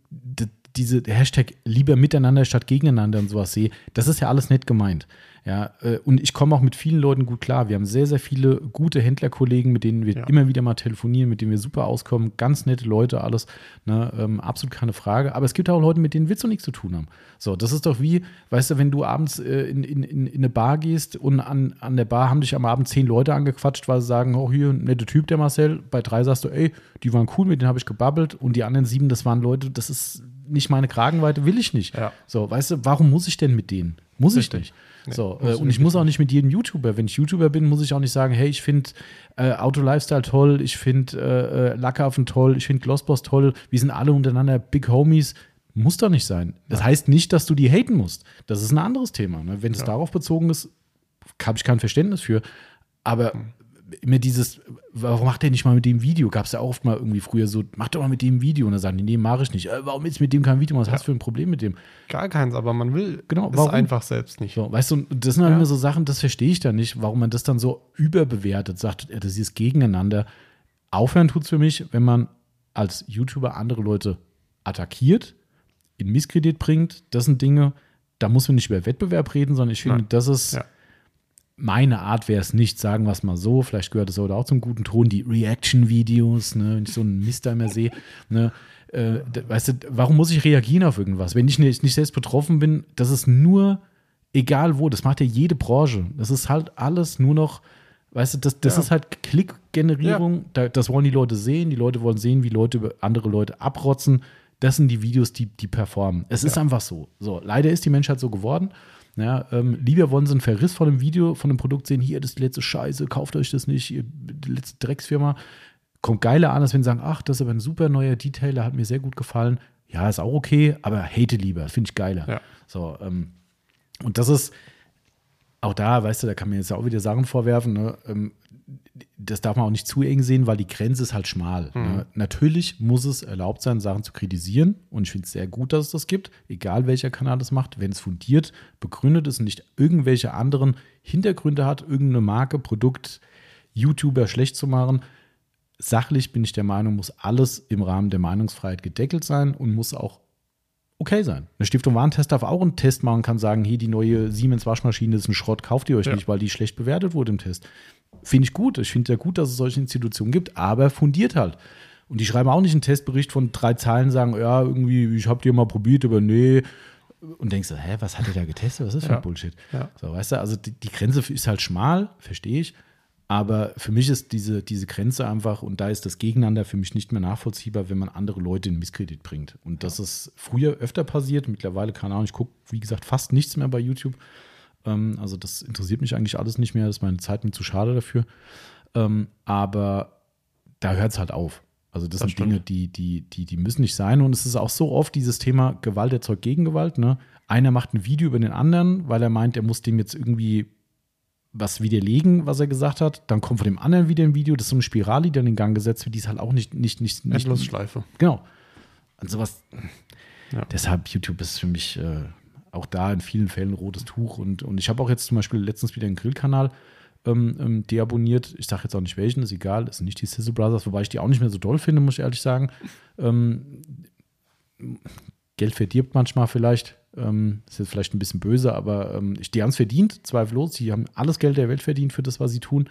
diese Hashtag lieber miteinander statt gegeneinander und sowas sehe, das ist ja alles nett gemeint. Ja, äh, und ich komme auch mit vielen Leuten gut klar. Wir haben sehr, sehr viele gute Händlerkollegen, mit denen wir Ja. immer wieder mal telefonieren, mit denen wir super auskommen. Ganz nette Leute, alles. Ne, ähm, absolut keine Frage. Aber es gibt auch Leute, mit denen willst du nichts zu tun haben. So, das ist doch wie, weißt du, wenn du abends äh, in, in, in, in eine Bar gehst und an, an der Bar haben dich am Abend zehn Leute angequatscht, weil sie sagen, oh, hier, ein netter Typ, der Marcel. Bei drei sagst du, ey, die waren cool, mit denen habe ich gebabbelt. Und die anderen sieben, das waren Leute, das ist nicht meine Kragenweite, will ich nicht. Ja. So, weißt du, warum muss ich denn mit denen? Muss ich Richtig. nicht. Nee, so, äh, und ich muss auch nicht mit jedem YouTuber. Wenn ich YouTuber bin, muss ich auch nicht sagen, hey, ich finde äh, Auto Lifestyle toll, ich finde äh, äh, Lackaffen toll, ich finde Glossboss toll, wir sind alle untereinander Big Homies. Muss doch nicht sein. Das heißt nicht, dass du die haten musst. Das ist ein anderes Thema. Ne? Wenn es Ja. darauf bezogen ist, habe ich kein Verständnis für. Aber immer dieses, warum macht der nicht mal mit dem Video? Gab es ja auch oft mal irgendwie früher so, mach doch mal mit dem Video. Und dann sagen die, nee, mache ich nicht. Äh, warum ist mit dem kein Video? Was hast du für ein Problem mit dem? Gar keins, aber man will Genau, es warum? einfach selbst nicht. So, weißt du, das sind halt Ja. immer so Sachen, das verstehe ich dann nicht, warum man das dann so überbewertet, sagt, ja, das ist gegeneinander. Aufhören tut es für mich, wenn man als YouTuber andere Leute attackiert, in Misskredit bringt. Das sind Dinge, da muss man nicht über Wettbewerb reden, sondern ich finde, Nein. das ist Ja. Meine Art wäre es nicht, sagen wir es mal so. Vielleicht gehört es heute auch zum guten Ton, die Reaction-Videos, ne, wenn ich so einen Mist da immer sehe. Ne, äh, weißt du, warum muss ich reagieren auf irgendwas? Wenn ich nicht, nicht selbst betroffen bin, das ist nur, egal wo, das macht ja jede Branche. Das ist halt alles nur noch, weißt du, das, das Ja. ist halt Klickgenerierung. Da, das wollen die Leute sehen. Die Leute wollen sehen, wie Leute über andere Leute abrotzen. Das sind die Videos, die, die performen. Es ist einfach so. So, leider ist die Menschheit so geworden. Ja, ähm, lieber wollen sie einen Verriss von einem Video, von einem Produkt sehen, hier, das ist die letzte Scheiße, kauft euch das nicht, ihr die letzte Drecksfirma. Kommt geiler an, als wenn sie sagen, ach, das ist aber ein super neuer Detailer, hat mir sehr gut gefallen. Ja, ist auch okay, aber hate lieber, finde ich geiler. Ja. So, ähm, und das ist auch da, weißt du, da kann man jetzt auch wieder Sachen vorwerfen, ne? ähm, das darf man auch nicht zu eng sehen, weil die Grenze ist halt schmal. Ne? Natürlich muss es erlaubt sein, Sachen zu kritisieren. Und ich finde es sehr gut, dass es das gibt, egal welcher Kanal das macht, wenn es fundiert, begründet ist und nicht irgendwelche anderen Hintergründe hat, irgendeine Marke, Produkt, YouTuber schlecht zu machen. Sachlich bin ich der Meinung, muss alles im Rahmen der Meinungsfreiheit gedeckelt sein und muss auch okay sein. Eine Stiftung Warentest darf auch einen Test machen, kann sagen, hier die neue Siemens Waschmaschine ist ein Schrott, kauft ihr euch Ja. nicht, weil die schlecht bewertet wurde im Test. Finde ich gut. Ich finde ja gut, dass es solche Institutionen gibt, aber fundiert halt. Und die schreiben auch nicht einen Testbericht von drei Zeilen, sagen, ja, irgendwie, ich habe die mal probiert, aber nee. Und denkst du, hä, was hat der da getestet? Was ist das für Ja. ein Bullshit? Ja. So, weißt du, also die, die Grenze ist halt schmal, verstehe ich. Aber für mich ist diese, diese Grenze einfach, und da ist das Gegeneinander für mich nicht mehr nachvollziehbar, wenn man andere Leute in Misskredit bringt. Und das ist früher öfter passiert, mittlerweile, keine Ahnung, ich gucke, wie gesagt, fast nichts mehr bei YouTube. Ähm, also das interessiert mich eigentlich alles nicht mehr, das ist meine Zeit mir zu schade dafür. Ähm, aber da hört es halt auf. Also das, Das sind Dinge, die, die, die, die müssen nicht sein. Und es ist auch so oft dieses Thema Gewalt erzeugt Gegengewalt. Ne? Einer macht ein Video über den anderen, weil er meint, er muss dem jetzt irgendwie was widerlegen, was er gesagt hat. Dann kommt von dem anderen wieder ein Video. Das ist so eine Spirale, die dann in Gang gesetzt wird, die ist halt auch nicht, nicht, nicht, nicht Endlosschleife. Genau. Und sowas. Ja. Deshalb, YouTube ist für mich äh, auch da in vielen Fällen ein rotes Tuch. Und, und ich habe auch jetzt zum Beispiel letztens wieder einen Grillkanal ähm, ähm, deabonniert. Ich sage jetzt auch nicht welchen, ist egal. Das sind nicht die Sizzle Brothers, wobei ich die auch nicht mehr so doll finde, muss ich ehrlich sagen. Ähm, Geld verdirbt manchmal vielleicht. Ähm, ist jetzt vielleicht ein bisschen böse, aber ähm, die haben es verdient, zweifellos. Die haben alles Geld der Welt verdient für das, was sie tun.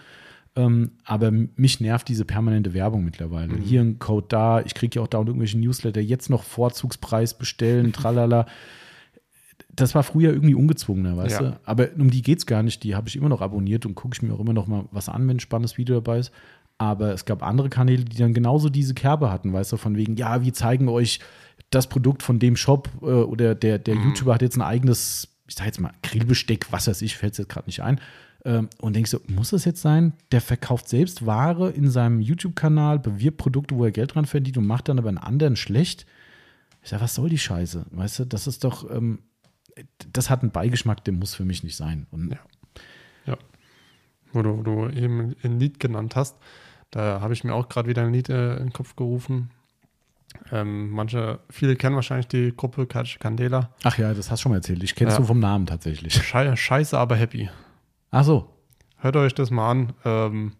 Ähm, aber mich nervt diese permanente Werbung mittlerweile. Hier ein Code da, ich kriege ja auch da irgendwelche Newsletter, jetzt noch Vorzugspreis bestellen, tralala. Das war früher irgendwie ungezwungener, weißt Ja. du? Aber um die geht es gar nicht. Die habe ich immer noch abonniert und gucke ich mir auch immer noch mal was an, wenn ein spannendes Video dabei ist. Aber es gab andere Kanäle, die dann genauso diese Kerbe hatten, weißt du, von wegen, ja, wir zeigen euch das Produkt von dem Shop äh, oder der, der YouTuber hat jetzt ein eigenes, ich sag jetzt mal, Grillbesteck, was weiß ich, fällt es jetzt gerade nicht ein. Ähm, und denkst du, muss das jetzt sein? Der verkauft selbst Ware in seinem YouTube-Kanal, bewirbt Produkte, wo er Geld dran verdient und macht dann aber einen anderen schlecht. Ich sag, was soll die Scheiße? Weißt du, das ist doch, ähm, das hat einen Beigeschmack, der muss für mich nicht sein. Und Ja. Ja. Wo du, wo du eben ein Lied genannt hast, da habe ich mir auch gerade wieder ein Lied äh, in den Kopf gerufen. Ähm, manche, viele kennen wahrscheinlich die Gruppe Cash Candela. ach ja, das hast du schon mal erzählt. Ich kenn's Ja. nur vom Namen tatsächlich. Schei Scheiße, aber happy. Ach so. Hört euch das mal an. Ähm,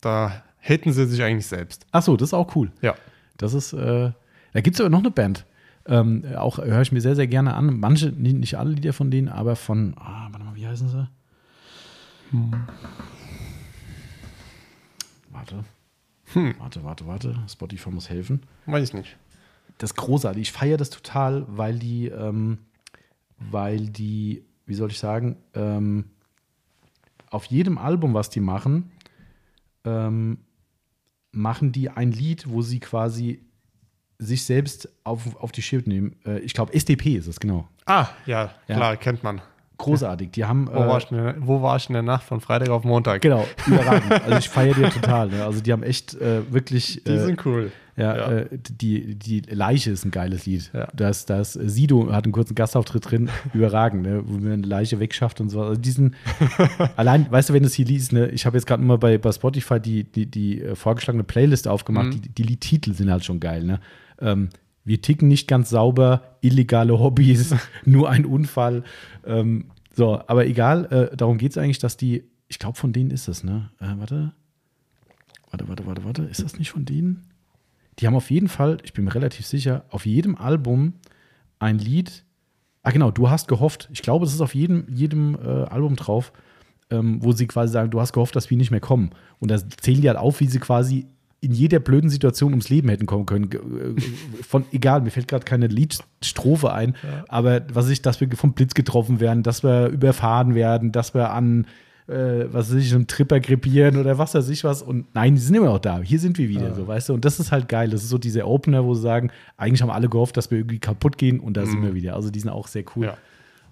da haten sie sich eigentlich selbst. Ach so, das ist auch cool. Ja. Das ist, äh, da gibt es aber noch eine Band. Ähm, auch höre ich mir sehr, sehr gerne an. Manche, nicht, alle Lieder von denen, aber von, ah, warte mal, wie heißen sie? Warte. Hm. Warte, warte, warte. Spotify muss helfen. Weiß ich nicht. Das ist großartig. Ich feiere das total, weil die, ähm, weil die, wie soll ich sagen, ähm, auf jedem Album, was die machen, ähm, machen die ein Lied, wo sie quasi sich selbst auf, auf die Schippe nehmen. Äh, ich glaube, SDP ist es, genau. Ah, ja, Ja. klar, kennt man. großartig. Die haben. Wo, äh, war ich denn, wo war ich in der Nacht von Freitag auf Montag? Genau, überragend. also ich feiere die total. Ne? Also die haben echt äh, wirklich. Die sind cool. Ja, ja. Äh, die, die Leiche ist ein geiles Lied. Ja. Das, das Sido hat einen kurzen Gastauftritt drin, überragend, ne? wo man eine Leiche wegschafft und so. Also diesen, allein, weißt du, wenn du es hier liest, ne? ich habe jetzt gerade mal bei, bei Spotify die, die, die äh, vorgeschlagene Playlist aufgemacht, mhm. die, die Liedtitel sind halt schon geil. Ne? Ähm, wir ticken nicht ganz sauber, illegale Hobbys, nur ein Unfall. Ähm, so, aber egal, äh, darum geht es eigentlich, dass die, ich glaube, von denen ist es, ne? Äh, warte. Warte, warte, warte, warte. Ist das nicht von denen? Die haben auf jeden Fall, ich bin mir relativ sicher, auf jedem Album ein Lied. Ah, genau, du hast gehofft. Ich glaube, es ist auf jedem, jedem äh, Album drauf, ähm, wo sie quasi sagen, du hast gehofft, dass wir nicht mehr kommen. Und da zählen die halt auf, wie sie quasi in jeder blöden Situation ums Leben hätten kommen können. Äh, von egal, mir fällt gerade keine Liedstrophe ein, ja. aber was ich, dass wir vom Blitz getroffen werden, dass wir überfahren werden, dass wir an äh, was weiß ich, einem Tripper krepieren oder was weiß ich was. Und nein, die sind immer noch da. Hier sind wir wieder, ja. so, weißt du? Und das ist halt geil. Das ist so dieser Opener, wo sie sagen, eigentlich haben alle gehofft, dass wir irgendwie kaputt gehen und da mhm. sind wir wieder. Also die sind auch sehr cool. Ja.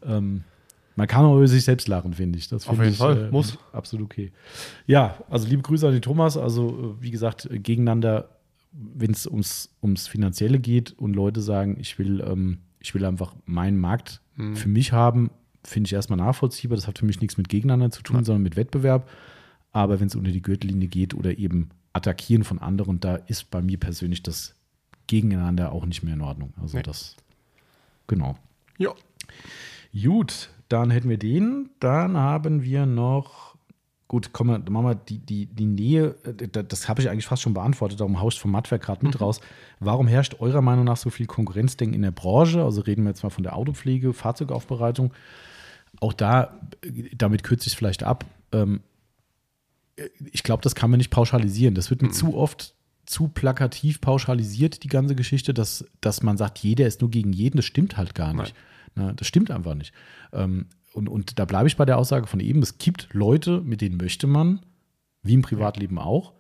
Ähm, man kann auch über sich selbst lachen, finde ich. Das Auf jeden ich, Fall, äh, muss. Absolut okay. Ja, also liebe Grüße an den Thomas. Also, äh, wie gesagt, gegeneinander, wenn es ums, ums Finanzielle geht und Leute sagen, ich will, ähm, ich will einfach meinen Markt mhm. für mich haben, finde ich erstmal nachvollziehbar. Das hat für mich nichts mit Gegeneinander zu tun, ja. sondern mit Wettbewerb. Aber wenn es unter die Gürtellinie geht oder eben Attackieren von anderen, da ist bei mir persönlich das Gegeneinander auch nicht mehr in Ordnung. Also nee. das, genau. Ja. Gut, dann hätten wir den. Dann haben wir noch, gut, komm mal, machen wir die, die, die Nähe, äh, das habe ich eigentlich fast schon beantwortet, darum haust vom Mattwerk gerade mit mhm. raus. Warum herrscht eurer Meinung nach so viel Konkurrenzdenken in der Branche? Also reden wir jetzt mal von der Autopflege, Fahrzeugaufbereitung auch da, damit kürze ich es vielleicht ab, ähm, ich glaube, das kann man nicht pauschalisieren. Das wird mir mhm. zu oft zu plakativ pauschalisiert, die ganze Geschichte, dass, dass man sagt, jeder ist nur gegen jeden. Das stimmt halt gar nicht. Na, das stimmt einfach nicht. Ähm, und, und da bleibe ich bei der Aussage von eben, es gibt Leute, mit denen möchte man, wie im Privatleben auch,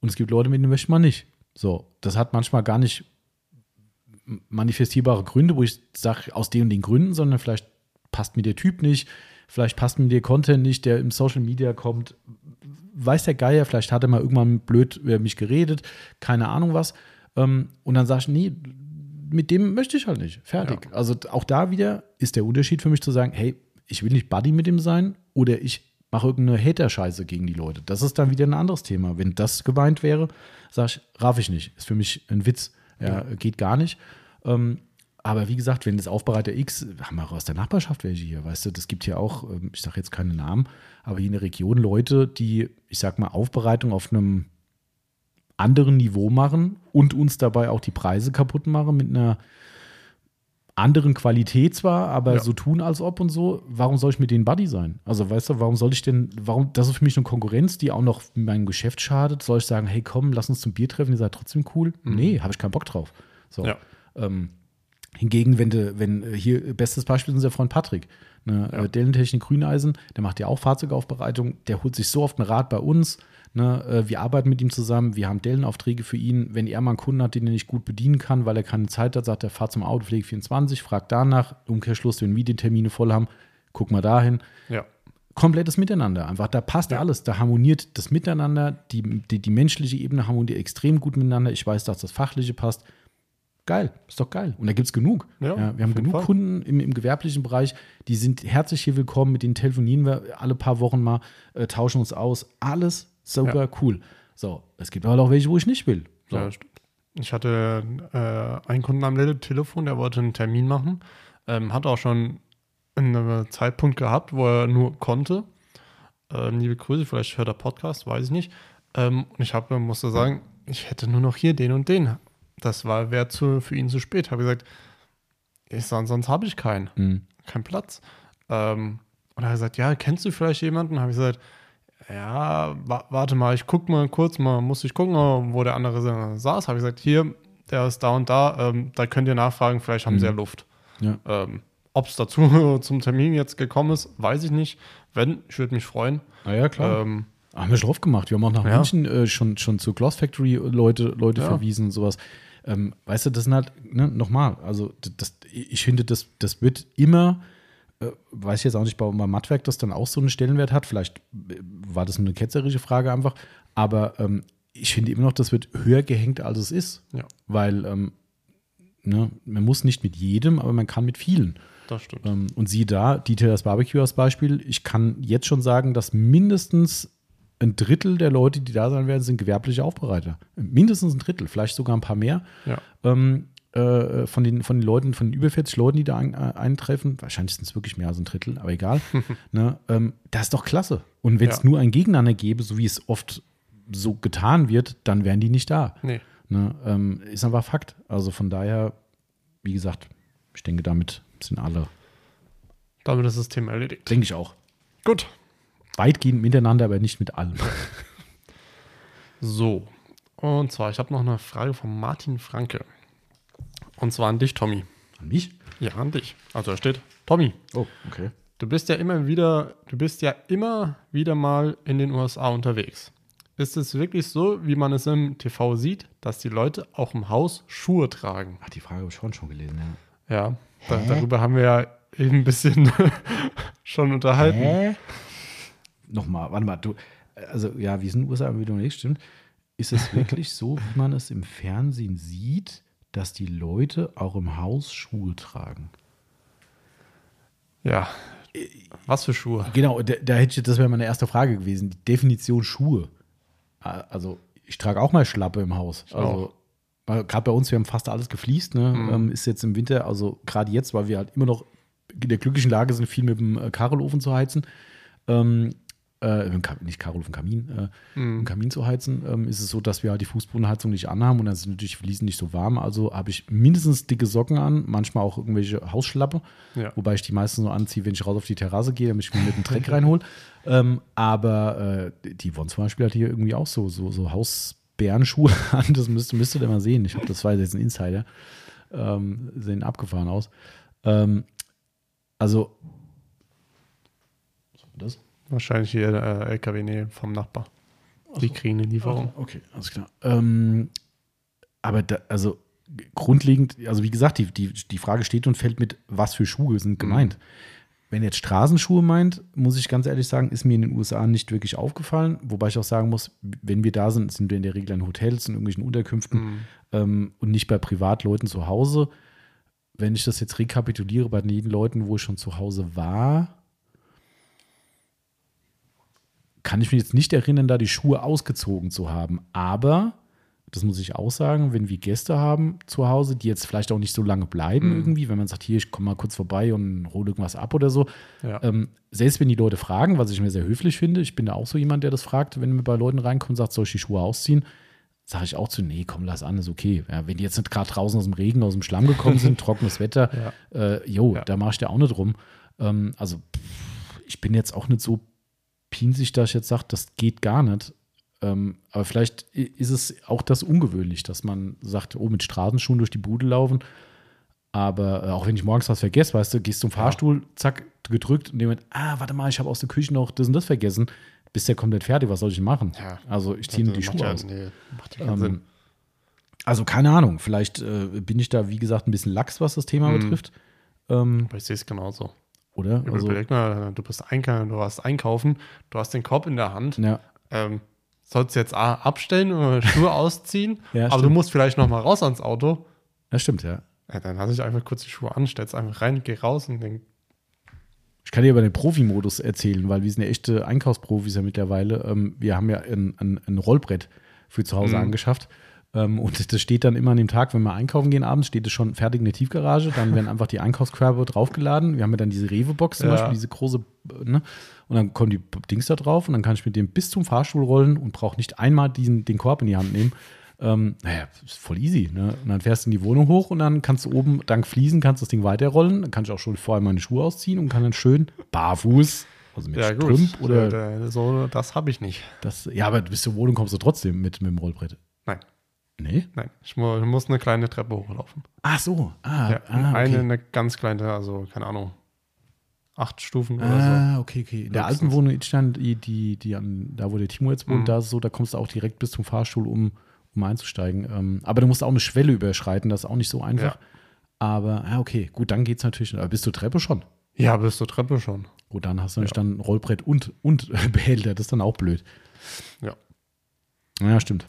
und es gibt Leute, mit denen möchte man nicht. So, das hat manchmal gar nicht manifestierbare Gründe, wo ich sage, aus den und den Gründen, sondern vielleicht passt mir der Typ nicht, vielleicht passt mir der Content nicht, der im Social Media kommt. Weiß der Geier, vielleicht hat er mal irgendwann blöd über mich geredet, keine Ahnung was. Ähm, und dann sage ich, nee, mit dem möchte ich halt nicht. Fertig. Ja. Also auch da wieder ist der Unterschied für mich zu sagen, hey, ich will nicht Buddy mit ihm sein oder ich mache irgendeine Hater-Scheiße gegen die Leute. Das ist dann wieder ein anderes Thema. Wenn das geweint wäre, sage ich, raff ich nicht. Ist für mich ein Witz. Ja, ja. Geht gar nicht. Ähm, aber wie gesagt, wenn das Aufbereiter X, haben wir auch aus der Nachbarschaft welche hier, weißt du, das gibt hier auch, ähm, ich sage jetzt keine Namen, aber hier in der Region Leute, die, ich sag mal, Aufbereitung auf einem anderen Niveau machen und uns dabei auch die Preise kaputt machen mit einer anderen Qualität zwar, aber ja. so tun als ob und so. Warum soll ich mit denen Buddy sein? Also, weißt du, warum soll ich denn, warum, das ist für mich eine Konkurrenz, die auch noch meinem Geschäft schadet. Soll ich sagen, hey, komm, lass uns zum Bier treffen, ihr seid trotzdem cool? Mhm. Nee, habe ich keinen Bock drauf. So. Ja. Ähm, Hingegen, wenn du, wenn äh, hier, bestes Beispiel ist unser Freund Patrick, ne, ja. Äh, Dellentechnik Grüneisen, der macht ja auch Fahrzeugaufbereitung, der holt sich so oft ein Rad bei uns. Ne, äh, wir arbeiten mit ihm zusammen, wir haben Dellenaufträge für ihn. Wenn er mal einen Kunden hat, den er nicht gut bedienen kann, weil er keine Zeit hat, sagt er, fahr zum Autopflege 24, fragt danach, Umkehrschluss, wenn wir die Termine voll haben, guck mal dahin. Ja. Komplettes Miteinander. Einfach, da passt ja. alles. Da harmoniert das Miteinander, die, die, die menschliche Ebene harmoniert extrem gut miteinander. Ich weiß, dass das Fachliche passt geil, ist doch geil. Und da gibt es genug. Ja, ja, wir haben genug Fall. Kunden im, im, gewerblichen Bereich, die sind herzlich hier willkommen, mit denen telefonieren wir alle paar Wochen mal, äh, tauschen uns aus. Alles super ja. cool. So, es gibt aber auch welche, wo ich nicht will. So. Ja, ich hatte äh, einen Kunden am Telefon, der wollte einen Termin machen, ähm, hat auch schon einen Zeitpunkt gehabt, wo er nur konnte. Ähm, liebe Grüße, vielleicht hört er Podcast, weiß ich nicht. Ähm, und ich hab, musste sagen, ich hätte nur noch hier den und den das war wäre für ihn zu spät. Habe gesagt, ich sag, sonst habe ich keinen, mhm. keinen Platz. Ähm, und er hat gesagt, ja, kennst du vielleicht jemanden? Habe ich gesagt, ja, wa warte mal, ich gucke mal kurz, mal muss ich gucken, wo der andere saß. Habe ich gesagt, hier, der ist da und da, ähm, da könnt ihr nachfragen, vielleicht haben mhm. sie ja Luft. Ja. Ähm, Ob es dazu zum Termin jetzt gekommen ist, weiß ich nicht. Wenn, ich würde mich freuen. Ah ja, klar. Ähm, haben wir schon drauf gemacht. Wir haben auch nach ja. München äh, schon, schon zu Gloss Factory Leute, Leute ja. verwiesen und sowas. Ähm, weißt du, das sind halt, ne, nochmal, also das, ich finde, das, das wird immer Äh, weiß ich jetzt auch nicht, bei, bei Mattwerk das dann auch so einen Stellenwert hat. Vielleicht äh, war das eine ketzerische Frage einfach. Aber ähm, ich finde immer noch, das wird höher gehängt, als es ist. Ja. Weil ähm, ne, man muss nicht mit jedem, aber man kann mit vielen. Das stimmt. Ähm, und siehe da, Dieter das Barbecue als Beispiel. Ich kann jetzt schon sagen, dass mindestens ein Drittel der Leute, die da sein werden, sind gewerbliche Aufbereiter. Mindestens ein Drittel, vielleicht sogar ein paar mehr. Ja. Ähm, äh, von, den, von den Leuten, von den über 40 Leuten, die da ein, äh, eintreffen, wahrscheinlich sind es wirklich mehr als ein Drittel, aber egal. ne, ähm, das ist doch klasse. Und wenn es Ja. nur ein Gegeneinander gäbe, so wie es oft so getan wird, dann wären die nicht da. Nee. Ne, ähm, ist einfach Fakt. Also von daher, wie gesagt, ich denke, damit sind alle, Damit ist das Thema erledigt. denke ich auch. Gut. Weitgehend miteinander, aber nicht mit allem. So. Und zwar, ich habe noch eine Frage von Martin Franke. Und zwar an dich, Tommy. An mich? Ja, an dich. Also da steht, Tommy, Oh, okay. du bist ja immer wieder, du bist ja immer wieder mal in den USA unterwegs. Ist es wirklich so, wie man es im TV sieht, dass die Leute auch im Haus Schuhe tragen? Ach, die Frage habe ich schon schon gelesen, ja. Ja, da, darüber haben wir ja eben ein bisschen schon unterhalten. Hä? Nochmal, warte mal, du, also ja, wie es in den USA wieder nicht stimmt. Ist es wirklich so, wie man es im Fernsehen sieht, dass die Leute auch im Haus Schuhe tragen? Ja. Was für Schuhe? Genau, da, da hätte ich, das wäre meine erste Frage gewesen. Die Definition Schuhe. Ah, Also, ich trage auch mal Schlappe im Haus. Also, gerade bei uns, wir haben fast alles gefliest, ne? Ähm, ist jetzt im Winter, also gerade jetzt, weil wir halt immer noch in der glücklichen Lage sind, viel mit dem äh, Kachelofen zu heizen. Ähm, äh, mit dem Ka- nicht Kachelofen, Kamin, äh, dem Kamin zu heizen, ähm, ist es so, dass wir halt die Fußbodenheizung nicht anhaben und dann sind natürlich Fliesen nicht so warm. Also habe ich mindestens dicke Socken an, manchmal auch irgendwelche Hausschlappe, Ja. wobei ich die meistens so anziehe, wenn ich raus auf die Terrasse gehe, damit ich mir mit dem Dreck reinhole. Ähm, aber äh, die wollen zum Beispiel halt hier irgendwie auch so, so, so Hausbärenschuhe an. Das müsst, müsstet ihr mal sehen. Ich habe das war jetzt ein Insider. Ähm, sehen abgefahren aus. Ähm, also, was war das? Wahrscheinlich hier äh, LKW-Nähe vom Nachbar. Die kriegen eine Lieferung. Okay, alles klar. Ähm, aber da, also grundlegend, also wie gesagt, die, die, die Frage steht und fällt mit, was für Schuhe sind gemeint. Wenn jetzt Straßenschuhe meint, muss ich ganz ehrlich sagen, ist mir in den USA nicht wirklich aufgefallen. Wobei ich auch sagen muss, wenn wir da sind, sind wir in der Regel in Hotels, in irgendwelchen Unterkünften ähm, und nicht bei Privatleuten zu Hause. Wenn ich das jetzt rekapituliere bei den Leuten, wo ich schon zu Hause war, kann ich mich jetzt nicht erinnern, da die Schuhe ausgezogen zu haben. Aber, das muss ich auch sagen, wenn wir Gäste haben zu Hause, die jetzt vielleicht auch nicht so lange bleiben irgendwie, wenn man sagt, hier, ich komme mal kurz vorbei und hole irgendwas ab oder so. Ja. Ähm, selbst wenn die Leute fragen, was ich mir sehr höflich finde, ich bin da auch so jemand, der das fragt, wenn mir bei Leuten reinkommt und sagt, soll ich die Schuhe ausziehen? Sage ich auch zu, nee, komm, lass an, ist okay. Ja, wenn die jetzt nicht gerade draußen aus dem Regen, aus dem Schlamm gekommen sind, trockenes Wetter, äh, jo, Ja. da mache ich dir auch nicht rum. Ähm, also, pff, ich bin jetzt auch nicht so pinsig, dass ich jetzt sage, das geht gar nicht. Ähm, aber vielleicht ist es auch das ungewöhnlich, dass man sagt, oh, mit Straßenschuhen durch die Bude laufen. Aber äh, auch wenn ich morgens was vergesse, weißt du, gehst zum Fahrstuhl, zack, gedrückt und jemand, ah, warte mal, ich habe aus der Küche noch das und das vergessen. Bist ja komplett fertig, was soll ich machen? Ja. Also ich ziehe nur die Schuhe ja, aus. Nee, macht ja keinen Sinn. Ähm, also keine Ahnung, vielleicht äh, bin ich da, wie gesagt, ein bisschen lax, was das Thema betrifft. Ähm, Aber ich sehe es genauso. Oder? Also, Überleg mal, du bist einkaufen, du warst einkaufen, du hast den Korb in der Hand. ja, Ähm, sollst du jetzt A, abstellen oder Schuhe ausziehen, Ja, aber du stimmt. musst vielleicht noch mal raus ans Auto. das stimmt, ja. Ja, dann lasse ich einfach kurz die Schuhe an, stell's einfach rein, geh raus und denk, Ich kann dir über den Profi-Modus erzählen, weil wir sind ja echte Einkaufsprofis ja mittlerweile. Ähm, wir haben ja ein, ein, ein Rollbrett für zu Hause angeschafft. Ähm, und das steht dann immer an dem Tag, wenn wir einkaufen gehen abends, steht es schon fertig in der Tiefgarage. Dann werden einfach die Einkaufskörbe draufgeladen. Wir haben ja dann diese Rewe-Box zum Ja. Beispiel, diese große, ne? Und dann kommen die Dings da drauf und dann kann ich mit dem bis zum Fahrstuhl rollen und brauche nicht einmal diesen, den Korb in die Hand nehmen. Ähm, naja, ist voll easy. Ne? Und dann fährst du in die Wohnung hoch und dann kannst du oben dank Fliesen kannst das Ding weiterrollen. Dann kann ich auch schon vorher meine Schuhe ausziehen und kann dann schön barfuß, also mit ja gut, Strümp oder so, so das habe ich nicht. das. Ja, aber bis zur Wohnung kommst du trotzdem mit, mit dem Rollbrett. Nein, Nee? nein, ich mu muss eine kleine Treppe hochlaufen. Ach so. Ah, Ja, ah, okay. eine, eine ganz kleine, also keine Ahnung, acht Stufen oder Ah, okay, okay. In der alten. Wohnung in Itstein, die, die, die an, da wo der Timo jetzt wohnt, Mhm. da so, da kommst du auch direkt bis zum Fahrstuhl, um, um einzusteigen. Ähm, aber du musst auch eine Schwelle überschreiten, das ist auch nicht so einfach. Ja. Aber, ah, okay, gut, dann geht's natürlich. Aber bis zur Treppe schon. Ja, bis zur Treppe schon. Gut, dann hast du nämlich dann Rollbrett und, und Behälter. Das ist dann auch blöd. Ja. Ja, stimmt.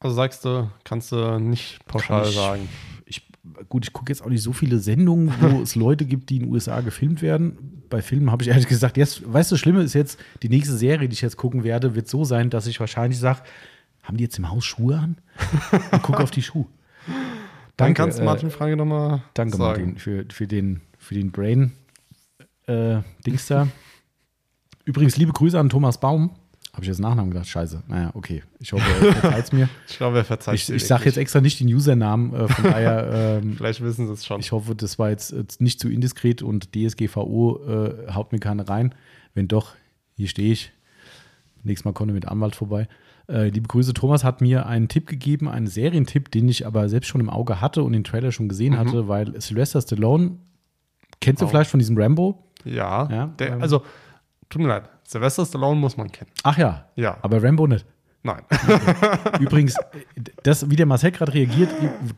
Also sagst du, kannst du nicht pauschal ich- sagen. Ich, gut, ich gucke jetzt auch nicht so viele Sendungen, wo es Leute gibt, die in den USA gefilmt werden. Bei Filmen habe ich ehrlich gesagt, jetzt, weißt du, das Schlimme ist jetzt, die nächste Serie, die ich jetzt gucken werde, wird so sein, dass ich wahrscheinlich sage, haben die jetzt im Haus Schuhe an? Und gucke auf die Schuhe. Dann kannst du äh, Martin Frage nochmal Danke, sagen. Martin, für, für den, für den Brain äh, Dings da. Übrigens, liebe Grüße an Thomas Baum. Habe ich jetzt Nachnamen gedacht? Scheiße. Naja, okay. Ich hoffe, er verzeiht mir. Ich glaube, er verzeiht Ich, dir ich sage jetzt extra nicht den Usernamen, äh, von daher, ähm, Vielleicht wissen sie es schon. ich hoffe, das war jetzt, jetzt nicht zu indiskret und DSGVO äh, haut mir keine rein. Wenn doch, hier stehe ich. Nächstes Mal komme ich mit Anwalt vorbei. Äh, liebe Grüße, Thomas hat mir einen Tipp gegeben, einen Serientipp, den ich aber selbst schon im Auge hatte und den Trailer schon gesehen Mhm. hatte, weil Sylvester Stallone, kennst du Oh. vielleicht von diesem Rambo? ja. Ja, der, ähm. also, tut mir leid. Sylvester Stallone muss man kennen. Ach ja, Ja. aber Rambo nicht. Nein. Übrigens, das, wie der Marcel gerade reagiert,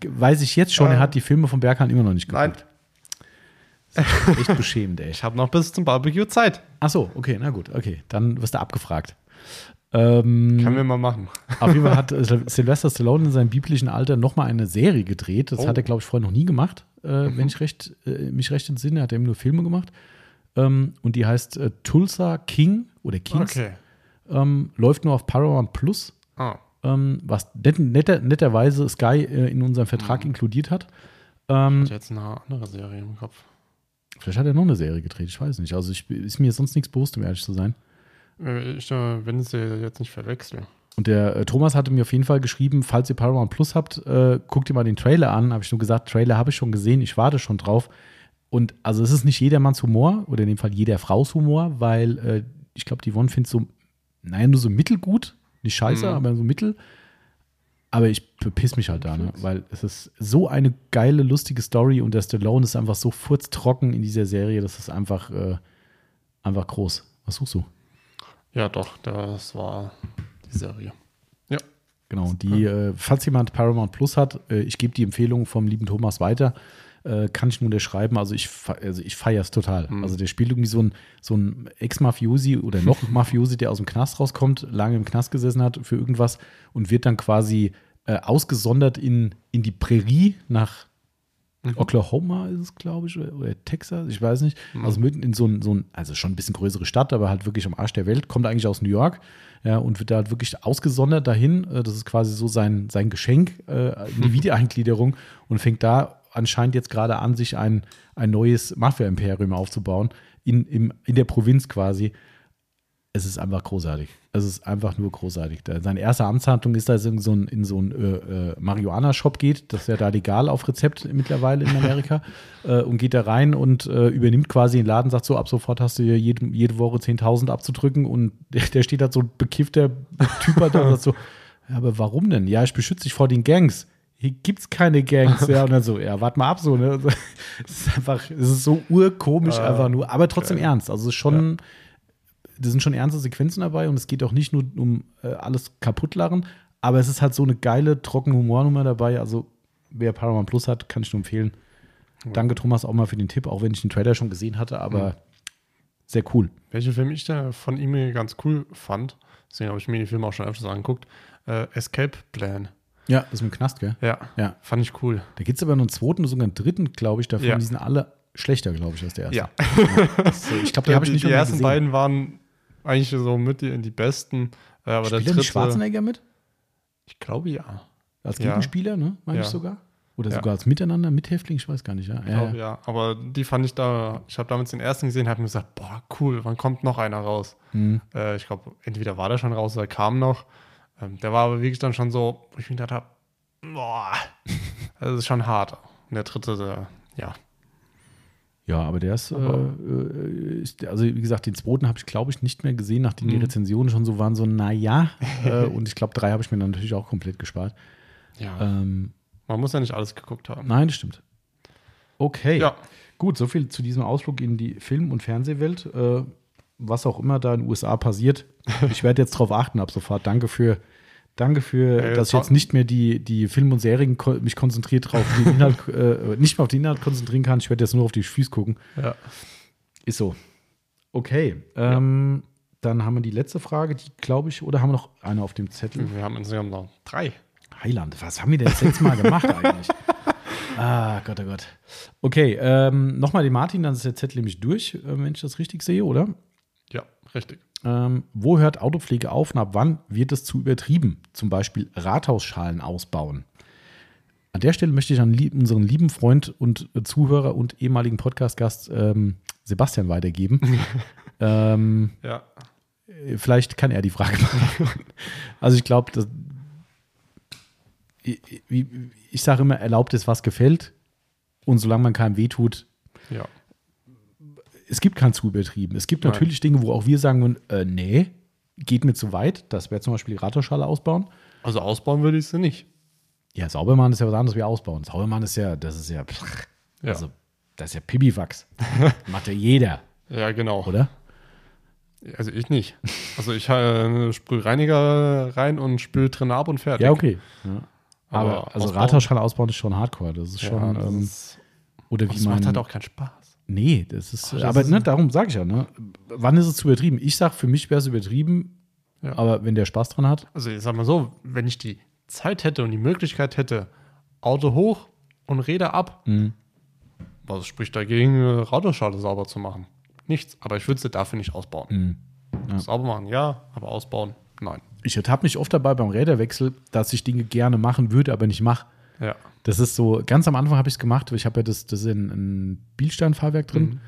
weiß ich jetzt schon, er hat die Filme von Berghahn immer noch nicht Nein. geguckt. Echt beschämend, ey. Ich habe noch bis zum Barbecue Zeit. Ach so, okay, na gut, okay. Dann wirst du abgefragt. Ähm, Können wir mal machen. auf jeden Fall hat äh, Sylvester Stallone in seinem biblischen Alter nochmal eine Serie gedreht. Das Oh. hat er, glaube ich, vorher noch nie gemacht, äh, wenn ich recht, äh, mich recht entsinne. Hat er eben nur Filme gemacht. Ähm, und die heißt äh, Tulsa King oder Kings. Okay. Ähm, läuft nur auf Paramount Plus, Ah. ähm, was net, netter, netterweise Sky äh, in unserem Vertrag inkludiert hat. Ähm, Ich hatte jetzt eine andere Serie im Kopf. vielleicht hat er noch eine Serie gedreht, ich weiß nicht. Also ich, ist mir sonst nichts bewusst, um ehrlich zu sein. Äh, Ich äh, wenn ich sie jetzt nicht verwechsel. Und der äh, Thomas hatte mir auf jeden Fall geschrieben, falls ihr Paramount Plus habt, äh, guckt ihr mal den Trailer an. Habe ich nur gesagt, Trailer habe ich schon gesehen, ich warte schon drauf. Und also es ist nicht jedermanns Humor oder in dem Fall jeder Fraus Humor, weil äh, ich glaube, die Yvonne findet so, naja, nur so mittelgut, nicht scheiße, Mhm. aber so mittel. Aber ich bepiss mich halt da, ne? weil es ist so eine geile, lustige Story und der Stallone ist einfach so furztrocken in dieser Serie, das ist einfach, äh, einfach groß. Was suchst du? Ja, doch, das war die Serie. Ja. Genau, und die, äh, falls jemand Paramount Plus hat, äh, ich gebe die Empfehlung vom lieben Thomas weiter, äh, kann ich nur unterschreiben. Also ich, also ich feiere es total. Also der spielt irgendwie so ein, so ein Ex-Mafiosi oder noch Mafiosi, der aus dem Knast rauskommt, lange im Knast gesessen hat für irgendwas und wird dann quasi äh, ausgesondert in, in die Prärie nach Oklahoma ist es, glaube ich, oder, oder Texas, ich weiß nicht. Also mitten in so ein, so ein, also schon ein bisschen größere Stadt, aber halt wirklich am Arsch der Welt, kommt eigentlich aus New York ja, und wird da halt wirklich ausgesondert dahin. Äh, Das ist quasi so sein, sein Geschenk äh, die Wiedereingliederung und fängt da anscheinend jetzt gerade an, sich ein, ein neues Mafia-Imperium aufzubauen, in, im, in der Provinz quasi. Es ist einfach großartig. Es ist einfach nur großartig. Seine erste Amtshandlung ist, dass er in so einen in so einen, äh, äh, Marihuana-Shop geht. Das ist ja da legal auf Rezept mittlerweile in Amerika. äh, und geht da rein und äh, übernimmt quasi den Laden, sagt so, ab sofort hast du hier jede, jede Woche 10.000 abzudrücken. Und der, der steht da so ein bekiffter Typ da und sagt so, aber warum denn? Ja, ich beschütze dich vor den Gangs. Hier gibt's keine Gangs. Ja, und dann so, ja, warte mal ab so. Ne? Es ist einfach, es ist so urkomisch Ah, einfach nur, aber trotzdem geil. ernst. Also es ist schon, da sind schon ernste Sequenzen dabei und es geht auch nicht nur um äh, alles kaputtlachen, aber es ist halt so eine geile, trockene Humornummer dabei. Also wer Paramount Plus hat, kann ich nur empfehlen. Danke Thomas auch mal für den Tipp, auch wenn ich den Trailer schon gesehen hatte, aber sehr cool. Welchen Film ich da von ihm ganz cool fand, deswegen habe ich mir die Filme auch schon öfters angeguckt, äh, Escape Plan. Ja, das mit dem Knast, gell? Ja, Ja. fand ich cool. Da gibt es aber noch einen zweiten, sogar einen dritten, glaube ich, davon. Ja. Die sind alle schlechter, glaube ich, als der erste. Ja. Äh, ich glaube, die habe ich nicht die ersten gesehen. beiden waren eigentlich so mit die, die besten. Äh, aber der Spielt nicht dritte, Schwarzenegger mit? ich glaube ja. Als Ja. Gegenspieler, ne? Meine Ja. ich sogar. Oder Ja. sogar als Miteinander, Mithäftling, ich weiß gar nicht. Ja, Ich glaube ja. Aber die fand ich da, ich habe damals den ersten gesehen, habe mir gesagt, boah, cool, wann kommt noch einer raus? Mhm. Äh, ich glaube, entweder war der schon raus oder kam noch. Ähm, der war aber wirklich dann schon so, wo ich mir gedacht habe, boah, das ist schon hart. Und der dritte, der, ja. Ja, aber der ist, äh, Aber- äh, ist, also wie gesagt, den zweiten habe ich, glaube ich, nicht mehr gesehen, nachdem die Mhm. Rezensionen schon so waren, so, naja. äh, und ich glaube, drei habe ich mir dann natürlich auch komplett gespart. ja. Ähm, Man muss ja nicht alles geguckt haben. nein, das stimmt. Okay. Ja. Gut, soviel zu diesem Ausflug in die Film- und Fernsehwelt. Äh, was auch immer da in den USA passiert. Ich werde jetzt drauf achten ab sofort. Danke für, Danke für, Äh, dass ich jetzt nicht mehr die, die Filme und Serien ko mich konzentriert drauf, den Inhalt, äh, nicht mehr auf den Inhalt konzentrieren kann. Ich werde jetzt nur auf die Füße gucken. Ja. Ist so. Okay. Ähm, Dann haben wir die letzte Frage, die glaube ich, oder haben wir noch eine auf dem Zettel? Wir haben insgesamt noch drei. Heiland, was haben wir denn letzte Mal gemacht eigentlich? Ah, Gott, oh Gott. Okay, ähm, nochmal den Martin, dann ist der Zettel nämlich durch, äh, wenn ich das richtig sehe, oder? Ja, richtig. Ähm, wo hört Autopflege auf und ab wann wird es zu übertrieben? Zum Beispiel Rathausschalen ausbauen. An der Stelle möchte ich an lieb, unseren lieben Freund und äh, Zuhörer und ehemaligen Podcast-Gast ähm, Sebastian weitergeben. ähm, Ja. vielleicht kann er die Frage beantworten. also ich glaube, ich, ich, ich sage immer, erlaubt es, was gefällt. Und solange man keinem wehtut, Ja. Es gibt kein zu übertrieben. Es gibt Nein. natürlich Dinge, wo auch wir sagen würden, äh, nee, geht mir zu weit. Das wäre zum Beispiel die Rathausschale ausbauen. Also ausbauen würde ich sie nicht. Ja, sauber machen ist ja was anderes wie ausbauen. Sauber machen ist ja, das ist ja, pff, Ja. also, das ist ja Pipifax. Macht ja jeder, ja, genau. oder? Also ich nicht. Also ich äh, sprühe Reiniger rein und spüle drin ab und fertig. Ja, okay. Ja. Aber, Aber also ausbauen- Rathausschale ausbauen ist schon hardcore. Das ist Ja, schon, das ähm, ist, oder wie es macht halt auch keinen Spaß. Nee, das ist. Ach, das aber ist- ne, darum sage ich ja, ne? Wann ist es zu übertrieben? Ich sage, für mich wäre es übertrieben, Ja. aber wenn der Spaß dran hat, Also ich sag mal so, wenn ich die Zeit hätte und die Möglichkeit hätte, Auto hoch und Räder ab, Mhm. was spricht dagegen, äh, Radioschale sauber zu machen? Nichts. Aber ich würde sie dafür nicht ausbauen. Mhm. Ja. Sauber machen, ja, aber ausbauen, nein. ich ertappe mich oft dabei beim Räderwechsel, dass ich Dinge gerne machen würde, aber nicht mache. Ja. Das ist so, ganz am Anfang habe ich es gemacht, ich habe ja das, das ist ein, ein Bielstein-Fahrwerk drin.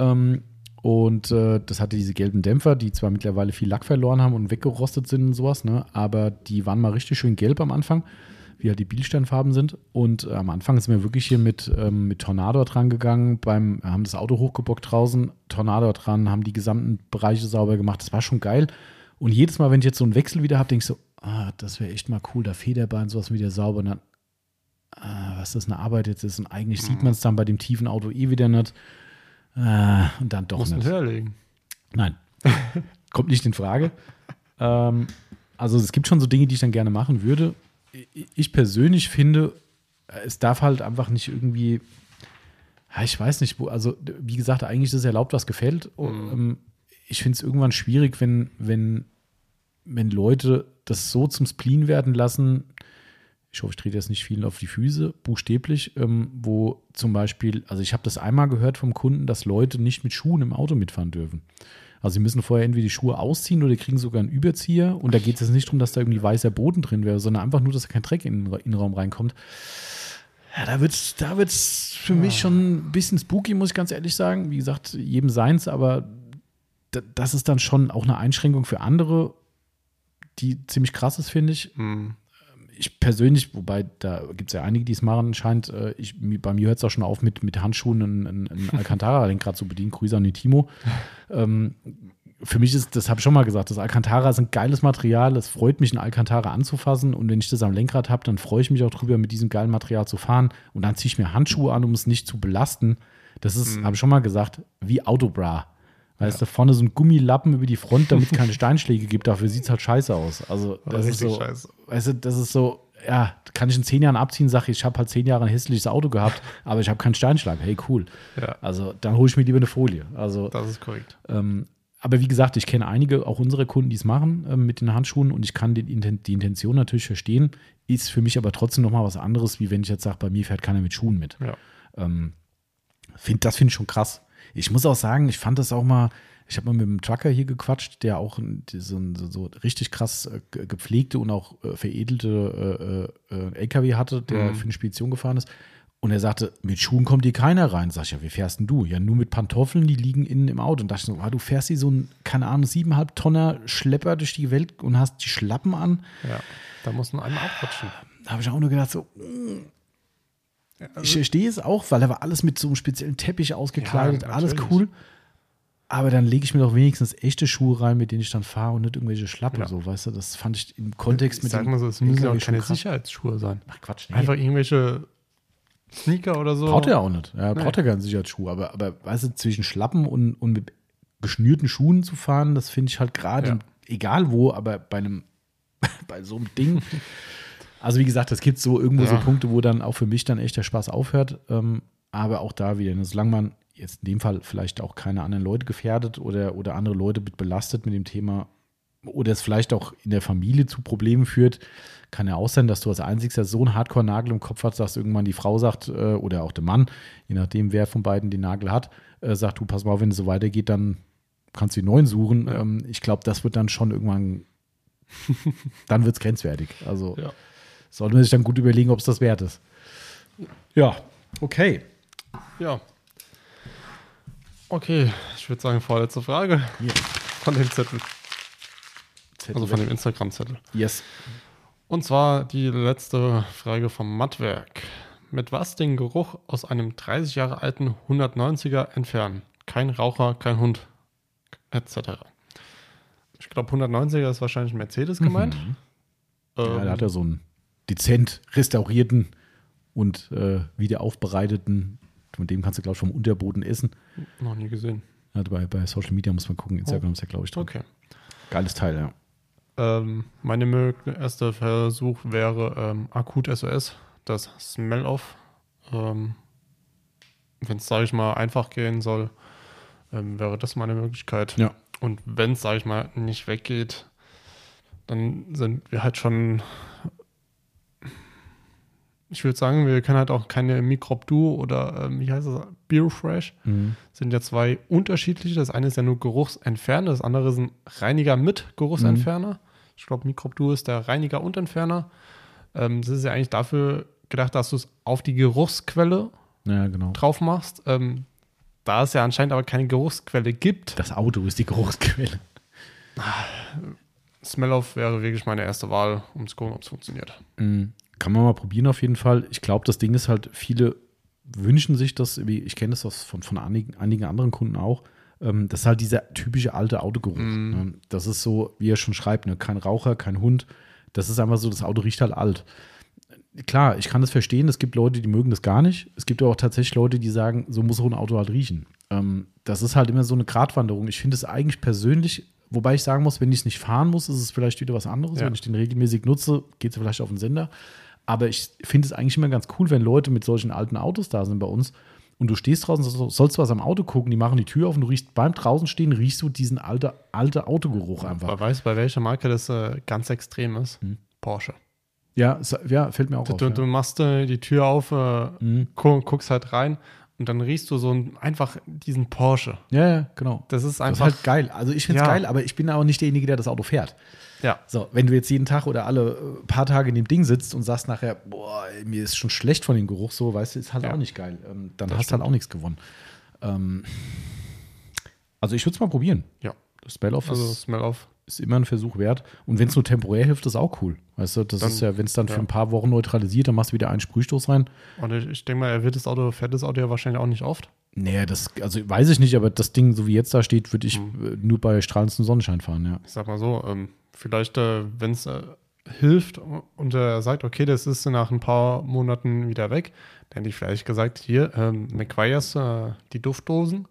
Ähm, und äh, das hatte diese gelben Dämpfer, die zwar mittlerweile viel Lack verloren haben und weggerostet sind und sowas, ne? aber die waren mal richtig schön gelb am Anfang, wie halt die Bielsteinfarben sind. Und äh, am Anfang sind wir wirklich hier mit, ähm, mit Tornado dran gegangen, beim, haben das Auto hochgebockt draußen, Tornado dran, haben die gesamten Bereiche sauber gemacht. Das war schon geil. Und jedes Mal, wenn ich jetzt so einen Wechsel wieder habe, denke ich so, ah, das wäre echt mal cool, da Federbein, sowas wieder sauber. Und dann, ah, was das eine Arbeit jetzt ist. Und eigentlich sieht man es dann bei dem tiefen Auto eh wieder nicht. Ah, und dann doch Muss nicht. höher legen. Nein, kommt nicht in Frage. ähm, also es gibt schon so Dinge, die ich dann gerne machen würde. Ich persönlich finde, es darf halt einfach nicht irgendwie, ja, ich weiß nicht, wo, also wie gesagt, eigentlich ist es erlaubt, was gefällt. Ähm, Ich finde es irgendwann schwierig, wenn, wenn, wenn Leute das so zum Spleen werden lassen. Ich hoffe, ich trete jetzt nicht vielen auf die Füße, buchstäblich, ähm, wo zum Beispiel, also ich habe das einmal gehört vom Kunden, dass Leute nicht mit Schuhen im Auto mitfahren dürfen. Also sie müssen vorher entweder die Schuhe ausziehen oder kriegen sogar einen Überzieher. Und da geht es jetzt nicht darum, dass da irgendwie weißer Boden drin wäre, sondern einfach nur, dass da kein Dreck in den Ra- Innenraum reinkommt. Ja, da wird es da wird's für mich schon ein bisschen spooky, muss ich ganz ehrlich sagen. Wie gesagt, jedem seins, aber da- das ist dann schon auch eine Einschränkung für andere, die ziemlich krass ist, finde ich Hm. Ich persönlich, wobei da gibt es ja einige, die es machen, scheint, äh, ich, bei mir hört es auch schon auf, mit, mit Handschuhen ein, ein, ein Alcantara-Lenkrad zu bedienen. Grüße an die Timo. Ähm, für mich ist, das habe ich schon mal gesagt, das Alcantara ist ein geiles Material. Es freut mich, ein Alcantara anzufassen. Und wenn ich das am Lenkrad habe, dann freue ich mich auch drüber, mit diesem geilen Material zu fahren. Und dann ziehe ich mir Handschuhe an, um es nicht zu belasten. Das ist, habe ich schon mal gesagt, wie Autobra. Weißt du, vorne so ein Gummilappen über die Front, damit es keine Steinschläge gibt. Dafür sieht es halt scheiße aus. Also, das ist so, scheiße. weißt du, das ist so, ja, kann ich in zehn Jahren abziehen, sage ich, ich habe halt zehn Jahre ein hässliches Auto gehabt, aber ich habe keinen Steinschlag. Hey, cool. Ja. Also, dann hole ich mir lieber eine Folie. Also, Das ist korrekt. ähm, aber wie gesagt, ich kenne einige, auch unsere Kunden, die es machen ähm, mit den Handschuhen und ich kann den, Inten- die Intention natürlich verstehen, ist für mich aber trotzdem nochmal was anderes, wie wenn ich jetzt sage, bei mir fährt keiner mit Schuhen mit. Ja. Ähm, find, das finde ich schon krass. Ich muss auch sagen, ich fand das auch mal, ich habe mal mit einem Trucker hier gequatscht, der auch so, so, richtig krass äh, ge- gepflegte und auch äh, veredelte äh, LKW hatte, der Mhm. für eine Spedition gefahren ist. Und er sagte, mit Schuhen kommt hier keiner rein. Sag ich, ja, wie fährst denn du? Ja, nur mit Pantoffeln, die liegen innen im Auto. Und dachte ich so, ah, du fährst hier so ein, keine Ahnung, siebeneinhalb Tonner Schlepper durch die Welt und hast die Schlappen an. Ja. Da muss man einmal abrutschen. Da habe ich auch nur gedacht, so, ich verstehe es auch, weil er war alles mit so einem speziellen Teppich ausgekleidet, Ja, alles cool. Aber dann lege ich mir doch wenigstens echte Schuhe rein, mit denen ich dann fahre und nicht irgendwelche Schlappen, Ja. so, weißt du? Das fand ich im Kontext Ich mit sag dem mal so, es müssen ja auch keine. Sicherheitsschuhe sein. Ach Quatsch, nee. Einfach irgendwelche Sneaker oder so. Braucht er auch nicht. Ja, Nee. braucht er keinen Sicherheitsschuh. Aber, aber weißt du, zwischen Schlappen und, und mit geschnürten Schuhen zu fahren, das finde ich halt gerade, Ja. egal wo, aber bei einem bei so einem Ding. Also wie gesagt, es gibt so irgendwo so Ja. Punkte, wo dann auch für mich dann echt der Spaß aufhört. Ähm, aber auch da wieder, ne, solange man jetzt in dem Fall vielleicht auch keine anderen Leute gefährdet oder, oder andere Leute mit belastet mit dem Thema oder es vielleicht auch in der Familie zu Problemen führt, kann ja auch sein, dass du als einzigster so einen Hardcore-Nagel im Kopf hast, dass irgendwann die Frau sagt äh, oder auch der Mann, je nachdem, wer von beiden den Nagel hat, äh, sagt, du pass mal auf, wenn es so weitergeht, dann kannst du die neuen suchen. Ja. Ähm, ich glaube, das wird dann schon irgendwann, dann wird es grenzwertig. Also Ja. Sollte man sich dann gut überlegen, ob es das wert ist. Ja, okay. Ja. Okay, ich würde sagen, vorletzte Frage Hier. von dem Zettel. Zettel Also von dem Instagram-Zettel. Yes. Und zwar die letzte Frage vom Mattwerk. Mit was den Geruch aus einem 30 Jahre alten 190er entfernen? Kein Raucher, kein Hund, etc. Ich glaube, 190er ist wahrscheinlich ein Mercedes gemeint. Mhm. Ja, Ähm, da hat er so einen dezent restaurierten und äh, wieder aufbereiteten, von dem kannst du, glaube ich, vom Unterboden essen. noch nie gesehen. Also bei, bei Social Media muss man gucken, Instagram ist ja, glaube ich, drin. Okay. Geiles Teil, ja. Ähm, meine mög- erste Versuch wäre ähm, Akut SOS, das Smell-Off. Ähm, wenn es, sage ich mal, einfach gehen soll, ähm, wäre das meine Möglichkeit. Ja. Und wenn es, sage ich mal, nicht weggeht, dann sind wir halt schon. Ich würde sagen, wir können halt auch keine Microb Duo oder ähm, wie heißt das? Beer Fresh. Mhm. Sind ja zwei unterschiedliche. Das eine ist ja nur Geruchsentferner, das andere ist ein Reiniger mit Geruchsentferner. Ich glaube, Microb Duo ist der Reiniger und Entferner. Ähm, das ist ja eigentlich dafür gedacht, dass du es auf die Geruchsquelle Ja, genau. drauf machst. Ähm, da es ja anscheinend aber keine Geruchsquelle gibt, Das Auto ist die Geruchsquelle. Smell-Off wäre wirklich meine erste Wahl, um zu gucken, ob es funktioniert. Mhm. Kann man mal probieren auf jeden Fall. Ich glaube, das Ding ist halt, viele wünschen sich das, ich kenne das aus- von, von einigen, einigen anderen Kunden auch, ähm, das ist halt dieser typische alte Autogeruch. Mhm. Ne? Das ist so, wie er schon schreibt, ne? kein Raucher, kein Hund. Das ist einfach so, das Auto riecht halt alt. Klar, ich kann das verstehen, es gibt Leute, die mögen das gar nicht. Es gibt aber auch tatsächlich Leute, die sagen, so muss auch ein Auto halt riechen. Ähm, das ist halt immer so eine Gratwanderung. Ich finde es eigentlich persönlich, wobei ich sagen muss, wenn ich es nicht fahren muss, ist es vielleicht wieder was anderes. Ja. Wenn ich den regelmäßig nutze, geht es vielleicht auf den Sender. Aber ich finde es eigentlich immer ganz cool, wenn Leute mit solchen alten Autos da sind bei uns und du stehst draußen, so- sollst was am Auto gucken, die machen die Tür auf und du riechst beim draußen stehen, riechst du diesen alte, alte Autogeruch einfach. Weißt du, bei welcher Marke das äh, ganz extrem ist? Porsche. Ja, ja, fällt mir auch Du, auf. du, ja. du machst äh, die Tür auf, äh, gu guckst halt rein und dann riechst du so ein, einfach diesen Porsche. ja, ja, genau. Das ist Das ist einfach. halt geil. Also ich finde es Ja. geil, aber ich bin auch nicht derjenige, der das Auto fährt. Ja. So, wenn du jetzt jeden Tag oder alle äh, paar Tage in dem Ding sitzt und sagst nachher, boah, mir ist schon schlecht von dem Geruch, so, weißt du, ist halt Ja. auch nicht geil. Ähm, dann Das hast du halt auch nichts gewonnen. Ähm, also ich würde es mal probieren. Ja. Das Spell-Off Also ist, Smell ist immer ein Versuch wert. Und wenn es nur temporär hilft, ist auch cool. Weißt du, das Dann- ist ja, wenn es dann für ja. ein paar Wochen neutralisiert, dann machst du wieder einen Sprühstoß rein. Und ich, ich denke mal, er wird das Auto, fährt das Auto ja wahrscheinlich auch nicht oft. Nee, das, also weiß ich nicht, aber das Ding, so wie jetzt da steht, würde ich äh, nur bei strahlendem Sonnenschein fahren, ja. Ich sag mal so, ähm, vielleicht, äh, wenn es äh, hilft und er sagt, okay, das ist nach ein paar Monaten wieder weg, dann hätte ich vielleicht gesagt, hier, ähm, McQuires, äh, die Duftdosen.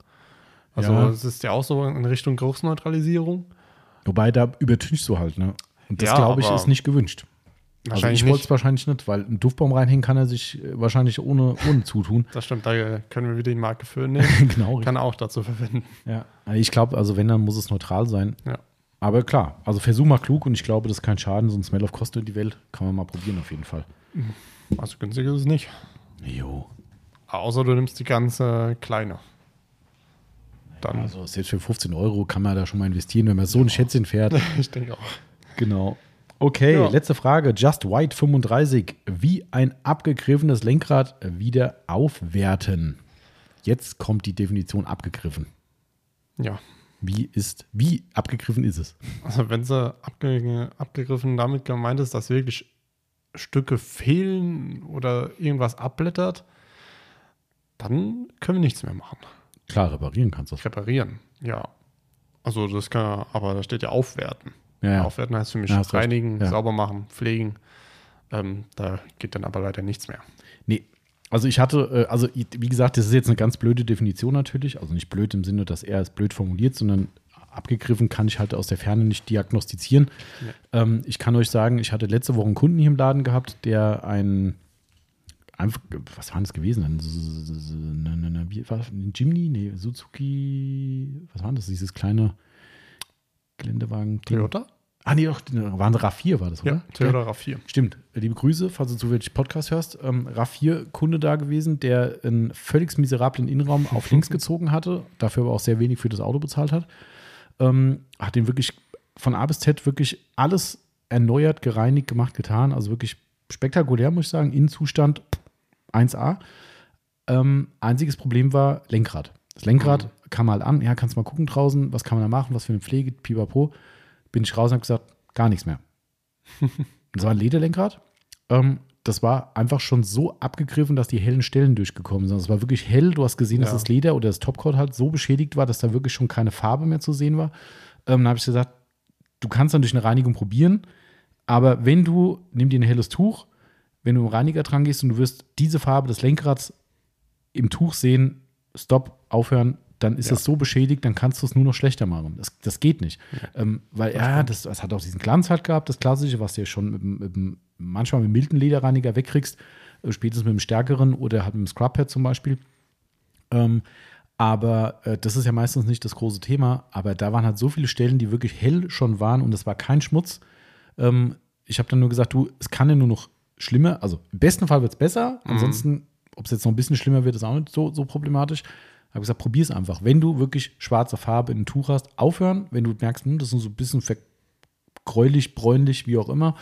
Also Ja. es ist ja auch so in Richtung Geruchsneutralisierung. Wobei, da übertünchst du halt, ne? Und das, Ja, glaube ich, ist nicht gewünscht. Also Wahrscheinlich ich wollte es wahrscheinlich nicht, weil einen Duftbaum reinhängen kann er sich äh, wahrscheinlich ohne, ohne zutun. Das stimmt, da äh, können wir wieder die Marke für nehmen. genau. Kann er auch dazu verwenden. Ja. Ich glaube, also wenn, dann muss es neutral sein. Ja. Aber klar, also versuch mal klug und ich glaube, das ist kein Schaden, so ein Smell of kostet die Welt. Kann man mal probieren auf jeden Fall. Also günstig ist es nicht. Jo. Außer du nimmst die ganze kleine. Dann, Also selbst für 15 Euro kann man da schon mal investieren, wenn man so ein Schätzchen fährt. ich denke auch. Genau. Okay, Ja. letzte Frage. Just White 35. Wie ein abgegriffenes Lenkrad wieder aufwerten? Jetzt kommt die Definition abgegriffen. Ja. Wie ist, wie abgegriffen ist es? Also wenn sie abge abgegriffen damit gemeint ist, dass wirklich Stücke fehlen oder irgendwas abblättert, dann können wir nichts mehr machen. Klar, reparieren kannst du das. Reparieren, ja. Also das kann, aber da steht ja aufwerten. Ja, ja. Aufwerten heißt für mich Ja, reinigen, sauber machen, pflegen. Ähm, da geht dann aber leider nichts mehr. Nee. Also ich hatte, äh, also wie gesagt, das ist jetzt eine ganz blöde Definition natürlich. Also nicht blöd im Sinne, dass er es blöd formuliert, sondern abgegriffen kann ich halt aus der Ferne nicht diagnostizieren. Ähm, ich kann euch sagen, ich hatte letzte Woche einen Kunden hier im Laden gehabt, der ein einfach, was war das gewesen? Ein, ne, ne, ne, ein Jimny? Nee, Suzuki, was war das? Dieses kleine Geländewagen. Toyota? Ah, nee, doch, waren RAV4 war das, oder? Ja, Toyota RAV4. Stimmt. Liebe Grüße, falls du zufällig Podcast hörst. Ähm, RAV4-Kunde da gewesen, der einen völlig miserablen Innenraum auf links gezogen hatte, dafür aber auch sehr wenig für das Auto bezahlt hat. Ähm, hat den wirklich von A bis Z wirklich alles erneuert, gereinigt, gemacht, getan. Also wirklich spektakulär, muss ich sagen. Innenzustand 1A. Ähm, einziges Problem war Lenkrad. Das Lenkrad kam mal an, ja, kannst mal gucken draußen, was kann man da machen, was für eine Pflege, pipapo. Bin ich raus und habe gesagt, gar nichts mehr. das war ein Lederlenkrad. Ähm, das war einfach schon so abgegriffen, dass die hellen Stellen durchgekommen sind. Es war wirklich hell. Du hast gesehen, dass Ja. das Leder oder das Topcoat halt so beschädigt war, dass da wirklich schon keine Farbe mehr zu sehen war. Ähm, dann habe ich gesagt, du kannst dann durch eine Reinigung probieren, aber wenn du, nimm dir ein helles Tuch, wenn du im Reiniger dran gehst und du wirst diese Farbe des Lenkrads im Tuch sehen, stopp, aufhören, dann ist Ja. das so beschädigt, dann kannst du es nur noch schlechter machen. Das, das geht nicht. Ähm, weil, ja, das, das hat auch diesen Glanz halt gehabt, das Klassische, was du ja schon mit, mit, manchmal mit milden Lederreiniger wegkriegst, äh, spätestens mit dem stärkeren oder halt mit dem Scrubpad zum Beispiel. Ähm, aber äh, das ist ja meistens nicht das große Thema. Aber da waren halt so viele Stellen, die wirklich hell schon waren und es war kein Schmutz. Ähm, ich habe dann nur gesagt, du, es kann ja nur noch schlimmer. Also im besten Fall wird es besser. Ansonsten, ob es jetzt noch ein bisschen schlimmer wird, ist auch nicht so, so problematisch. Habe gesagt, probier es einfach. Wenn du wirklich schwarze Farbe in ein Tuch hast, aufhören. Wenn du merkst, hm, das ist so ein bisschen vergräulich, bräunlich, wie auch immer,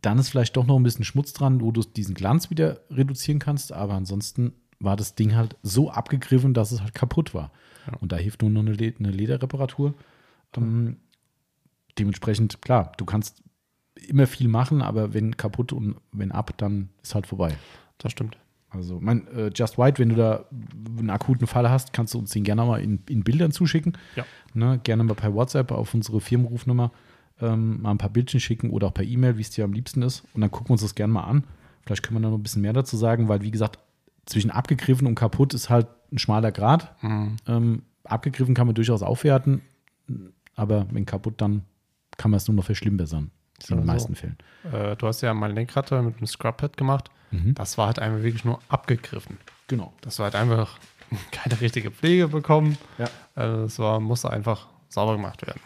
dann ist vielleicht doch noch ein bisschen Schmutz dran, wo du diesen Glanz wieder reduzieren kannst. Aber ansonsten war das Ding halt so abgegriffen, dass es halt kaputt war. Und da hilft nur noch eine, Le eine Lederreparatur. Ähm, dementsprechend, klar, du kannst immer viel machen, aber wenn kaputt und wenn ab, dann ist halt vorbei. Das stimmt. Also, mein äh, Just White, wenn du da einen akuten Fall hast, kannst du uns den gerne mal in, in Bildern zuschicken. Ja. Ne, gerne mal per WhatsApp auf unsere Firmenrufnummer ähm, mal ein paar Bildchen schicken oder auch per E-Mail, wie es dir am liebsten ist. Und dann gucken wir uns das gerne mal an. Vielleicht können wir da noch ein bisschen mehr dazu sagen, weil, wie gesagt, zwischen abgegriffen und kaputt ist halt ein schmaler Grad. Ähm, abgegriffen kann man durchaus aufwerten, aber wenn kaputt, dann kann man es nur noch verschlimmbessern. In den Also- meisten Fällen. Äh, du hast ja mein Lenkrad da mit dem Scrubpad gemacht. Das war halt einfach wirklich nur abgegriffen. Genau. Das war halt einfach keine richtige Pflege bekommen. Ja. Äh, Es war, musste einfach sauber gemacht werden.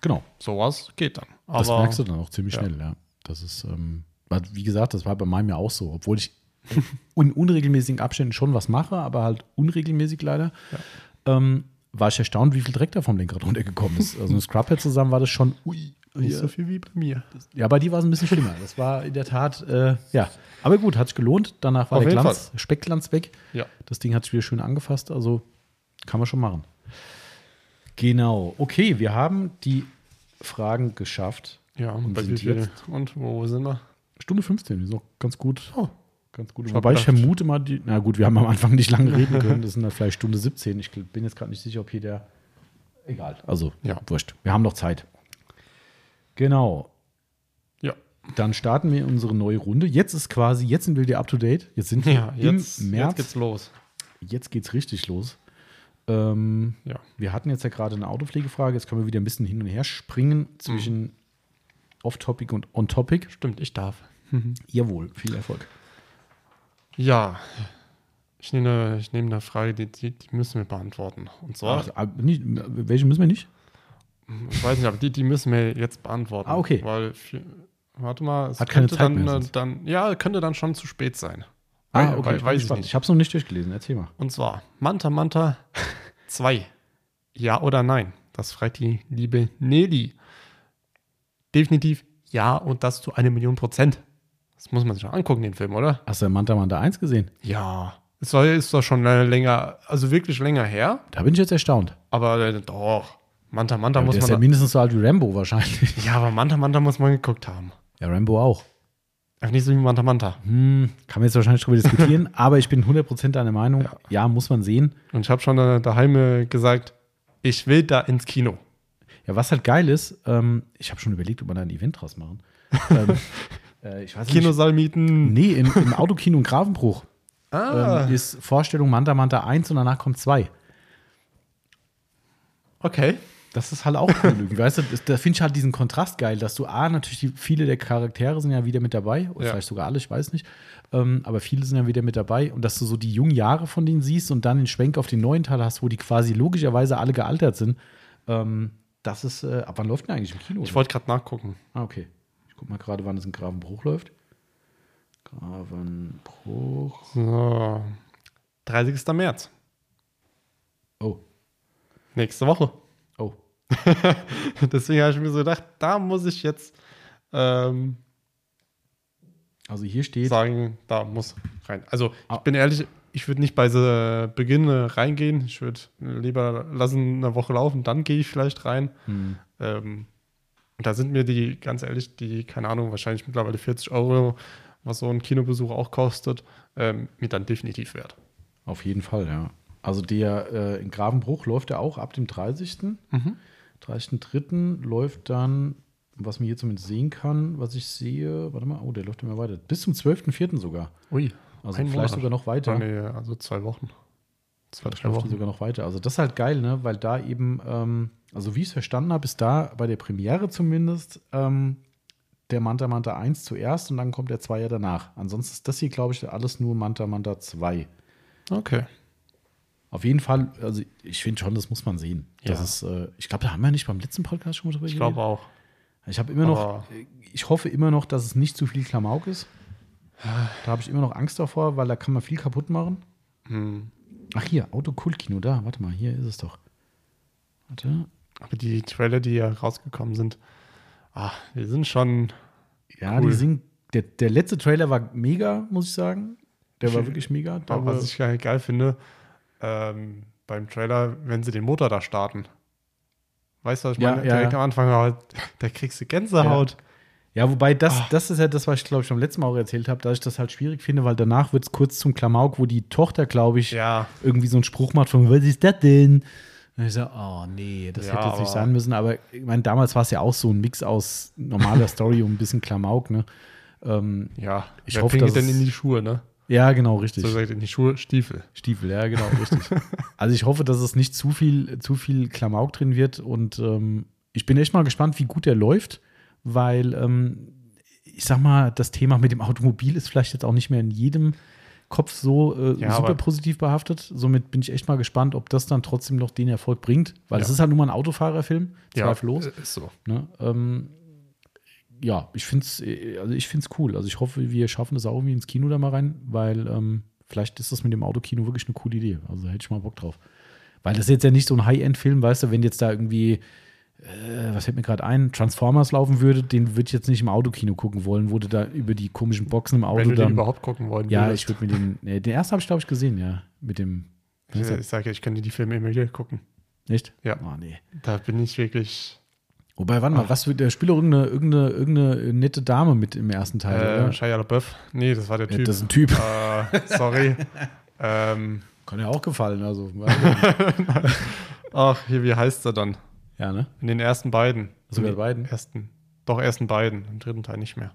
Genau. Sowas geht dann. Aber Das merkst du dann auch ziemlich ja. schnell, ja. Das ist, ähm, wie gesagt, das war bei meinem ja auch so, obwohl ich in unregelmäßigen Abständen schon was mache, aber halt unregelmäßig leider. Ähm, war ich erstaunt, wie viel Dreck da vom Lenkrad runtergekommen ist. Also ein Scrubhead zusammen war das schon, ui, nicht ja. so viel wie bei mir. ja, bei dir war es ein bisschen schlimmer. Das war in der Tat, äh, ja. Aber gut, hat sich gelohnt. Danach war Auf der Glanz, Speckglanz weg. Ja. Das Ding hat sich wieder schön angefasst, also kann man schon machen. Genau. Okay, wir haben die Fragen geschafft. Ja, Und bei sind jetzt? Und wo sind wir? Stunde 15, ist noch ganz gut. Oh. Ganz gut. Ich Wobei ich vermute mal, die, na gut, wir haben am Anfang nicht lange reden können. Das sind dann vielleicht Stunde 17. Ich bin jetzt gerade nicht sicher, ob hier der. Egal. Also, Ja. wurscht. Wir haben noch Zeit. Genau. Ja. Dann starten wir unsere neue Runde. Jetzt ist quasi, jetzt sind wir wieder up to date. Jetzt sind wir Ja, jetzt, im jetzt März. geht's los. Jetzt geht's richtig los. Ähm, Ja. wir hatten jetzt ja gerade eine Autopflegefrage. Jetzt können wir wieder ein bisschen hin und her springen zwischen Mhm. Off-Topic und On-Topic. Stimmt, ich darf. Jawohl, viel Erfolg. Ja. Ich nehme, ich nehme eine Frage, die, die, müssen wir beantworten. Und zwar, Ach, ah, welche müssen wir nicht? Ich weiß nicht, aber die, die müssen wir jetzt beantworten. Ah, okay. Weil, warte mal, es Hat keine könnte Zeit dann, mehr äh, dann, ja, könnte dann schon zu spät sein. Ah, okay. wei- ich, weiß ich nicht. ich habe es noch nicht durchgelesen. Erzähl mal. Und zwar Manta Manta 2. Ja oder nein? Das fragt die liebe Nelly. Definitiv ja und das zu einer Million Prozent. Das muss man sich auch angucken, den Film, oder? Hast du Manta Manta 1 gesehen? Ja. Es war, ist doch schon äh, länger, also wirklich länger her, Da bin ich jetzt erstaunt. aber äh, doch. Manta Manta Aber muss der ist man. ja mindestens so alt wie Rambo wahrscheinlich. ja, aber Manta Manta muss man geguckt haben. Ja, Rambo auch. Einfach nicht so wie Manta Manta. Hm, kann man jetzt wahrscheinlich drüber diskutieren, aber ich bin 100% deiner Meinung. Ja. muss man sehen. Und ich habe schon äh, daheim äh, gesagt, ich will da ins Kino. Ja, was halt geil ist, ähm, ich habe schon überlegt, ob wir da ein Event draus machen. ähm, äh, ich weiß nicht. Kinosaal mieten. Nee, in, im Autokino in Grafenbruch Ah, ähm, ist Vorstellung Manta Manta 1 und danach kommt 2. okay. Das ist halt auch cool. irgendwie, weißt du, das, da finde ich halt diesen Kontrast geil, dass du A, natürlich die, viele der Charaktere sind ja wieder mit dabei, oder Ja. vielleicht sogar alle, ich weiß nicht. Ähm, aber viele sind ja wieder mit dabei und dass du so die jungen Jahre von denen siehst und dann den Schwenk auf den neuen Teil hast, wo die quasi logischerweise alle gealtert sind. Ähm, das ist, äh, ab wann läuft denn eigentlich im Kino? Ich wollte gerade nachgucken. ah, okay. Ich guck mal gerade, wann es in Gravenbruch läuft. Gravenbruch. So. 30. März. Oh, Nächste Woche. Deswegen habe ich mir so gedacht, da muss ich jetzt ähm, Also hier steht. sagen, da muss rein. Also ich Ah. bin ehrlich, ich würde nicht bei Beginn äh, reingehen. Ich würde lieber lassen eine Woche laufen, dann gehe ich vielleicht rein. Hm. Ähm, und da sind mir die, ganz ehrlich, die, keine Ahnung, wahrscheinlich mittlerweile 40 Euro, was so ein Kinobesuch auch kostet, ähm, mir dann definitiv wert. Auf jeden Fall, ja. Also der äh, in Gravenbruch läuft er auch ab dem 30. Mhm. 30.03. läuft dann, was man hier zumindest sehen kann, was ich sehe, warte mal, oh, der läuft immer weiter. Bis zum 12.04. sogar. Ui. Also vielleicht Monat. sogar noch weiter. Nee, also zwei Wochen. Zwei, drei Läuft Wochen. sogar noch weiter. Also das ist halt geil, ne? Weil da eben, ähm, also wie ich es verstanden habe, ist da bei der Premiere zumindest ähm, der Manta Manta 1 zuerst und dann kommt der 2 ja danach. Ansonsten ist das hier, glaube ich, alles nur Manta Manta 2. Okay. Auf jeden Fall, also ich finde schon, das muss man sehen. Das Ja. ist, äh, ich glaube, da haben wir nicht beim letzten Podcast schon mal drüber Ich glaube auch. Ich habe immer noch, Aber- ich hoffe immer noch, dass es nicht zu viel Klamauk ist. Da habe ich immer noch Angst davor, weil da kann man viel kaputt machen. Hm. Ach hier, Autokultkino, da, warte mal, hier ist es doch. Warte. Aber die Trailer, die ja rausgekommen sind, ah, die sind schon. Ja, Cool. die sind, der, der letzte Trailer war mega, muss ich sagen. Der war wirklich mega. Aber was ich geil finde, ähm, beim Trailer, wenn sie den Motor da starten. Weißt du, was ich Ja, meine? ja, Direkt ja. am Anfang, halt, da kriegst du Gänsehaut. ja, wobei das, Ah. das ist ja das, was ich glaube ich beim letzten Mal auch erzählt habe, dass ich das halt schwierig finde, weil danach wird es kurz zum Klamauk, wo die Tochter, glaube ich, Ja, irgendwie so einen Spruch macht von, was ist das denn? Und ich so, oh nee, das hätte jetzt nicht sein müssen. Aber ich meine, damals war es ja auch so ein Mix aus normaler Story und ein bisschen Klamauk, ne? Ähm, ja. Ich Wer hoffe, dass denn in die Schuhe, ne? Ja, genau, richtig. So gesagt, in die Schuhe, Stiefel. Stiefel, ja, genau, richtig. also ich hoffe, dass es nicht zu viel, zu viel Klamauk drin wird und ähm, ich bin echt mal gespannt, wie gut der läuft, weil ähm, ich sag mal, das Thema mit dem Automobil ist vielleicht jetzt auch nicht mehr in jedem Kopf so äh, Ja, super positiv behaftet. Somit bin ich echt mal gespannt, ob das dann trotzdem noch den Erfolg bringt, weil es Ja. ist halt nur mal ein Autofahrerfilm, zweifellos. Ja, ist so. Ne? Ähm, ja, ich finde es also ich find's cool. Also ich hoffe, wir schaffen das auch irgendwie ins Kino da mal rein, weil ähm, vielleicht ist das mit dem Autokino wirklich eine coole Idee. Also da hätte ich mal Bock drauf. Weil das ist jetzt ja nicht so ein High-End-Film, weißt du, wenn jetzt da irgendwie, äh, was fällt mir gerade ein, Transformers laufen würde, den würde ich jetzt nicht im Autokino gucken wollen, wurde da über die komischen Boxen im Auto Wenn du den dann. überhaupt gucken wollen ja, würdest. ich würde mir den, nee, den ersten habe ich, glaube ich, gesehen, ja. Mit dem, Ich, ich sage ja, ich könnte die Filme immer wieder gucken. nicht? Ja. Oh, nee. Da bin ich wirklich. Wobei, warte mal, was für, der spielt doch irgendeine, irgendeine, irgendeine nette Dame mit im ersten Teil, Äh, oder? Shia LaBeouf. Nee, das war der Ja, Typ. das ist ein Typ. äh, sorry. ähm, Kann ja auch gefallen, also. ach, hier, wie heißt er dann? ja, ne? In den ersten beiden. Sogar In den beiden? Ersten. Doch, ersten beiden. Im dritten Teil nicht mehr.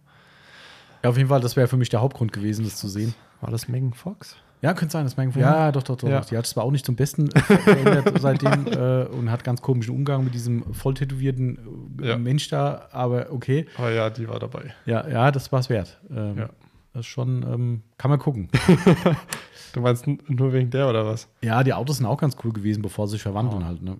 Ja, auf jeden Fall, das wäre für mich der Hauptgrund gewesen, das zu sehen. War das Megan Fox? Ja, könnte sein, das Megan Fox. Ja, doch, doch, doch. Ja. Die hat es zwar auch nicht zum Besten äh, verändert seitdem äh, und hat ganz komischen Umgang mit diesem voll tätowierten äh, Ja. Mensch da, aber okay. Aber ja, die war dabei. Ja, ja, das war es wert. Ähm, Ja. Das ist schon, ähm, kann man gucken. Du meinst nur wegen der oder was? ja, die Autos sind auch ganz cool gewesen, bevor sie sich verwandeln Oh. halt, ne?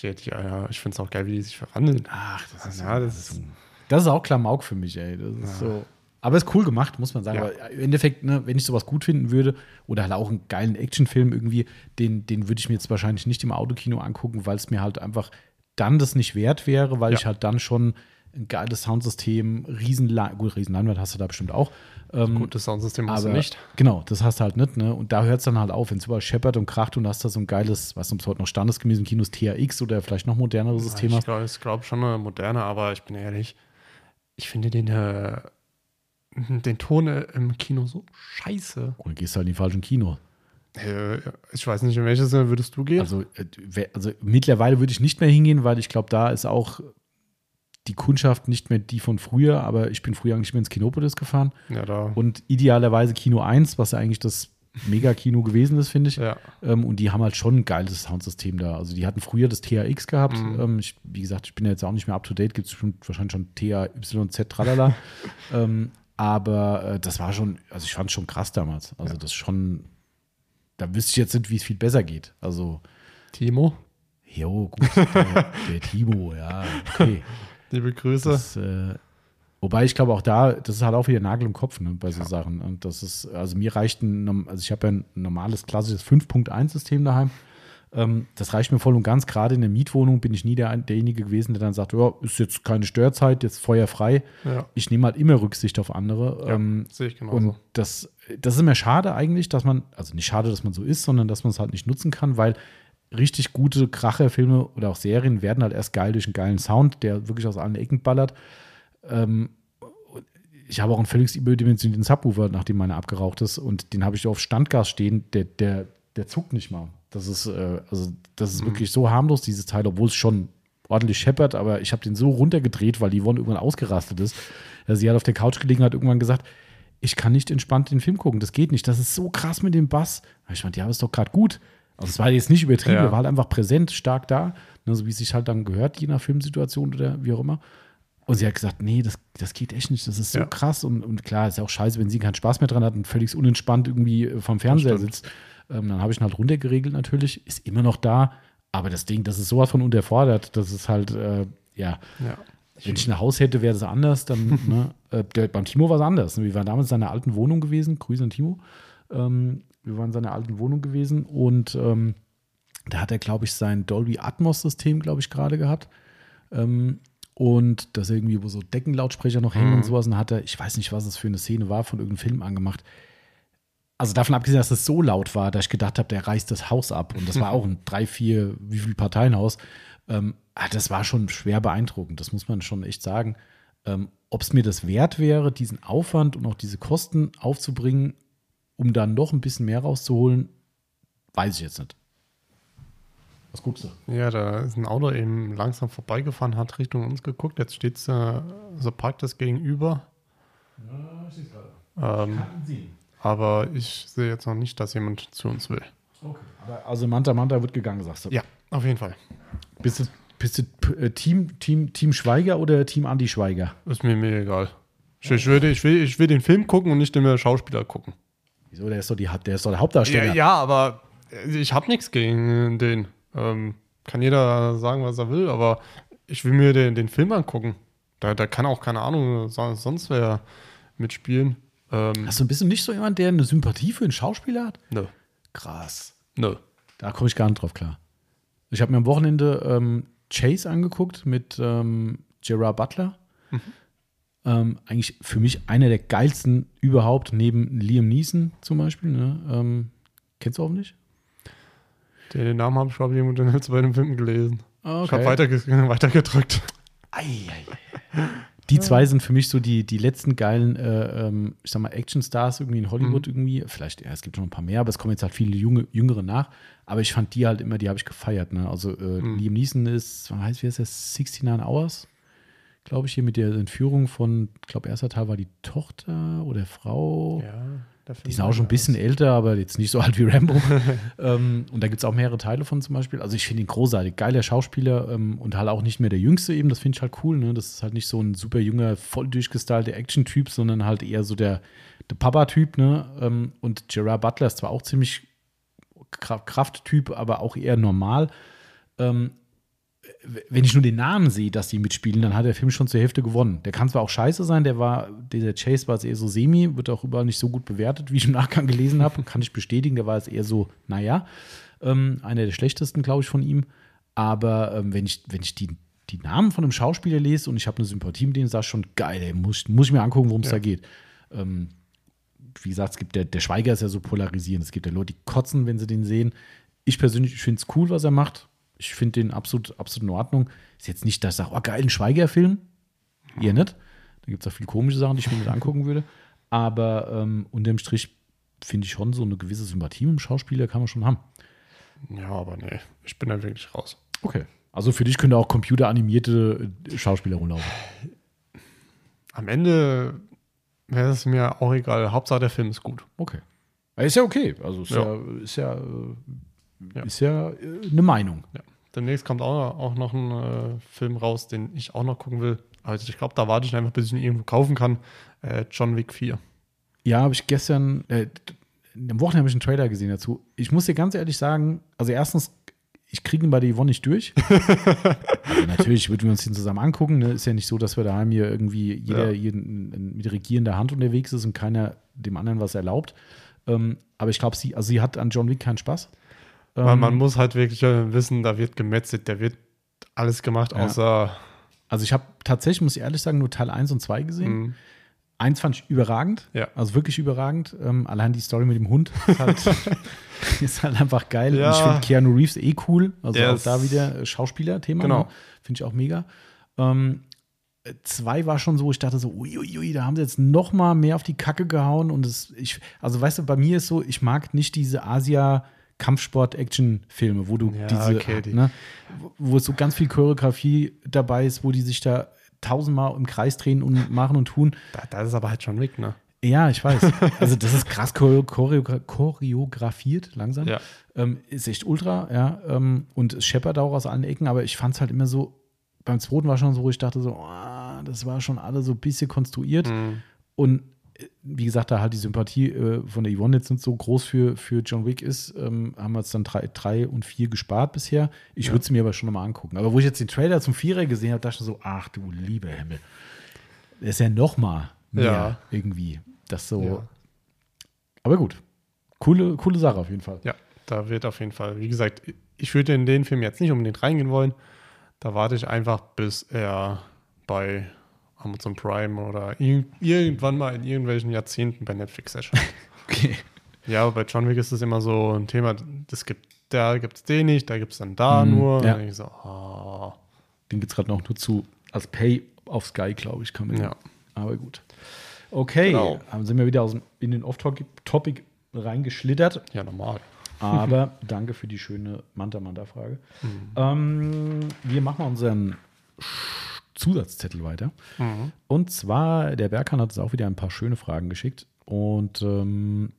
Die, die, ja, ja, ich finde es auch geil, wie die sich verwandeln. Ach, das Ja, das ist. Das ist auch Klamauk für mich, ey. Das ist so. Aber ist cool gemacht, muss man sagen. Ja. Aber im Endeffekt, ne, wenn ich sowas gut finden würde, oder halt auch einen geilen Actionfilm irgendwie, den, den würde ich mir jetzt wahrscheinlich nicht im Autokino angucken, weil es mir halt einfach dann das nicht wert wäre, weil Ja. ich halt dann schon ein geiles Soundsystem, riesen, gut, Riesenleinwand hast du da bestimmt auch. Ähm, Gutes Soundsystem hast aber du nicht. Genau, das hast du halt nicht, ne? Und da hört es dann halt auf, wenn es überall scheppert und kracht und hast da so ein geiles, was es heute noch standesgemäß im Kinos THX oder vielleicht noch moderneres System ich hast. glaube glaub schon eine moderne, aber ich bin ehrlich, ich finde den, äh, den Ton äh, im Kino so scheiße. Oder gehst du halt in die falschen Kino. Ich weiß nicht, in welches würdest du gehen? Also, äh, also mittlerweile würde ich nicht mehr hingehen, weil ich glaube, da ist auch die Kundschaft nicht mehr die von früher, aber ich bin früher eigentlich mehr ins Kinopolis gefahren ja, da. und idealerweise Kino 1, was ja eigentlich das Mega-Kino gewesen ist, finde ich. Ja. Ähm, und die haben halt schon ein geiles Soundsystem da. Also die hatten früher das THX gehabt. Mhm. Ähm, ich, wie gesagt, ich bin ja jetzt auch nicht mehr up to date, gibt es wahrscheinlich schon THYZ tralala. ähm, aber äh, das war schon, also ich fand es schon krass damals. Also Ja. das schon, da wüsste ich jetzt nicht, wie es viel besser geht. Also, Timo, jo, gut, der, der Timo, ja, okay. liebe Grüße. Das, äh, wobei ich glaube auch da, das ist halt auch wieder Nagel im Kopf ne, bei so Sachen. Und das ist, also mir reicht ein, also ich habe ja ein normales klassisches 5.1-System daheim. Ähm, das reicht mir voll und ganz. Gerade in der Mietwohnung bin ich nie der, derjenige gewesen, der dann sagt, ja, ist jetzt keine Störzeit, jetzt feuerfrei. ja, Ich nehme halt immer Rücksicht auf andere. ja Ähm, sehe ich genauso. und das, das ist immer schade eigentlich, dass man, also nicht schade, dass man so ist, sondern dass man es halt nicht nutzen kann, weil richtig gute Kracherfilme oder auch Serien werden halt erst geil durch einen geilen Sound, der wirklich aus allen Ecken ballert. Ähm, ich habe auch einen völlig überdimensionierten Subwoofer, nachdem meiner abgeraucht ist, und den habe ich auf Standgas stehen, der, der, der zuckt nicht mal. Das ist, äh, also, das ist wirklich so harmlos, dieses Teil, obwohl es schon ordentlich scheppert, aber ich habe den so runtergedreht, weil die Yvonne irgendwann ausgerastet ist. Ja, sie hat auf der Couch gelegen, hat irgendwann gesagt, ich kann nicht entspannt den Film gucken, das geht nicht, das ist so krass mit dem Bass. Ich meinte, ja, ist doch gerade gut. Also es war jetzt nicht übertrieben, Ja. er war halt einfach präsent, stark da, ne, so wie es sich halt dann gehört, je nach Filmsituation oder wie auch immer. Und sie hat gesagt, nee, das, das geht echt nicht, das ist so Ja. krass. Und, und klar, ist ja auch scheiße, wenn sie keinen Spaß mehr dran hat und völlig unentspannt irgendwie äh, vom Fernseher sitzt. Ähm, dann habe ich ihn halt runtergeregelt natürlich, ist immer noch da. Aber das Ding, das ist sowas von unterfordert, das ist halt, äh, ja, ja. wenn ich ein Haus hätte, wäre das anders. Dann, ne, äh, beim Timo war es anders. Wir waren damals in seiner alten Wohnung gewesen. Grüße an Timo. Ähm, wir waren in seiner alten Wohnung gewesen und ähm, da hat er, glaube ich, sein Dolby Atmos-System, glaube ich, gerade gehabt. Ähm, und das irgendwie, wo so Deckenlautsprecher noch hängen Mhm. und sowas. Und hat er, ich weiß nicht, was das für eine Szene war, von irgendeinem Film angemacht. Also davon abgesehen, dass es so laut war, dass ich gedacht habe, der reißt das Haus ab. Und das war auch ein drei, vier, wie viel Parteienhaus. Ähm, ah, das war schon schwer beeindruckend, das muss man schon echt sagen. Ähm, Ob es mir das wert wäre, diesen Aufwand und auch diese Kosten aufzubringen, um dann noch ein bisschen mehr rauszuholen, weiß ich jetzt nicht. Was guckst du? Ja, da ist ein Auto eben langsam vorbeigefahren, hat Richtung uns geguckt. Jetzt steht es, äh, so parkt das gegenüber. Ähm, aber ich sehe jetzt noch nicht, dass jemand zu uns will. Aber also Manta Manta wird gegangen, sagst du. Ja, auf jeden Fall. Bist du, bist du äh, Team, Team, Team Schweiger oder Team Anti Schweiger? Ist mir mega egal. Ich, ich, will, ich, will, ich will den Film gucken und nicht den Schauspieler gucken. Wieso? Der ist doch, die, der, ist doch der Hauptdarsteller. Ja, ja aber ich habe nichts gegen den. Ähm, kann jeder sagen, was er will, aber ich will mir den, den Film angucken. Da, da kann auch, keine Ahnung, so- sonst wer mitspielen. Ähm, Hast du ein bisschen nicht so jemand, der eine Sympathie für einen Schauspieler hat? nö, Krass. nö. Da komme ich gar nicht drauf klar. Ich habe mir am Wochenende ähm, Chase angeguckt mit ähm, Gerard Butler. Ähm, eigentlich für mich einer der geilsten überhaupt, neben Liam Neeson zum Beispiel. Ne? Ähm, kennst du auch nicht? Den Namen habe ich, glaube ich, irgendwo in den bei dem Film gelesen. Okay. Ich habe weiterge weitergedrückt. Die zwei sind für mich so die, die letzten geilen, äh, ähm, ich sag mal, Actionstars irgendwie in Hollywood irgendwie. Vielleicht, ja, es gibt schon ein paar mehr, aber es kommen jetzt halt viele junge, Jüngere nach. Aber ich fand die halt immer, die habe ich gefeiert. Ne? Also äh, Liam Neeson ist, was heißt, wie heißt das, 69 Hours, glaube ich, hier mit der Entführung von, ich glaube, erster Teil war die Tochter oder Frau. Ja, der Die sind auch schon ein bisschen älter, aber jetzt nicht so alt wie Rambo. ähm, und da gibt es auch mehrere Teile von zum Beispiel. Also ich finde ihn großartig, geiler Schauspieler ähm, und halt auch nicht mehr der Jüngste eben. Das finde ich halt cool. Ne? Das ist halt nicht so ein super junger, voll durchgestylter Action-Typ, sondern halt eher so der, der Papa-Typ. Ne? Ähm, und Gerard Butler ist zwar auch ziemlich Kra- Krafttyp, aber auch eher normal. Ähm, wenn ich nur den Namen sehe, dass die mitspielen, dann hat der Film schon zur Hälfte gewonnen. Der kann zwar auch scheiße sein, der war, dieser Chase war jetzt eher so semi, wird auch überall nicht so gut bewertet, wie ich im Nachgang gelesen habe. Kann ich bestätigen, der war jetzt eher so, naja, ähm, einer der schlechtesten, glaube ich, von ihm. Aber ähm, wenn ich, wenn ich die, die Namen von einem Schauspieler lese und ich habe eine Sympathie mit denen, sage ich schon, geil, ey, muss, muss ich mir angucken, worum es Ja. da geht. Ähm, wie gesagt, es gibt der, der Schweiger ist ja so polarisierend. Es gibt ja Leute, die kotzen, wenn sie den sehen. Ich persönlich finde es cool, was er macht. Ich finde den absolut, absolut in Ordnung. Ist jetzt nicht, dass ich sage, oh, geil, ein Schweiger-Film. Eher nicht. Da gibt es auch viele komische Sachen, die ich mir nicht angucken würde. Aber ähm, unterm Strich finde ich schon so eine gewisse Sympathie mit dem Schauspieler kann man schon haben. Ja, aber nee, ich bin da wirklich raus. Okay. Also für dich könnte auch computeranimierte äh, Schauspieler rumlaufen. Am Ende wäre es mir auch egal. Hauptsache der Film ist gut. Okay. Ist ja okay. Also ist ja, Ja. ist ja, äh, Ja. ist ja äh, eine Meinung. Ja. Demnächst kommt auch, auch noch ein äh, Film raus, den ich auch noch gucken will. Also ich glaube, da warte ich einfach, bis ich ihn irgendwo kaufen kann. Äh, John Wick 4. Ja, habe ich gestern, äh, am Wochenende habe ich einen Trailer gesehen dazu. Ich muss dir ganz ehrlich sagen, also erstens, ich kriege ihn bei der Yvonne nicht durch. also natürlich würden wir uns den zusammen angucken. Ne? Ist ja nicht so, dass wir daheim hier irgendwie jeder Ja. jeden, mit regierender Hand unterwegs ist und keiner dem anderen was erlaubt. Ähm, aber ich glaube, sie, also sie hat an John Wick keinen Spaß. Weil Ähm, man muss halt wirklich äh, wissen, da wird gemetzelt, da wird alles gemacht, Ja. außer Also ich habe tatsächlich, muss ich ehrlich sagen, nur Teil 1 und 2 gesehen. Mhm. Eins fand ich überragend, Ja. also wirklich überragend. Ähm, allein die Story mit dem Hund ist halt, ist halt einfach geil. Ja. Und ich finde Keanu Reeves eh cool. Also Der auch da wieder äh, Schauspieler-Thema. Genau. Ne? Finde ich auch mega. Ähm, äh, zwei war schon so, ich dachte so, uiuiui, da haben sie jetzt noch mal mehr auf die Kacke gehauen. Und es, ich, also weißt du, bei mir ist so, ich mag nicht diese Asia- Kampfsport-Action-Filme, wo du Ja, diese, okay, die- ne, wo- so ganz viel Choreografie dabei ist, wo die sich da tausendmal im Kreis drehen und machen und tun. da, das ist aber halt John Wick, ne? Ja, ich weiß. Also das ist krass choreo choreo choreografiert, langsam. Ja. Ähm, ist echt ultra, ja. Ähm, und es scheppert auch aus allen Ecken, aber ich fand es halt immer so, beim zweiten war schon so, wo ich dachte so, ah, das war schon alle so ein bisschen konstruiert. Mhm. Und wie gesagt, da halt die Sympathie äh, von der Yvonne jetzt nicht so groß für, für John Wick ist, ähm, haben wir jetzt dann drei, drei und vier gespart bisher. Ich würde es mir aber schon nochmal angucken. Aber wo ich jetzt den Trailer zum Vierer gesehen habe, dachte ich so, ach du lieber Himmel. Das ist ja noch mal mehr Ja. irgendwie. Das so. Ja. Aber gut. Coole, coole Sache auf jeden Fall. Ja, da wird auf jeden Fall, wie gesagt, ich würde in den Film jetzt nicht unbedingt reingehen wollen. Da warte ich einfach, bis er bei Amazon Prime oder ir irgendwann mal in irgendwelchen Jahrzehnten bei Netflix erscheint. Okay. ja, aber bei John Wick ist das immer so ein Thema, das gibt, da gibt es den nicht, da gibt es dann da Mhm, nur. ja. So, ah, Den gibt es gerade noch nur zu als Pay auf Sky, glaube ich, kann man. Ja. Aber gut. Okay, Genau. sind wir wieder aus dem, in den Off-Topic reingeschlittert. ja, normal. Aber danke für die schöne Manta-Manta-Frage. Mhm. Ähm, wir machen unseren Zusatzzettel weiter. Mhm. Und zwar, der Berkan hat uns auch wieder ein paar schöne Fragen geschickt. Und ähm,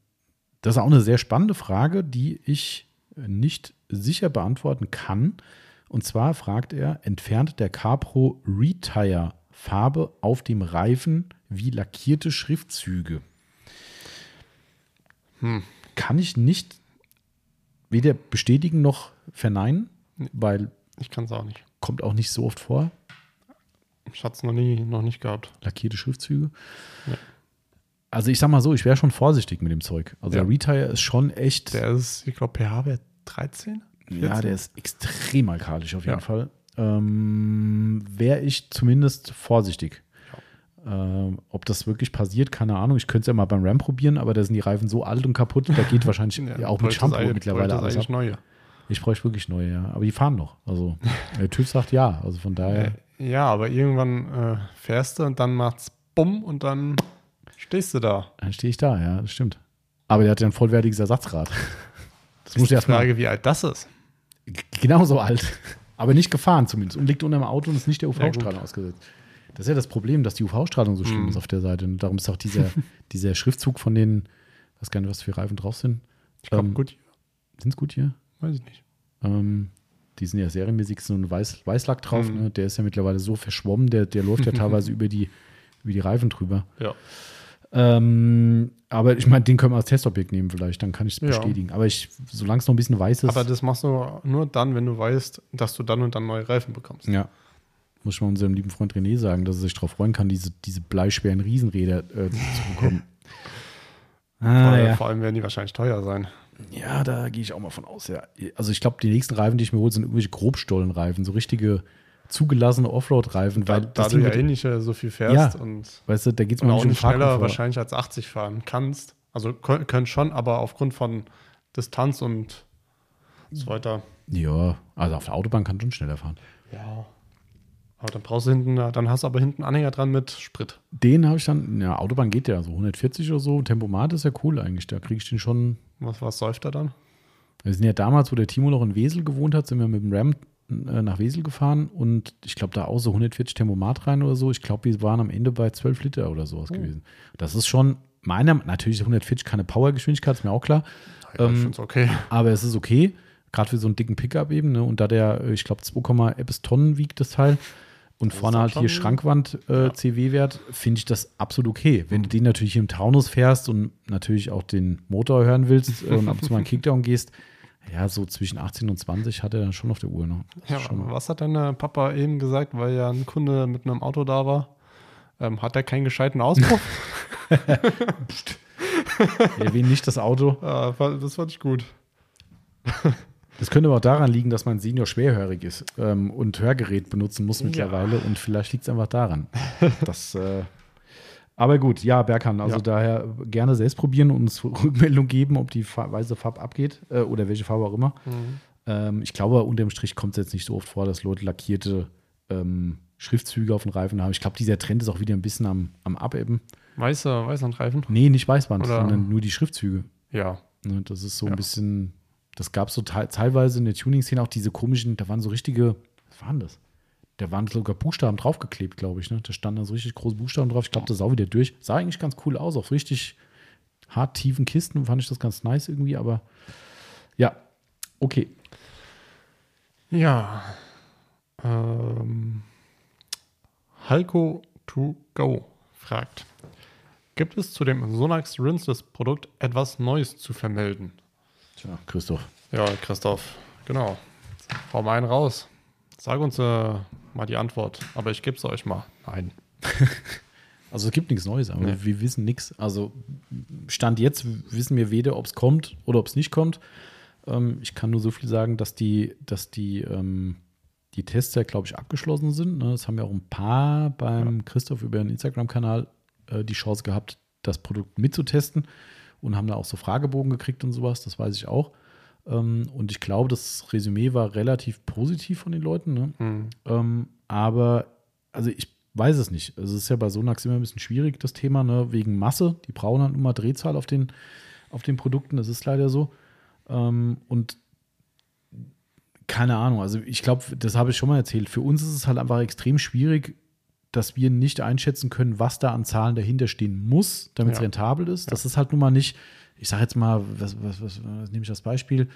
das ist auch eine sehr spannende Frage, die ich nicht sicher beantworten kann. Und zwar fragt er, entfernt der Capro Retire Farbe auf dem Reifen wie lackierte Schriftzüge? Hm. Kann ich nicht weder bestätigen noch verneinen, weil Ich kann es auch nicht. kommt auch nicht so oft vor, Ich hatte es noch, nie, noch nicht gehabt. lackierte Schriftzüge. Ja. Also ich sag mal so, ich wäre schon vorsichtig mit dem Zeug. Also Ja. der Retire ist schon echt, Der ist, ich glaube, pH-Wert 13? ja, 14? der ist extrem alkalisch auf jeden Ja. Fall. Ähm, wäre ich zumindest vorsichtig. Ähm, ob das wirklich passiert, keine Ahnung. Ich könnte es ja mal beim Ram probieren, aber da sind die Reifen so alt und kaputt, da geht wahrscheinlich ja, auch mit Shampoo eigentlich- mittlerweile alles eigentlich ab. neue. Ich bräuchte wirklich neue, ja. Aber die fahren noch. Also der TÜV sagt ja. Also von daher. Ja, aber irgendwann äh, fährst du und dann macht's bumm und dann stehst du da. Dann stehe ich da, ja, das stimmt. Aber der hat ja ein vollwertiges Ersatzrad. Das muss Ist ich die. Frage, wie alt das ist. Genauso alt. Aber nicht gefahren zumindest. Und liegt unter dem Auto und ist nicht der Ja, UV-Strahlung ausgesetzt. Das ist ja das Problem, dass die UV-Strahlung so schlimm Mhm. ist auf der Seite. Und darum ist auch dieser, dieser Schriftzug von den, ich weiß gar nicht, was für Reifen drauf sind. Ich glaube, Ähm, gut, Sind es gut hier? weiß ich nicht. Ähm, die sind ja serienmäßig so ein Weiß, Weißlack drauf. Mhm. Ne? Der ist ja mittlerweile so verschwommen, der, der läuft ja teilweise über die, über die Reifen drüber. Ja. Ähm, aber ich meine, den können wir als Testobjekt nehmen vielleicht, dann kann ich es Ja. bestätigen. Aber ich, solange es noch ein bisschen weiß ist, Aber das machst du nur dann, wenn du weißt, dass du dann und dann neue Reifen bekommst. ja, muss ich mal unserem lieben Freund René sagen, dass er sich darauf freuen kann, diese, diese bleischweren Riesenräder äh, zu bekommen. ah, vor, ja. vor allem werden die wahrscheinlich teuer sein. Ja, da gehe ich auch mal von aus. Ja. Also ich glaube, die nächsten Reifen, die ich mir hole, sind irgendwelche Grobstollenreifen, so richtige zugelassene Offroad-Reifen, weil Da, das da du ja eh nicht äh, so viel fährst Ja. und, weißt du, da geht es mir auch nicht schneller Fahrkomfort. wahrscheinlich als 80 fahren kannst. Also können, schon, aber aufgrund von Distanz und so weiter. Ja, also auf der Autobahn kann schon schneller fahren. Ja. Aber dann brauchst du hinten, dann hast du aber hinten einen Anhänger dran mit Sprit. Den habe ich dann, ja, Autobahn geht ja so 140 oder so. Tempomat ist ja cool eigentlich. Da kriege ich den schon. Was, was säuft er dann? Wir sind ja damals, wo der Timo noch in Wesel gewohnt hat, sind wir mit dem Ram äh, nach Wesel gefahren und ich glaube, da auch so 140 Tempomat rein oder so. Ich glaube, wir waren am Ende bei 12 Liter oder sowas Oh. gewesen. Das ist schon meiner, natürlich 140 keine Powergeschwindigkeit, ist mir auch klar. Ja, Ähm, okay. Aber es ist okay, gerade für so einen dicken Pickup eben. Ne? Und da der, äh, ich glaube, 2, etwas Tonnen wiegt das Teil und Das ist vorne halt hier Schrankwand äh, Ja. CW-Wert, finde ich das absolut okay. Wenn du den natürlich im Taunus fährst und natürlich auch den Motor hören willst und ab und zu mal einen Kickdown gehst, ja, so zwischen 18 und 20 hat er dann schon auf der Uhr. Ne? Das Ja, was hat dein äh, Papa eben gesagt, weil ja ein Kunde mit einem Auto da war? Ähm, hat er keinen gescheiten Auspuff? erwähne nicht das Auto. ja, fand- das fand ich gut. Das könnte aber auch daran liegen, dass mein Senior schwerhörig ist ähm, und Hörgerät benutzen muss Ja. mittlerweile und vielleicht liegt es einfach daran. Das, äh, aber gut, ja, Berghahn, also Ja. daher gerne selbst probieren und uns Rückmeldung geben, ob die weiße Farbe abgeht äh, oder welche Farbe auch immer. Ähm, ich glaube, unterm Strich kommt es jetzt nicht so oft vor, dass Leute lackierte ähm, Schriftzüge auf den Reifen haben. Ich glaube, dieser Trend ist auch wieder ein bisschen am, am Abebben. Weißer, weißer Reifen? Nee, nicht Weißband, sondern nur die Schriftzüge. Ja. Ne, das ist so ein Ja. bisschen, das gab so te teilweise in der Tuning-Szene auch diese komischen, da waren so richtige, was waren das? Da waren sogar Buchstaben draufgeklebt, glaube ich. Ne? Da standen da so richtig große Buchstaben drauf. Ich glaube, das sah wieder durch. Sah eigentlich ganz cool aus, auf richtig hart tiefen Kisten fand ich das ganz nice irgendwie, aber ja, okay. Ja. Ähm, Halko to go fragt: Gibt es zu dem Sonax Rinseless Produkt etwas Neues zu vermelden? Tja, Christoph. Ja, Christoph, genau. Hau mal einen raus. Sag uns äh, mal die Antwort, aber ich gebe es euch mal. Nein. Also es gibt nichts Neues, aber Nee. wir wissen nichts. Also Stand jetzt wissen wir weder, ob es kommt oder ob es nicht kommt. Ähm, ich kann nur so viel sagen, dass die, dass die, ähm, die Tests ja, glaube ich, abgeschlossen sind. Ne? Das haben ja auch ein paar beim Christoph über den Instagram-Kanal äh, die Chance gehabt, das Produkt mitzutesten und haben da auch so Fragebogen gekriegt und sowas, das weiß ich auch. Ähm, und ich glaube, das Resümee war relativ positiv von den Leuten. Ne? Hm. Ähm, aber, also ich weiß es nicht. Also es ist ja bei Sonax immer ein bisschen schwierig, das Thema, ne? wegen Masse. Die brauchen halt immer Drehzahl auf den, auf den Produkten, das ist leider so. Ähm, und keine Ahnung, also ich glaube, das habe ich schon mal erzählt. Für uns ist es halt einfach extrem schwierig, dass wir nicht einschätzen können, was da an Zahlen dahinter stehen muss, damit es Ja. rentabel ist. Das ist halt nun mal nicht, ich sage jetzt mal, was, was, was, was nehme ich das Beispiel?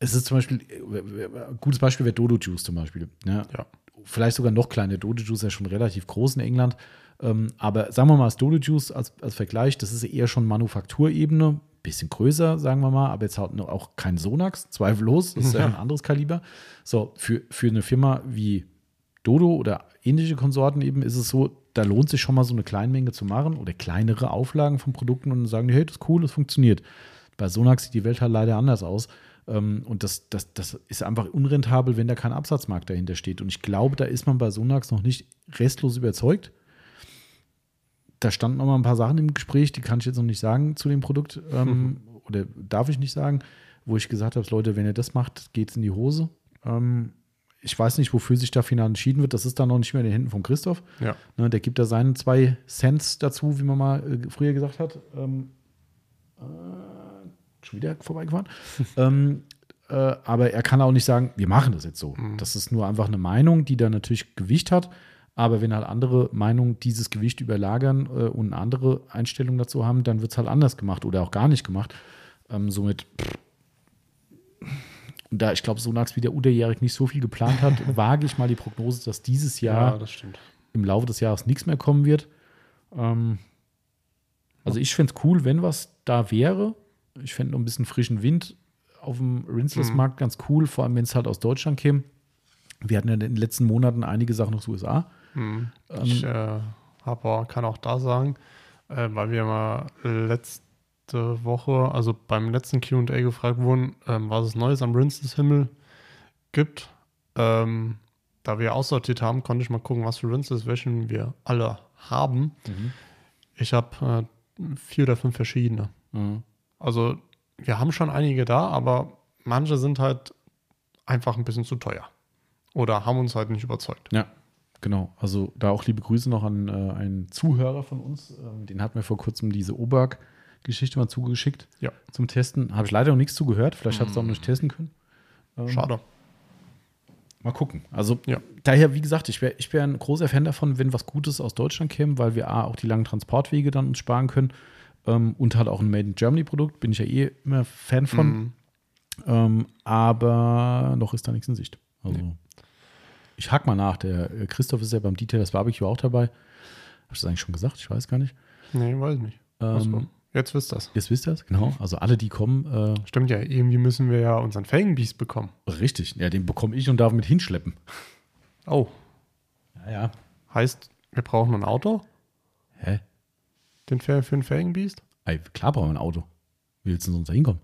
Es ist zum Beispiel, äh, ein gutes Beispiel wäre Dodo Juice zum Beispiel. Ja, Ja. vielleicht sogar noch kleiner. Dodo Juice ist ja schon relativ groß in England. Ähm, aber sagen wir mal, das Dodo Juice als, als Vergleich, das ist eher schon Manufakturebene, bisschen größer, sagen wir mal, aber jetzt halt auch kein Sonax, zweifellos, das ist ja, Ja. ein anderes Kaliber. So, für, für eine Firma wie Dodo oder ähnliche Konsorten eben ist es so, da lohnt sich schon mal so eine Kleinmenge zu machen oder kleinere Auflagen von Produkten und sagen die, hey, das ist cool, das funktioniert. Bei Sonax sieht die Welt halt leider anders aus. Ähm, Und das, das, das ist einfach unrentabel, wenn da kein Absatzmarkt dahinter steht. Und ich glaube, da ist man bei Sonax noch nicht restlos überzeugt. Da standen noch mal ein paar Sachen im Gespräch, die kann ich jetzt noch nicht sagen zu dem Produkt. Ähm, oder darf ich nicht sagen, wo ich gesagt habe, Leute, wenn ihr das macht, geht es in die Hose. Ähm, ich weiß nicht, wofür sich da final entschieden wird. Das ist dann noch nicht mehr in den Händen von Christoph. Ja. Ne, der gibt da seinen zwei Cents dazu, wie man mal äh, früher gesagt hat. Ähm, äh, schon wieder vorbeigefahren. ähm, äh, aber er kann auch nicht sagen, wir machen das jetzt so. Das ist nur einfach eine Meinung, die da natürlich Gewicht hat. Aber wenn halt andere Meinungen dieses Gewicht überlagern äh, und eine andere Einstellung dazu haben, dann wird es halt anders gemacht oder auch gar nicht gemacht. Ähm, somit, pff. Und da ich glaube, Sonax wieder unterjährig nicht so viel geplant hat, wage ich mal die Prognose, dass dieses Jahr ja, im Laufe des Jahres nichts mehr kommen wird. Ähm, also ich fände es cool, wenn was da wäre. Ich fände noch ein bisschen frischen Wind auf dem Rinseless-Markt ganz cool, vor allem wenn es halt aus Deutschland käme. Wir hatten ja in den letzten Monaten einige Sachen aus USA. Hm. Ähm, Ich äh, hab auch, kann auch da sagen, äh, weil wir mal letzte Woche, also beim letzten QA gefragt wurden, ähm, was es Neues am Rinses Himmel gibt. Ähm, da wir aussortiert haben, konnte ich mal gucken, was für Rinses welchen wir alle haben. Ich habe äh, vier oder fünf verschiedene. Mhm. Also wir haben schon einige da, aber manche sind halt einfach ein bisschen zu teuer. Oder haben uns halt nicht überzeugt. Ja, genau. Also da auch liebe Grüße noch an äh, einen Zuhörer von uns. Ähm, den hat mir vor kurzem diese Oberg-Geschichte mal zugeschickt Ja. zum Testen. Habe ich leider noch nichts zugehört. Vielleicht hat es auch noch nicht testen können. Ähm, Schade. Mal gucken. Also Ja. daher, wie gesagt, ich wäre ich wär ein großer Fan davon, wenn was Gutes aus Deutschland käme, weil wir A, auch die langen Transportwege dann uns sparen können ähm, und halt auch ein Made in Germany Produkt, bin ich ja eh immer Fan von. Mhm. Ähm, aber noch ist da nichts in Sicht. Also ich hack mal nach. Der äh, Christoph ist ja beim Detailers Barbecue auch dabei. Hast du das eigentlich schon gesagt? Ich weiß gar nicht. Nee, weiß nicht. Ähm, Jetzt wisst ihr das. Jetzt wisst ihr das, genau. Also alle, die kommen, äh, Stimmt ja, irgendwie müssen wir ja unseren Felgenbiest bekommen. richtig. Ja, den bekomme ich und darf mit hinschleppen. Oh, Ja, ja. heißt, wir brauchen ein Auto Hä? den Fel für den Felgenbiest? Ey, klar brauchen wir ein Auto. Wie willst du denn sonst da hinkommen?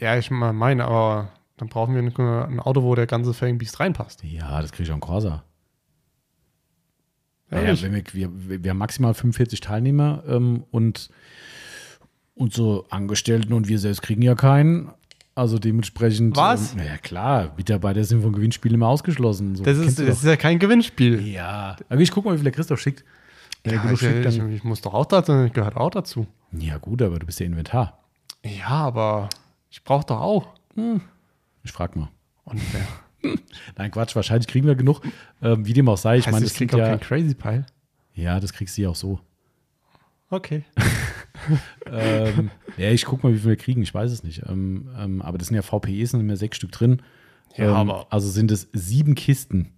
Ja, ich meine, aber dann brauchen wir ein, ein Auto, wo der ganze Felgenbiest reinpasst. Ja, das kriege ich auch in Corsa. Ja, ja, Ehrlich? wenn wir, wir, wir haben maximal 45 Teilnehmer ähm, und unsere Angestellten und wir selbst kriegen ja keinen. Also dementsprechend. Was? Ähm, naja, klar, Mitarbeiter sind vom Gewinnspiel immer ausgeschlossen. So, Das ist, das ist ja kein Gewinnspiel. ja. Aber ich guck mal, wie viel der Christoph schickt. Wenn er Ja, ich, schickt, ich, ich muss doch auch dazu, gehört auch dazu. ja, gut, aber du bist ja Inventar. Ja, aber ich brauche doch auch. Ich frag mal. Und wer? Nein, Quatsch, wahrscheinlich kriegen wir genug. Ähm, wie dem auch sei, ich meine, ich es krieg sind auch ja. kein Crazy Pile. Ja, das kriegst du ja auch so. Okay. ähm, ja, ich guck mal, wie viel wir kriegen. Ich weiß es nicht. Ähm, ähm, aber das sind ja VPEs, sind immer sechs Stück drin. Ja, ähm, aber- Also sind es sieben Kisten.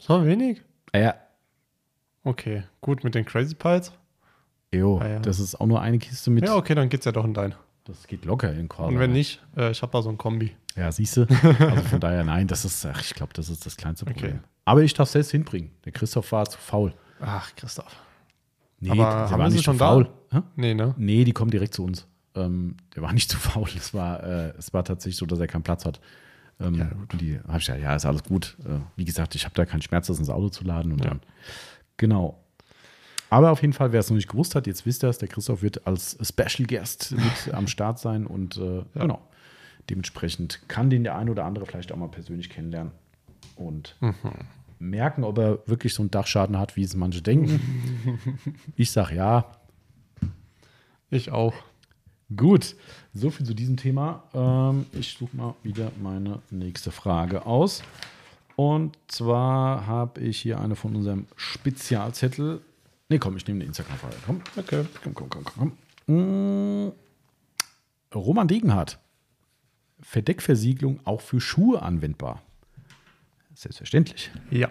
So wenig? Ah ja, Okay, gut mit den Crazy Piles. jo, Ah ja. das ist auch nur eine Kiste mit. Ja, okay, dann geht's ja doch in dein. Das geht locker in Quadrat. Und wenn nicht, äh, ich habe da so ein Kombi. Ja, siehst du. Also von daher, nein, das ist, ach, ich glaube, das ist das kleinste Problem. Okay. Aber ich darf es selbst hinbringen. Der Christoph war zu faul. Ach, Christoph. Nee, Aber haben sie nicht schon zu da? faul. Hä? Nee, ne? Nee, die kommen direkt zu uns. Ähm, der war nicht zu faul. Es war, äh, es war tatsächlich so, dass er keinen Platz hat. Ähm, Ja, und die habe ich ja, ja, ist alles gut. Äh, wie gesagt, ich habe da keinen Schmerz, das ins Auto zu laden. Und Ja. dann, genau. Aber auf jeden Fall, wer es noch nicht gewusst hat, jetzt wisst ihr es, der Christoph wird als Special Guest mit am Start sein und äh, genau. Dementsprechend kann den der ein oder andere vielleicht auch mal persönlich kennenlernen und Mhm. Merken, ob er wirklich so einen Dachschaden hat, wie es manche denken. ich sage ja, Ich auch. Gut, so viel zu diesem Thema. Ähm, ich suche mal wieder meine nächste Frage aus. Und zwar habe ich hier eine von unserem Spezialzettel. Nee, komm, ich nehme eine Instagram-Frage. Komm, okay. komm, komm, komm, komm. komm. Mm. Roman Degenhardt. Verdeckversiegelung auch für Schuhe anwendbar. Selbstverständlich. Ja.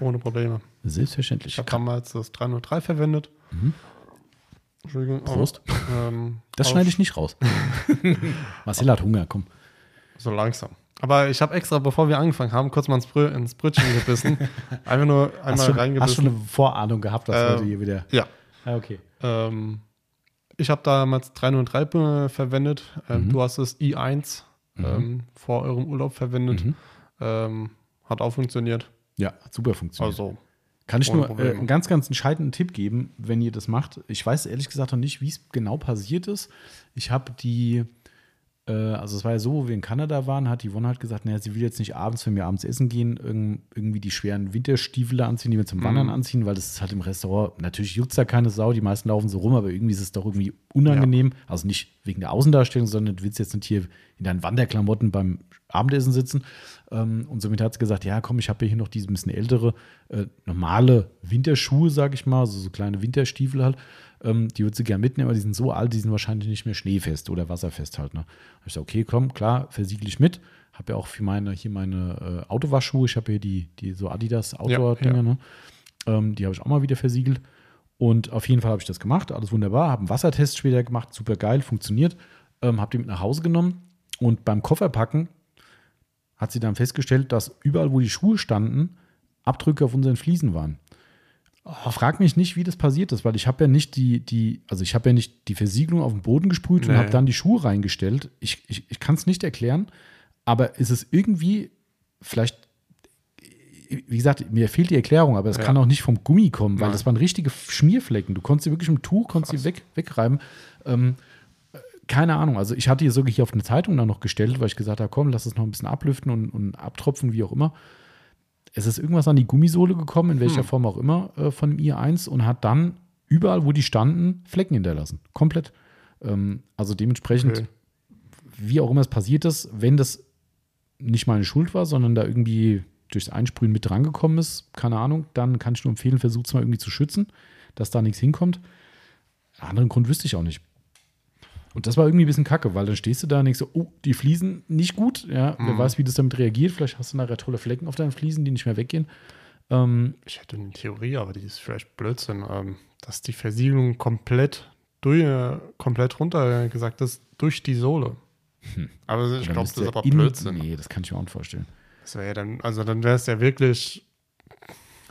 Ohne Probleme. Selbstverständlich. Ich habe damals das 303 verwendet. Entschuldigung. Mhm. Prost. Ähm, das auf- schneide ich nicht raus. Marcel hat Hunger, komm. So langsam. Aber ich habe extra, bevor wir angefangen haben, kurz mal ins, Brö ins Brötchen gebissen. Einfach nur Hast einmal schon, hast reingebissen. schon eine Vorahnung gehabt, dass Ähm, heute hier wieder. ja. Ah, okay. Ähm, ich habe damals 303 be- verwendet. Ähm, Mhm. Du hast das i1 ähm, vor eurem Urlaub verwendet. Mhm. Hat auch funktioniert. Ja, hat super funktioniert. Also, Kann ich nur äh, einen ganz, ganz entscheidenden Tipp geben, wenn ihr das macht. Ich weiß ehrlich gesagt noch nicht, wie es genau passiert ist. Ich habe die, also es war ja so, wo wir in Kanada waren, hat die Yvonne halt gesagt, naja, sie will jetzt nicht abends, wenn wir abends essen gehen, irg- irgendwie die schweren Winterstiefel anziehen, die wir zum Wandern anziehen, weil das ist halt im Restaurant, natürlich juckt da keine Sau, die meisten laufen so rum, aber irgendwie ist es doch irgendwie unangenehm. Also nicht wegen der Außendarstellung, sondern du willst jetzt nicht hier in deinen Wanderklamotten beim Abendessen sitzen. Ähm, und somit hat sie gesagt, ja komm, ich habe hier noch diese ein bisschen ältere, äh, normale Winterschuhe, sage ich mal, also so kleine Winterstiefel halt. Ähm, die würde sie gerne mitnehmen, aber die sind so alt, die sind wahrscheinlich nicht mehr schneefest oder wasserfest halt. Ne? Ich gesagt, okay, komm, klar, versiegel ich mit. Habe ja auch für meine, hier meine äh, Autowaschschuhe, ich habe hier die, die so Adidas Outdoor-Dinger, ja. ne? ähm, die habe ich auch mal wieder versiegelt. Und auf jeden Fall habe ich das gemacht, alles wunderbar, habe einen Wassertest später gemacht, super geil, funktioniert. Ähm, habe die mit nach Hause genommen und beim Kofferpacken hat sie dann festgestellt, dass überall, wo die Schuhe standen, Abdrücke auf unseren Fliesen waren. Frag mich nicht, wie das passiert ist, weil ich habe ja nicht die, die, also ich habe ja nicht die Versiegelung auf den Boden gesprüht und Nee. habe dann die Schuhe reingestellt. Ich, ich, ich kann es nicht erklären, aber ist es irgendwie, vielleicht, wie gesagt, mir fehlt die Erklärung, aber es Ja. kann auch nicht vom Gummi kommen, weil Nein. das waren richtige Schmierflecken. Du konntest sie wirklich mit dem Tuch, konntest sie weg, wegreiben. Ähm, keine Ahnung. Also ich hatte die sogar hier auf eine Zeitung dann noch gestellt, weil ich gesagt habe, komm, lass es noch ein bisschen ablüften und, und abtropfen, wie auch immer. Es ist irgendwas an die Gummisohle gekommen, in welcher Hm. Form auch immer, äh, von dem i1 und hat dann überall, wo die standen, Flecken hinterlassen. Komplett. Ähm, also dementsprechend, Okay. wie auch immer es passiert ist, wenn das nicht meine Schuld war, sondern da irgendwie durchs Einsprühen mit drangekommen ist, keine Ahnung, dann kann ich nur empfehlen, versucht es mal irgendwie zu schützen, dass da nichts hinkommt. Einen anderen Grund wüsste ich auch nicht. Und das war irgendwie ein bisschen kacke, weil dann stehst du da und denkst so, oh, die Fliesen nicht gut. Ja, wer weiß, wie das damit reagiert. Vielleicht hast du nachher tolle Flecken auf deinen Fliesen, die nicht mehr weggehen. Ähm, Ich hätte eine Theorie, aber die ist vielleicht Blödsinn, ähm, dass die Versiegelung komplett durch, äh, komplett runtergesagt ist durch die Sohle. Aber ich glaube, das ist aber in- Blödsinn. Nee, das kann ich mir auch nicht vorstellen. Das wäre ja dann, also dann wäre es ja wirklich,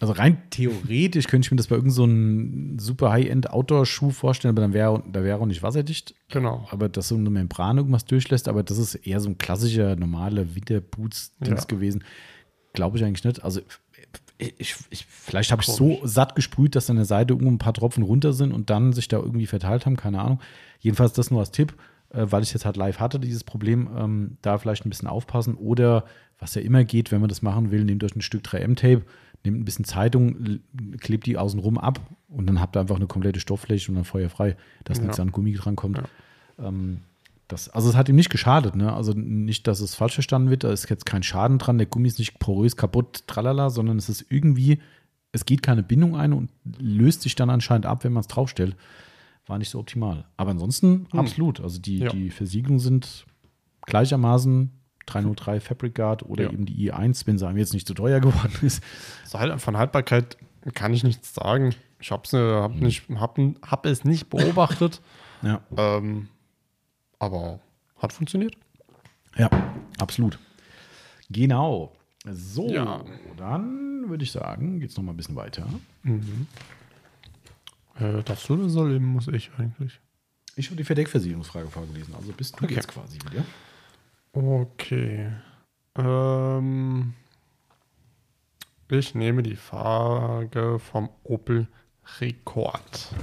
Also rein theoretisch könnte ich mir das bei irgendeinem so super High-End Outdoor-Schuh vorstellen, aber dann wäre da wäre auch nicht wasserdicht. genau. Aber dass so eine Membran irgendwas durchlässt, aber das ist eher so ein klassischer, normaler Winterboots-Dings Ja. gewesen. Glaube ich eigentlich nicht. Also ich, ich, vielleicht habe ich so satt gesprüht, dass an der Seite irgendwo ein paar Tropfen runter sind und dann sich da irgendwie verteilt haben, keine Ahnung. Jedenfalls das nur als Tipp, äh, weil ich jetzt halt live hatte, dieses Problem, ähm, da vielleicht ein bisschen aufpassen. Oder was ja immer geht, wenn man das machen will, nehmt euch ein Stück 3M-Tape, nehmt ein bisschen Zeitung, klebt die außenrum ab und dann habt ihr einfach eine komplette Stofffläche und dann feuerfrei, dass Ja. nichts an Gummi drankommt. Ja. Ähm, das, also es hat ihm nicht geschadet, ne? Also nicht, dass es falsch verstanden wird, da ist jetzt kein Schaden dran, der Gummi ist nicht porös kaputt, tralala, sondern es ist irgendwie, es geht keine Bindung ein und löst sich dann anscheinend ab, wenn man es draufstellt. War nicht so optimal. Aber ansonsten absolut. Also die, Ja. die Versiegelungen sind gleichermaßen 303 Fabric Guard oder Ja. eben die i1, wenn sie einem jetzt nicht zu teuer geworden ist. Halt- von Haltbarkeit kann ich nichts sagen. Ich hab's, äh, hab, Mhm. nicht, hab, hab es nicht beobachtet, Ja. ähm, aber hat funktioniert. Ja, absolut. Genau. So, Ja. dann würde ich sagen, geht es noch mal ein bisschen weiter. Äh, darfst du das soll, muss ich eigentlich? Ich habe die Verdeckversicherungsfrage vorgelesen, also bist du Okay. jetzt quasi wieder. Okay. Ähm, ich nehme die Frage vom Opel Rekord.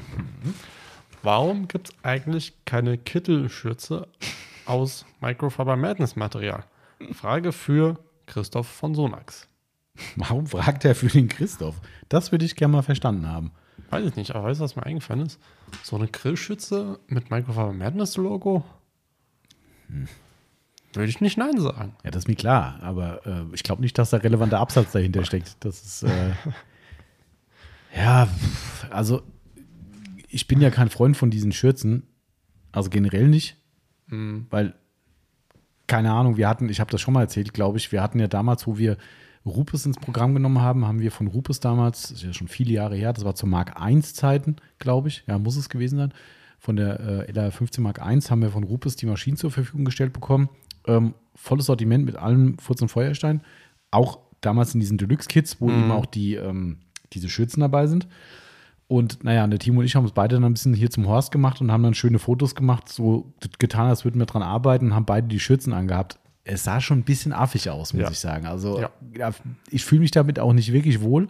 Warum gibt es eigentlich keine Kittelschürze aus Microfiber Madness Material? Frage für Christoph von Sonax. Warum fragt er für den Christoph? Das würde ich gerne mal verstanden haben. Weiß ich nicht, aber weißt du, was mir eingefallen ist? So eine Grillschütze mit Microfiber Madness Logo? Würde ich nicht Nein sagen. Ja, das ist mir klar, aber äh, ich glaube nicht, dass da relevanter Absatz dahinter steckt. Das ist, äh, ja, also ich bin ja kein Freund von diesen Schürzen, also generell nicht, weil, keine Ahnung, wir hatten, ich habe das schon mal erzählt, glaube ich, wir hatten ja damals, wo wir Rupes ins Programm genommen haben, haben wir von Rupes damals, das ist ja schon viele Jahre her, das war zur Mark 1 Zeiten, glaube ich, ja, muss es gewesen sein, von der äh, LR 15 Mark 1 haben wir von Rupes die Maschinen zur Verfügung gestellt bekommen. Ähm, volles Sortiment mit allem Furz und Feuerstein. Auch damals in diesen Deluxe-Kits, wo eben auch die, ähm, diese Schürzen dabei sind. Und naja, der Timo und ich haben uns beide dann ein bisschen hier zum Horst gemacht und haben dann schöne Fotos gemacht, so getan, als würden wir dran arbeiten, haben beide die Schürzen angehabt. Es sah schon ein bisschen affig aus, muss Ja. ich sagen. Also ja, ich fühle mich damit auch nicht wirklich wohl,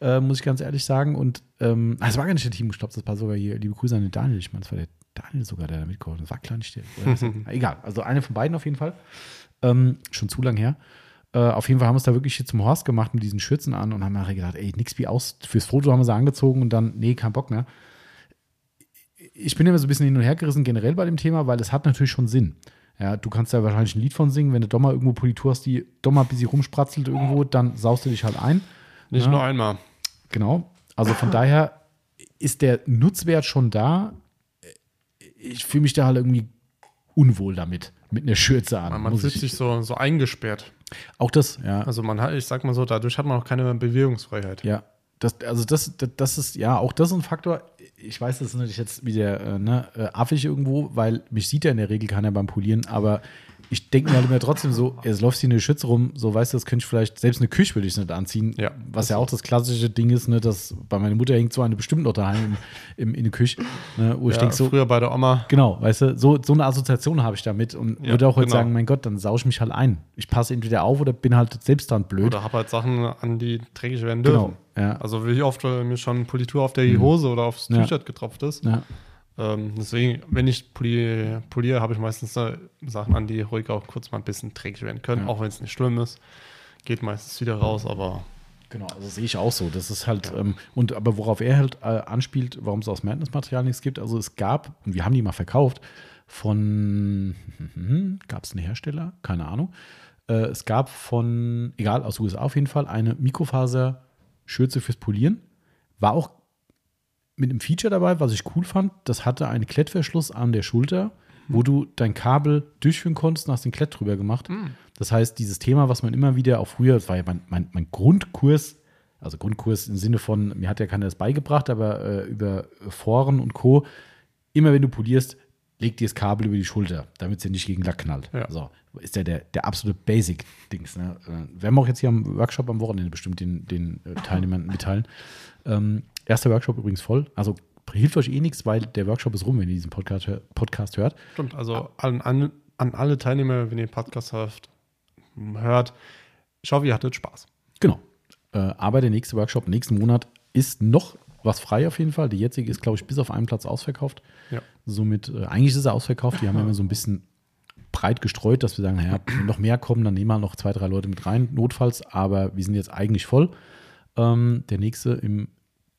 äh, muss ich ganz ehrlich sagen. Und ähm, ah, es war gar nicht der Timo, ich glaube, das war sogar hier, liebe Grüße an den Daniel. Ich meine, es war der Daniel sogar, der da mitgeholfen hat. Das war klar nicht der. Egal, also eine von beiden auf jeden Fall. Ähm, schon zu lang her. Äh, auf jeden Fall haben wir es da wirklich hier zum Horst gemacht mit diesen Schürzen an und haben nachher gedacht, ey, nix wie aus. Fürs Foto haben wir sie angezogen und dann, nee, kein Bock mehr. Ich bin immer so ein bisschen hin und her gerissen generell bei dem Thema, weil es hat natürlich schon Sinn. Ja, du kannst da wahrscheinlich ein Lied von singen, wenn du doch mal irgendwo Politur hast, die doch mal ein bisschen rumspratzelt irgendwo, dann saust du dich halt ein. Nicht Ja. nur einmal. Genau. Also von daher ist der Nutzwert schon da. Ich fühle mich da halt irgendwie unwohl damit, mit einer Schürze an. Man fühlt ich- sich so, so eingesperrt. auch das, ja. Also man hat, ich sag mal so, dadurch hat man auch keine Bewegungsfreiheit. Ja, das, also das, das, das ist, ja, auch das ist ein Faktor. Ich weiß, das ist natürlich jetzt wieder äh, ne, äh, affig irgendwo, weil mich sieht ja in der Regel keiner beim Polieren, aber ich denke mir halt immer trotzdem so, es läuft hier eine Schütze rum, so weißt du, das könnte ich vielleicht, selbst eine Küche würde ich nicht anziehen, Ja, was ja auch das klassische Ding ist, ne, dass bei meiner Mutter hängt so eine bestimmt noch daheim im, im, in der Küche, ne, wo ich Ja, denke so, früher bei der Oma. Genau, weißt du, so, so eine Assoziation habe ich damit und Ja, würde auch heute genau. sagen, mein Gott, dann saue ich mich halt ein. Ich passe entweder auf oder bin halt selbst dann blöd. Oder hab halt Sachen an, die dreckig werden dürfen. Genau, ja. Mhm. Also wie oft mir schon Politur auf der Hose oder aufs. T-Shirt getropft ist. ja. Ähm, deswegen, wenn ich poliere, poliere habe ich meistens äh, Sachen an, die ruhig auch kurz mal ein bisschen dreckig werden können, Ja. auch wenn es nicht schlimm ist. Geht meistens wieder raus, aber Genau, also sehe ich auch so. Das ist halt, ähm, und aber worauf er halt äh, anspielt, warum es aus Madness-Material nichts gibt, also es gab, und wir haben die mal verkauft, von gab es einen Hersteller, keine Ahnung, Äh, es gab von, egal, aus USA auf jeden Fall, eine Mikrofaser-Schürze fürs Polieren. War auch mit einem Feature dabei, was ich cool fand. Das hatte einen Klettverschluss an der Schulter, wo du dein Kabel durchführen konntest und hast den Klett drüber gemacht. Das heißt, dieses Thema, was man immer wieder auch früher, das war ja mein, mein, mein Grundkurs, also Grundkurs im Sinne von, mir hat ja keiner das beigebracht, aber äh, über Foren und Co. Immer wenn du polierst, leg dir das Kabel über die Schulter, damit es dir nicht gegen Lack knallt. Ja. So, ist ja der, der absolute Basic-Dings. Ne? Äh, werden wir auch jetzt hier am Workshop am Wochenende bestimmt den, den äh, Teilnehmern mitteilen. Ähm, erster Workshop übrigens voll. Also hilft euch eh nichts, weil der Workshop ist rum, wenn ihr diesen Podcast, Podcast hört. Stimmt, also an, an, an alle Teilnehmer, wenn ihr den Podcast hört, hört ich hoffe, ihr hattet Spaß. Genau. Äh, aber der nächste Workshop nächsten Monat ist noch was frei auf jeden Fall. Die jetzige ist, glaube ich, bis auf einen Platz ausverkauft. Ja. Somit, äh, eigentlich ist er ausverkauft. Die haben immer so ein bisschen breit gestreut, dass wir sagen, naja, wenn noch mehr kommen, dann nehmen wir noch zwei, drei Leute mit rein, notfalls. Aber wir sind jetzt eigentlich voll. Ähm, der nächste im,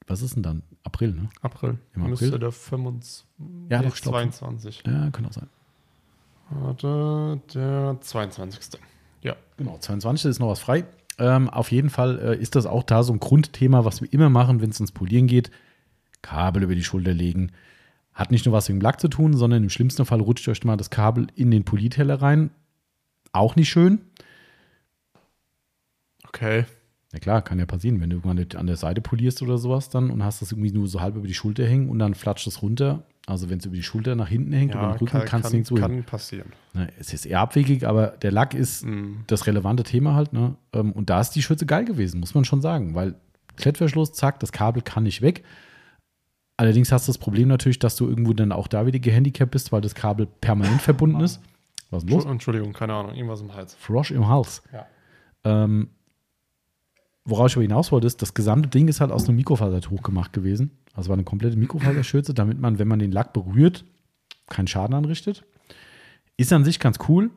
was ist denn dann? April, ne? April. Im Müsste April? der 25. Ja, nee, doch, stopp. 22. Ja, kann auch sein. Warte, der 22. Ja. Genau, 22. ist noch was frei. Ähm, auf jeden Fall äh, ist das auch da so ein Grundthema, was wir immer machen, wenn es ins Polieren geht. Kabel über die Schulter legen. Hat nicht nur was mit dem Lack zu tun, sondern im schlimmsten Fall rutscht euch mal das Kabel in den Polierteller rein. Auch nicht schön. Okay. Ja klar, kann ja passieren, wenn du nicht an der Seite polierst oder sowas dann und hast das irgendwie nur so halb über die Schulter hängen und dann flatscht es runter. Also wenn es über die Schulter nach hinten hängt oder Ja, am Rücken, kann, kannst du kann, nirgendwo hin. kann passieren. Ne, es ist eher abwegig, aber der Lack ist Mhm. das relevante Thema halt. Ne? Ähm, Und da ist die Schürze geil gewesen, muss man schon sagen, weil Klettverschluss, zack, das Kabel kann nicht weg. Allerdings hast du das Problem natürlich, dass du irgendwo dann auch da wieder gehandicapt bist, weil das Kabel permanent verbunden ist. Was ist los? Entschuldigung, keine Ahnung, irgendwas im Hals. Frosch im Hals. Ja. Ähm, worauf ich aber hinaus wollte, ist, das gesamte Ding ist halt aus einem Mikrofasertuch gemacht gewesen. Also war eine komplette Mikrofaserschürze, damit man, wenn man den Lack berührt, keinen Schaden anrichtet. Ist an sich ganz cool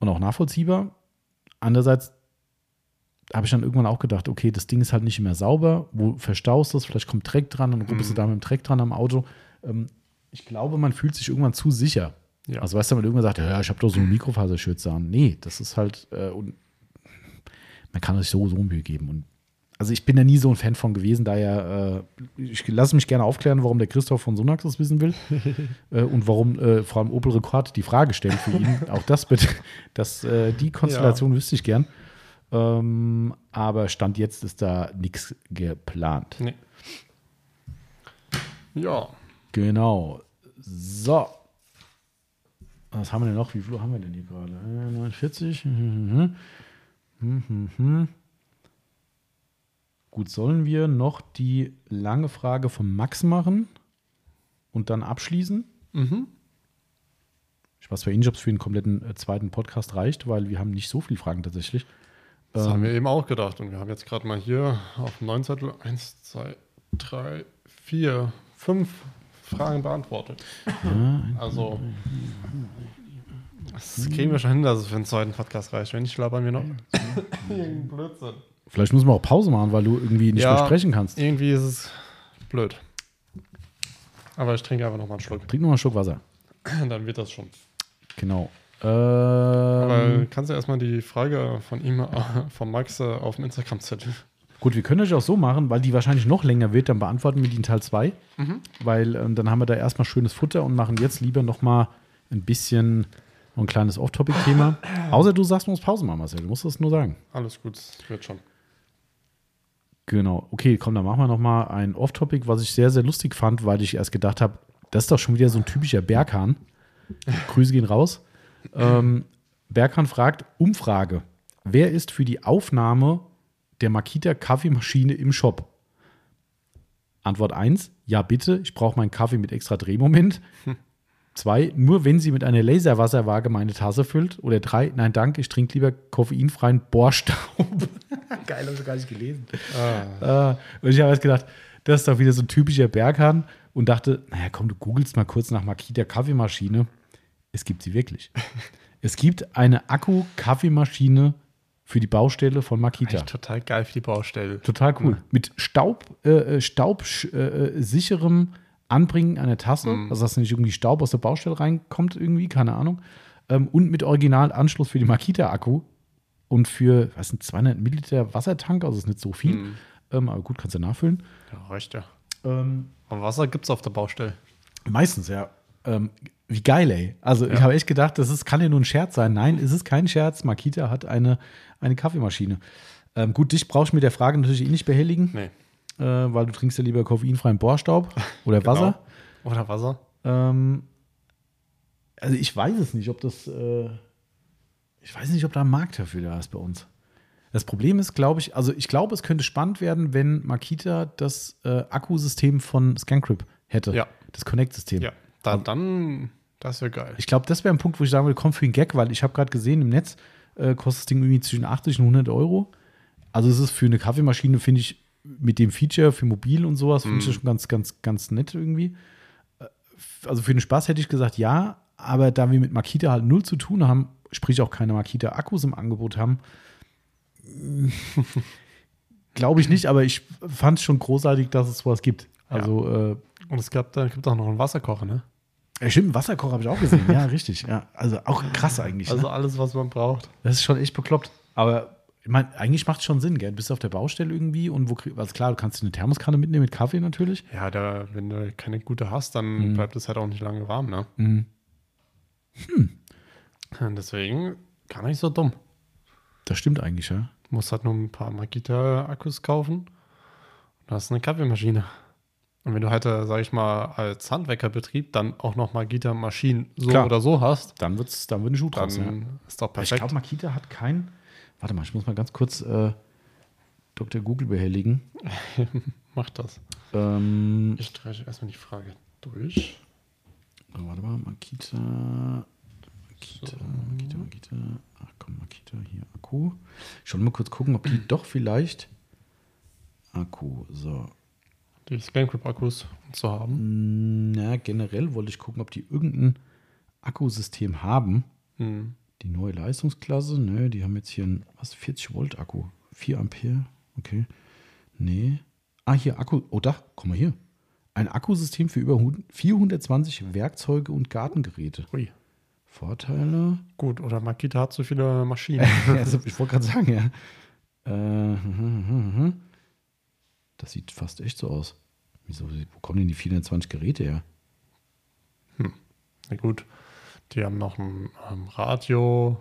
und auch nachvollziehbar. Andererseits habe ich dann irgendwann auch gedacht, okay, das Ding ist halt nicht mehr sauber. Wo verstaust du es? Vielleicht kommt Dreck dran, dann rubbelst du da mit dem Dreck dran am Auto. Ähm, ich glaube, man fühlt sich irgendwann zu sicher. Ja. Also weißt du, wenn man irgendwann sagt, ja, ich habe doch so eine Mikrofaserschürze an. Nee, das ist halt, äh, und man kann sich so, so Mühe geben. Und also ich bin da nie so ein Fan von gewesen, daher, äh, ich lasse mich gerne aufklären, warum der Christoph von Sonax das wissen will äh, und warum äh, vor allem Opel Rekord die Frage stellt für ihn. Auch das bitte, das, äh, die Konstellation wüsste ich gern. Ähm, aber Stand jetzt ist da nichts geplant. Nee. Ja. Genau. So. Was haben wir denn noch? Wie viel haben wir denn hier gerade? Äh, 49. Mhm. Mhm. Mhm. Gut, sollen wir noch die lange Frage von Max machen und dann abschließen? Mhm. Ich weiß für ihn, ob es für den kompletten äh, zweiten Podcast reicht, weil wir haben nicht so viele Fragen tatsächlich. Das Ähm, haben wir eben auch gedacht. Und wir haben jetzt gerade mal hier auf dem neuen Zettel 1, 2, 3, 4, 5 Fragen beantwortet. Ja, Also, das kriegen wir schon hin, dass es für einen zweiten Podcast reicht. Wenn nicht, labern wir noch. Irgendein Blödsinn. vielleicht müssen wir auch Pause machen, weil du irgendwie nicht Ja. mehr sprechen kannst. Irgendwie ist es blöd. Aber ich trinke einfach noch mal einen Schluck. Trink noch mal einen Schluck Wasser. Dann wird das schon. Genau. Ähm, Aber kannst du erstmal die Frage von ihm, äh, von Max, äh, auf dem Instagram-Zettel. Gut, wir können das auch so machen, weil die wahrscheinlich noch länger wird, dann beantworten wir die in Teil 2. Weil ähm, dann haben wir da erstmal schönes Futter und machen jetzt lieber noch mal ein bisschen noch ein kleines Off-Topic-Thema. Außer du sagst, du musst Pause machen, Marcel. Du musst das nur sagen. Alles gut, wird schon. Genau. Okay, komm, dann machen wir noch mal ein Off-Topic, was ich sehr, sehr lustig fand, weil ich erst gedacht habe, das ist doch schon wieder so ein typischer Berghahn. Grüße gehen raus. Ähm, Berghahn fragt, Umfrage. Wer ist für die Aufnahme der Makita Kaffeemaschine im Shop? Antwort 1, ja bitte, ich brauche meinen Kaffee mit extra Drehmoment. 2, nur wenn sie mit einer Laserwasserwaage meine Tasse füllt. Oder 3, nein danke, ich trinke lieber koffeinfreien Bohrstaub. Geil, habe ich gar nicht gelesen. Ah, Äh, und ich habe jetzt gedacht, das ist doch wieder so ein typischer Berghahn und dachte, naja, komm, du googelst mal kurz nach Makita Kaffeemaschine. Es gibt sie wirklich. es gibt eine Akku-Kaffeemaschine für die Baustelle von Makita. echt total geil für die Baustelle. Total cool. Mit Staub, äh, staubsicherem äh, Anbringen einer Tasse, also dass nicht irgendwie Staub aus der Baustelle reinkommt, irgendwie, keine Ahnung. Ähm, und mit Originalanschluss für die Makita-Akku. Und für, was sind 200 Milliliter Wassertank, also ist nicht so viel. Hm. Ähm, aber gut, kannst du nachfüllen. Ja, reicht ja. Ähm, Und Wasser gibt es auf der Baustelle. meistens, ja. Ähm, wie geil, ey. Also ich Ja. habe echt gedacht, das ist, kann ja nur ein Scherz sein. Nein, es ist kein Scherz. Makita hat eine, eine Kaffeemaschine. Ähm, gut, dich brauchst du mit der Frage natürlich eh nicht behelligen, Nee. Äh, weil du trinkst ja lieber koffeinfreien Bohrstaub oder Genau. Wasser. Oder Wasser. Ähm, also ich weiß es nicht, ob das, äh, ich weiß nicht, ob da ein Markt dafür da ist bei uns. Das Problem ist, glaube ich, also ich glaube, es könnte spannend werden, wenn Makita das äh, Akkusystem von ScanCrypt hätte. Ja. Das Connect-System. Ja. Da, dann, das wäre geil. Ich glaube, das wäre ein Punkt, wo ich sagen würde, komm für den Gag, weil ich habe gerade gesehen, im Netz äh, kostet das Ding irgendwie zwischen 80 und 100 Euro. Also es ist für eine Kaffeemaschine, finde ich, mit dem Feature für mobil und sowas, finde ich das schon ganz, ganz, ganz nett irgendwie. Äh, Also für den Spaß hätte ich gesagt, ja, aber da wir mit Makita halt null zu tun haben, sprich auch keine Makita-Akkus im Angebot haben, glaube ich nicht, aber ich fand es schon großartig, dass es sowas gibt. Also, äh, Und es gab, da gibt auch noch einen Wasserkocher, ne? ja, stimmt, einen Wasserkocher habe ich auch gesehen. Ja, richtig. Ja, also auch krass eigentlich. Also ne? alles, was man braucht. Das ist schon echt bekloppt. Aber ich meine, eigentlich macht es schon Sinn, gell? Du bist auf der Baustelle irgendwie und wo also klar, du kannst dir eine Thermoskanne mitnehmen mit Kaffee natürlich. Ja, da, wenn du keine gute hast, dann Mhm. bleibt es halt auch nicht lange warm, ne? Mhm. Und Deswegen gar nicht so dumm. Das stimmt eigentlich, ja. Du musst halt nur ein paar Makita-Akkus kaufen und hast eine Kaffeemaschine. Und wenn du halt, äh, sag ich mal, als Handwerkerbetrieb dann auch noch Makita-Maschinen so Klar. oder so hast, Dann wird's, dann wird ein Schuh dann draus, ja. ist doch Aber Ich perfekt. glaube, Makita hat kein. Warte mal, ich muss mal ganz kurz äh, Dr. Google behelligen. Mach das. Ähm, Ich streiche erstmal die Frage durch. oh, warte mal, Makita. Makita, Makita, Makita. Ach komm, Makita, hier Akku. Ich will mal kurz gucken, ob die doch vielleicht. Akku, so. Die ScanCrypt-Akkus zu haben. Mm, Na, generell wollte ich gucken, ob die irgendein Akkusystem haben. Hm. Die neue Leistungsklasse, ne, die haben jetzt hier ein, was, 40 Volt Akku. 4 Ampere, okay. Nee. Ah, hier Akku, oh da, guck mal hier. Ein Akkusystem für über 420 Werkzeuge und Gartengeräte. Ui. Vorteile? Gut, oder Makita hat so viele Maschinen. also, ich wollte gerade sagen, ja. Äh, hm, hm, hm, hm. das sieht fast echt so aus. Wieso, wo kommen denn die 420 Geräte her? Na gut, die haben noch ein ähm, Radio.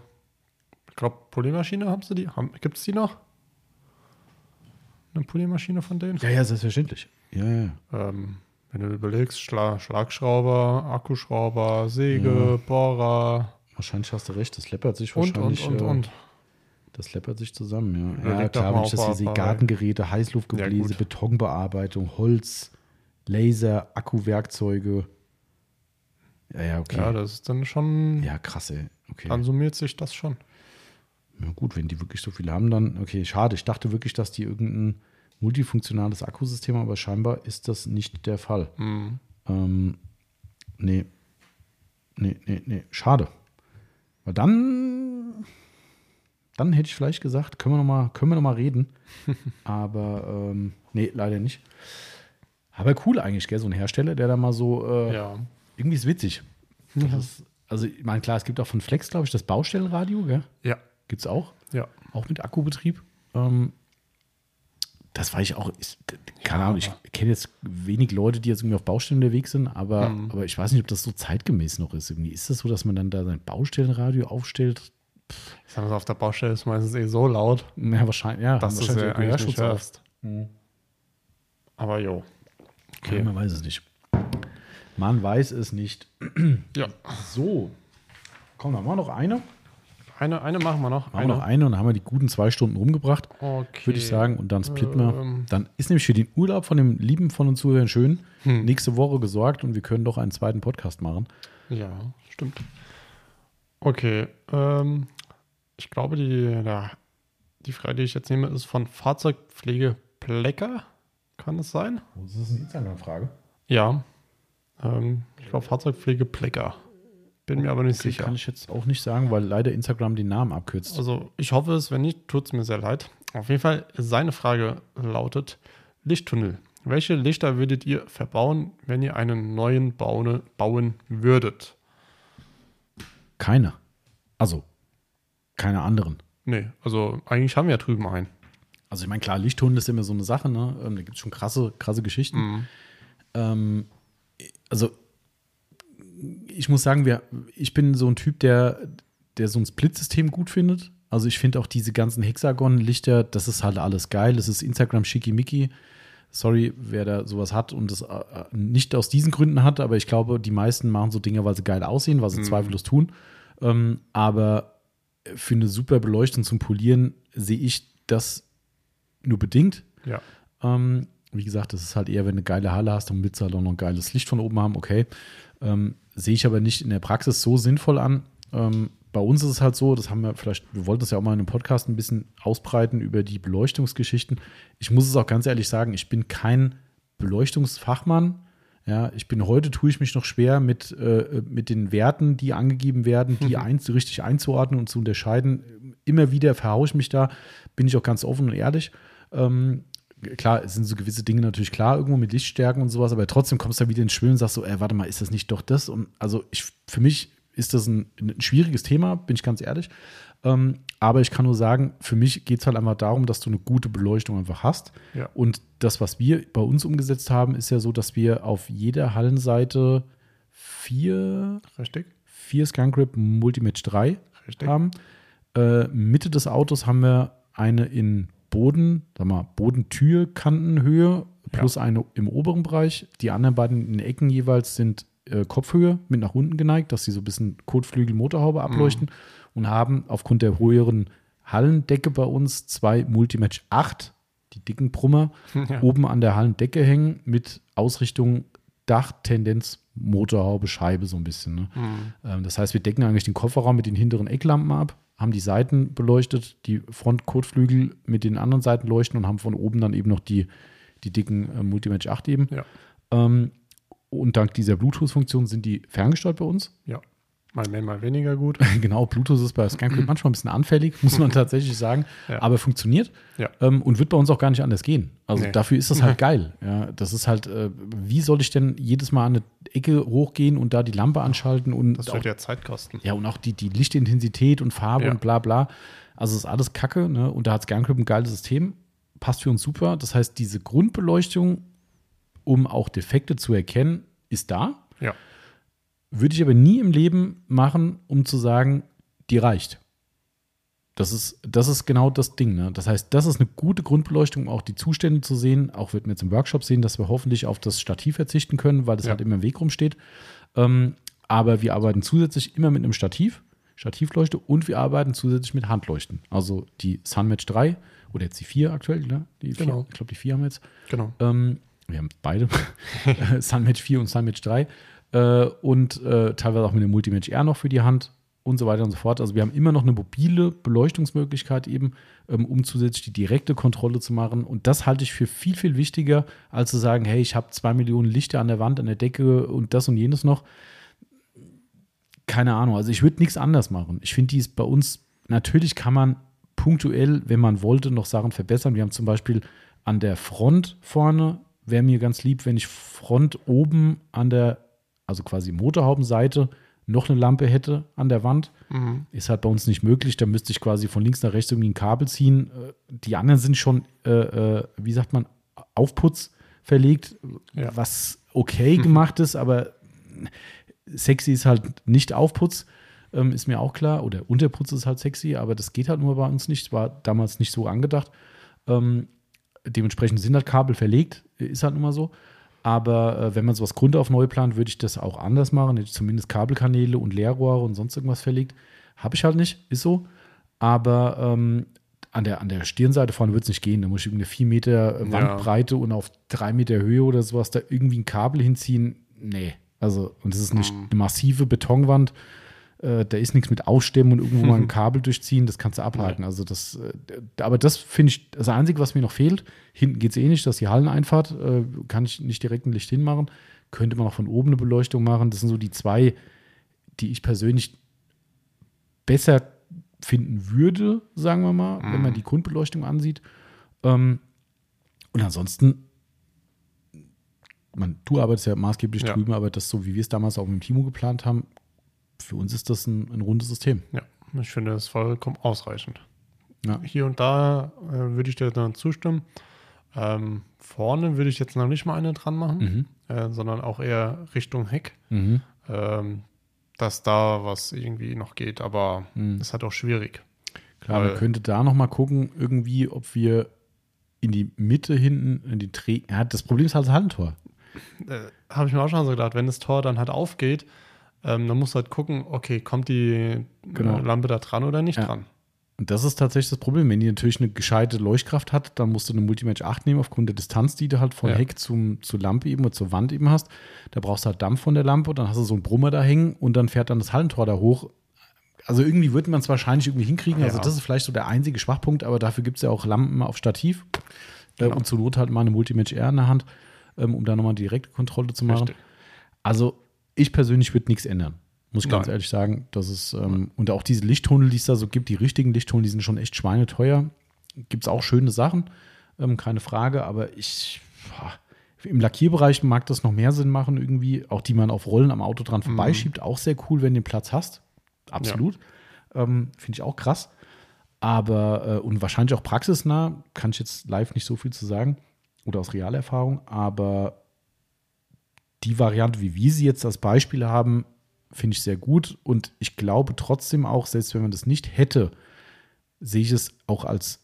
Ich glaube, Polymaschine haben sie die? Gibt es die noch? Eine Polymaschine von denen? Ja, ja, selbstverständlich. Ja, ja. Ähm, wenn du überlegst, Schla Schlagschrauber, Akkuschrauber, Säge, Bohrer Wahrscheinlich hast du recht, das läppert sich und, und, wahrscheinlich. und, äh, und. Das läppert sich zusammen, ja. Ja, doch klar, wenn ich das hier er sehe, Gartengeräte, Heißluftgebläse, Ja. Betonbearbeitung, Holz, Laser, Akkuwerkzeuge. Ja, ja, okay. Ja, Ja, das ist dann schon, krass, ey. Okay. dann summiert sich das schon. Ja, gut, wenn die wirklich so viel haben, dann, okay, schade. Ich dachte wirklich, dass die irgendein multifunktionales Akkusystem haben, aber scheinbar ist das nicht der Fall. Hm. Ähm, nee. Nee, nee, nee. Schade. Weil dann, dann hätte ich vielleicht gesagt, können wir nochmal noch mal reden. Aber ähm, nee, leider nicht. Aber cool eigentlich, gell, so ein Hersteller, der da mal so, äh, Ja. Irgendwie ist witzig. Das ist, also, ich meine, klar, es gibt auch von Flex, glaube ich, das Baustellenradio, gell? Ja. Gibt es auch. Ja. Auch mit Akkubetrieb. Ähm, das weiß ich auch. Ich, keine Ahnung, ich kenne jetzt wenig Leute, die jetzt irgendwie auf Baustellen unterwegs sind, aber, Mhm. aber ich weiß nicht, ob das so zeitgemäß noch ist. Irgendwie ist das so, dass man dann da sein Baustellenradio aufstellt? Ich sag mal, auf der Baustelle ist meistens eh so laut, Ja, wahrscheinlich. Ja, dass du es ja eigentlich nicht hörst. Aber jo. Okay. Man weiß es nicht. Man weiß es nicht. Ja. So. Komm, dann machen wir noch eine. Eine, eine machen wir noch. Machen wir noch eine und dann haben wir die guten zwei Stunden rumgebracht, Okay. würde ich sagen. Und dann splitten wir. Ähm. Dann ist nämlich für den Urlaub von dem lieben von uns Zuhörern schön Hm. nächste Woche gesorgt und wir können doch einen zweiten Podcast machen. Ja, stimmt. Okay. Ähm, ich glaube, die, der, die Frage, die ich jetzt nehme, ist von Fahrzeugpflege Plecker. Kann es sein? Das ist eine Instagram-Frage. Ja. Ähm, ich glaube, Fahrzeugpflege Plecker. Bin mir aber nicht Okay, sicher. kann ich jetzt auch nicht sagen, weil leider Instagram den Namen abkürzt. Also, ich hoffe es, wenn nicht, tut es mir sehr leid. Auf jeden Fall, seine Frage lautet: Lichttunnel. Welche Lichter würdet ihr verbauen, wenn ihr einen neuen bauen, bauen würdet? Keine. Also, keine anderen. Nee, also eigentlich haben wir ja drüben einen. Also ich meine, klar, Lichthunde ist immer so eine Sache, ne? Ähm, Da gibt es schon krasse, krasse Geschichten. Mhm. Ähm, also ich muss sagen, wir, ich bin so ein Typ, der, der so ein Split-System gut findet. Also ich finde auch diese ganzen Hexagon-Lichter, das ist halt alles geil. Das ist Instagram schickimicki. Sorry, wer da sowas hat und das äh, nicht aus diesen Gründen hat, aber ich glaube, die meisten machen so Dinge, weil sie geil aussehen, was sie zweifellos tun. Ähm, aber für eine super Beleuchtung zum Polieren sehe ich das nur bedingt. Ja. Ähm, wie gesagt, das ist halt eher, wenn du eine geile Halle hast, dann willst du halt auch noch ein geiles Licht von oben haben, okay. Ähm, sehe ich aber nicht in der Praxis so sinnvoll an. Ähm, bei uns ist es halt so, das haben wir vielleicht, wir wollten das ja auch mal in einem Podcast ein bisschen ausbreiten über die Beleuchtungsgeschichten. Ich muss es auch ganz ehrlich sagen, ich bin kein Beleuchtungsfachmann. Ja, ich bin heute tue ich mich noch schwer mit, äh, mit den Werten, die angegeben werden, die ein, richtig einzuordnen und zu unterscheiden. Immer wieder verhaue ich mich da, bin ich auch ganz offen und ehrlich. Ähm, klar, es sind so gewisse Dinge natürlich klar, irgendwo mit Lichtstärken und sowas, aber trotzdem kommst du da wieder ins Schwimmen und sagst so, ey, warte mal, ist das nicht doch das? Und also ich, für mich ist das ein, ein schwieriges Thema, bin ich ganz ehrlich. Ähm, aber ich kann nur sagen, für mich geht es halt einfach darum, dass du eine gute Beleuchtung einfach hast. Ja. Und das, was wir bei uns umgesetzt haben, ist ja so, dass wir auf jeder Hallenseite vier, Richtig? vier ScanGrip Multimatch 3 Richtig. haben. Äh, Mitte des Autos haben wir eine in Boden, sag mal, Bodentürkantenhöhe plus eine im oberen Bereich. Die anderen beiden in den Ecken jeweils sind äh, Kopfhöhe mit nach unten geneigt, dass sie so ein bisschen Kotflügel, Motorhaube ableuchten und haben aufgrund der höheren Hallendecke bei uns zwei Multimatch 8, die dicken Brummer, Ja. oben an der Hallendecke hängen mit Ausrichtung Dach, Tendenz, Motorhaube, Scheibe so ein bisschen. Ne? Ähm, das heißt, wir decken eigentlich den Kofferraum mit den hinteren Ecklampen ab, haben die Seiten beleuchtet, die Frontkotflügel mit den anderen Seiten leuchten und haben von oben dann eben noch die, die dicken äh, Multimatch 8 eben. Ja. Ähm, und dank dieser Bluetooth-Funktion sind die ferngesteuert bei uns. Ja. Mal mehr, mal weniger gut. genau, Bluetooth ist bei ScanCrip manchmal ein bisschen anfällig, muss man tatsächlich sagen, Ja. aber funktioniert Ja. ähm, und wird bei uns auch gar nicht anders gehen. Also Nee. dafür ist das halt geil. Ja, das ist halt, äh, wie soll ich denn jedes Mal an eine Ecke hochgehen und da die Lampe anschalten und Das wird ja Zeit kosten. ja, und auch die, die Lichtintensität und Farbe und bla bla. Also ist alles Kacke, ne? Und da hat ScanCrip ein geiles System, passt für uns super. Das heißt, diese Grundbeleuchtung, um auch Defekte zu erkennen, ist da. Ja. Würde ich aber nie im Leben machen, um zu sagen, die reicht. Das ist, das ist genau das Ding. Ne? Das heißt, das ist eine gute Grundbeleuchtung, um auch die Zustände zu sehen. Auch wird mir jetzt im Workshop sehen, dass wir hoffentlich auf das Stativ verzichten können, weil das Ja. halt immer im Weg rumsteht. Ähm, aber wir arbeiten zusätzlich immer mit einem Stativ, Stativleuchte und wir arbeiten zusätzlich mit Handleuchten. Also die Sunmatch 3 oder jetzt die 4 aktuell, ne? Die vier, Genau. Ich glaube, die 4 haben wir jetzt. Genau. Ähm, wir haben beide. Sunmatch 4 und Sunmatch 3. Äh, und äh, teilweise auch mit dem Multimatch R noch für die Hand und so weiter und so fort. Also wir haben immer noch eine mobile Beleuchtungsmöglichkeit eben, ähm, um zusätzlich die direkte Kontrolle zu machen. Und das halte ich für viel, viel wichtiger, als zu sagen, hey, ich habe zwei Millionen Lichter an der Wand, an der Decke und das und jenes noch. Keine Ahnung. Also ich würde nichts anders machen. Ich finde, die ist bei uns, natürlich kann man punktuell, wenn man wollte, noch Sachen verbessern. Wir haben zum Beispiel an der Front vorne, wäre mir ganz lieb, wenn ich Front oben an der, also quasi Motorhaubenseite, noch eine Lampe hätte an der Wand. Mhm. Ist halt bei uns nicht möglich. Da müsste ich quasi von links nach rechts irgendwie ein Kabel ziehen. Äh, Die anderen sind schon, äh, äh, wie sagt man, Aufputz verlegt, Ja. was okay gemacht ist, aber sexy ist halt nicht Aufputz, ähm, ist mir auch klar. Oder Unterputz ist halt sexy, aber das geht halt nur bei uns nicht. War damals nicht so angedacht. Ähm, dementsprechend sind halt Kabel verlegt, ist halt immer so. Aber äh, wenn man sowas Grund auf neu plant, würde ich das auch anders machen. Hätte ich zumindest Kabelkanäle und Leerrohre und sonst irgendwas verlegt. Habe ich halt nicht, ist so. Aber ähm, an, der, an der Stirnseite vorne wird es nicht gehen. Da muss ich irgendeine 4 Meter äh, Ja. Wandbreite und auf 3 Meter Höhe oder sowas da irgendwie ein Kabel hinziehen. Nee. Also, und das ist nicht eine massive Betonwand. Äh, da ist nichts mit Ausstemmen und irgendwo mal ein Kabel durchziehen, das kannst du abhaken. Also das, äh, aber das finde ich das Einzige, was mir noch fehlt. Hinten geht es eh nicht, dass die Halleneinfahrt, äh, kann ich nicht direkt ein Licht hinmachen. Könnte man auch von oben eine Beleuchtung machen. Das sind so die zwei, die ich persönlich besser finden würde, sagen wir mal, wenn man die Grundbeleuchtung ansieht. Ähm, und ansonsten, man, du arbeitest ja maßgeblich Ja. drüben, aber das so, wie wir es damals auch mit dem Timo geplant haben, für uns ist das ein, ein rundes System. Ja. Ich finde das vollkommen ausreichend. Ja. Hier und da äh, würde ich dir dann zustimmen. Ähm, vorne würde ich jetzt noch nicht mal eine dran machen, mhm. äh, sondern auch eher Richtung Heck. Mhm. Ähm, dass da was irgendwie noch geht, aber mhm. ist halt auch schwierig. Klar, man könnte da noch mal gucken, irgendwie, ob wir in die Mitte hinten, in die Dreh. Ja, das Problem ist halt das Hallentor. Äh, Habe ich mir auch schon so gedacht, wenn das Tor dann halt aufgeht, ähm, dann musst du halt gucken, okay, kommt die äh, genau. Lampe da dran oder nicht ja. dran. Und das ist tatsächlich das Problem. Wenn die natürlich eine gescheite Leuchtkraft hat, dann musst du eine Multimatch 8 nehmen, aufgrund der Distanz, die du halt von ja. Heck zum, zur Lampe eben oder zur Wand eben hast. Da brauchst du halt Dampf von der Lampe, dann hast du so einen Brummer da hängen und dann fährt dann das Hallentor da hoch. Also irgendwie wird man es wahrscheinlich irgendwie hinkriegen. Also ja. Also das ist vielleicht so der einzige Schwachpunkt, aber dafür gibt es ja auch Lampen auf Stativ. Äh, genau. und zur Not halt mal eine Multimatch R in der Hand, ähm, um da nochmal direkte Kontrolle zu machen. Richtig. Also ich persönlich würde nichts ändern. Muss ich ganz ehrlich sagen. Das ist, ähm, und auch diese Lichttunnel, die es da so gibt, die richtigen Lichttunnel, die sind schon echt schweineteuer. Gibt es auch schöne Sachen, ähm, keine Frage, aber ich. Boah, im Lackierbereich mag das noch mehr Sinn machen, irgendwie, auch die man auf Rollen am Auto dran mhm. vorbeischiebt. Mhm. Auch sehr cool, wenn du den Platz hast. Absolut. Ja. Ähm, Finde ich auch krass. Aber, äh, und wahrscheinlich auch praxisnah, kann ich jetzt live nicht so viel zu sagen oder aus Realerfahrung, aber die Variante, wie wir sie jetzt als Beispiel haben, finde ich sehr gut. Und ich glaube trotzdem auch, selbst wenn man das nicht hätte, sehe ich es auch als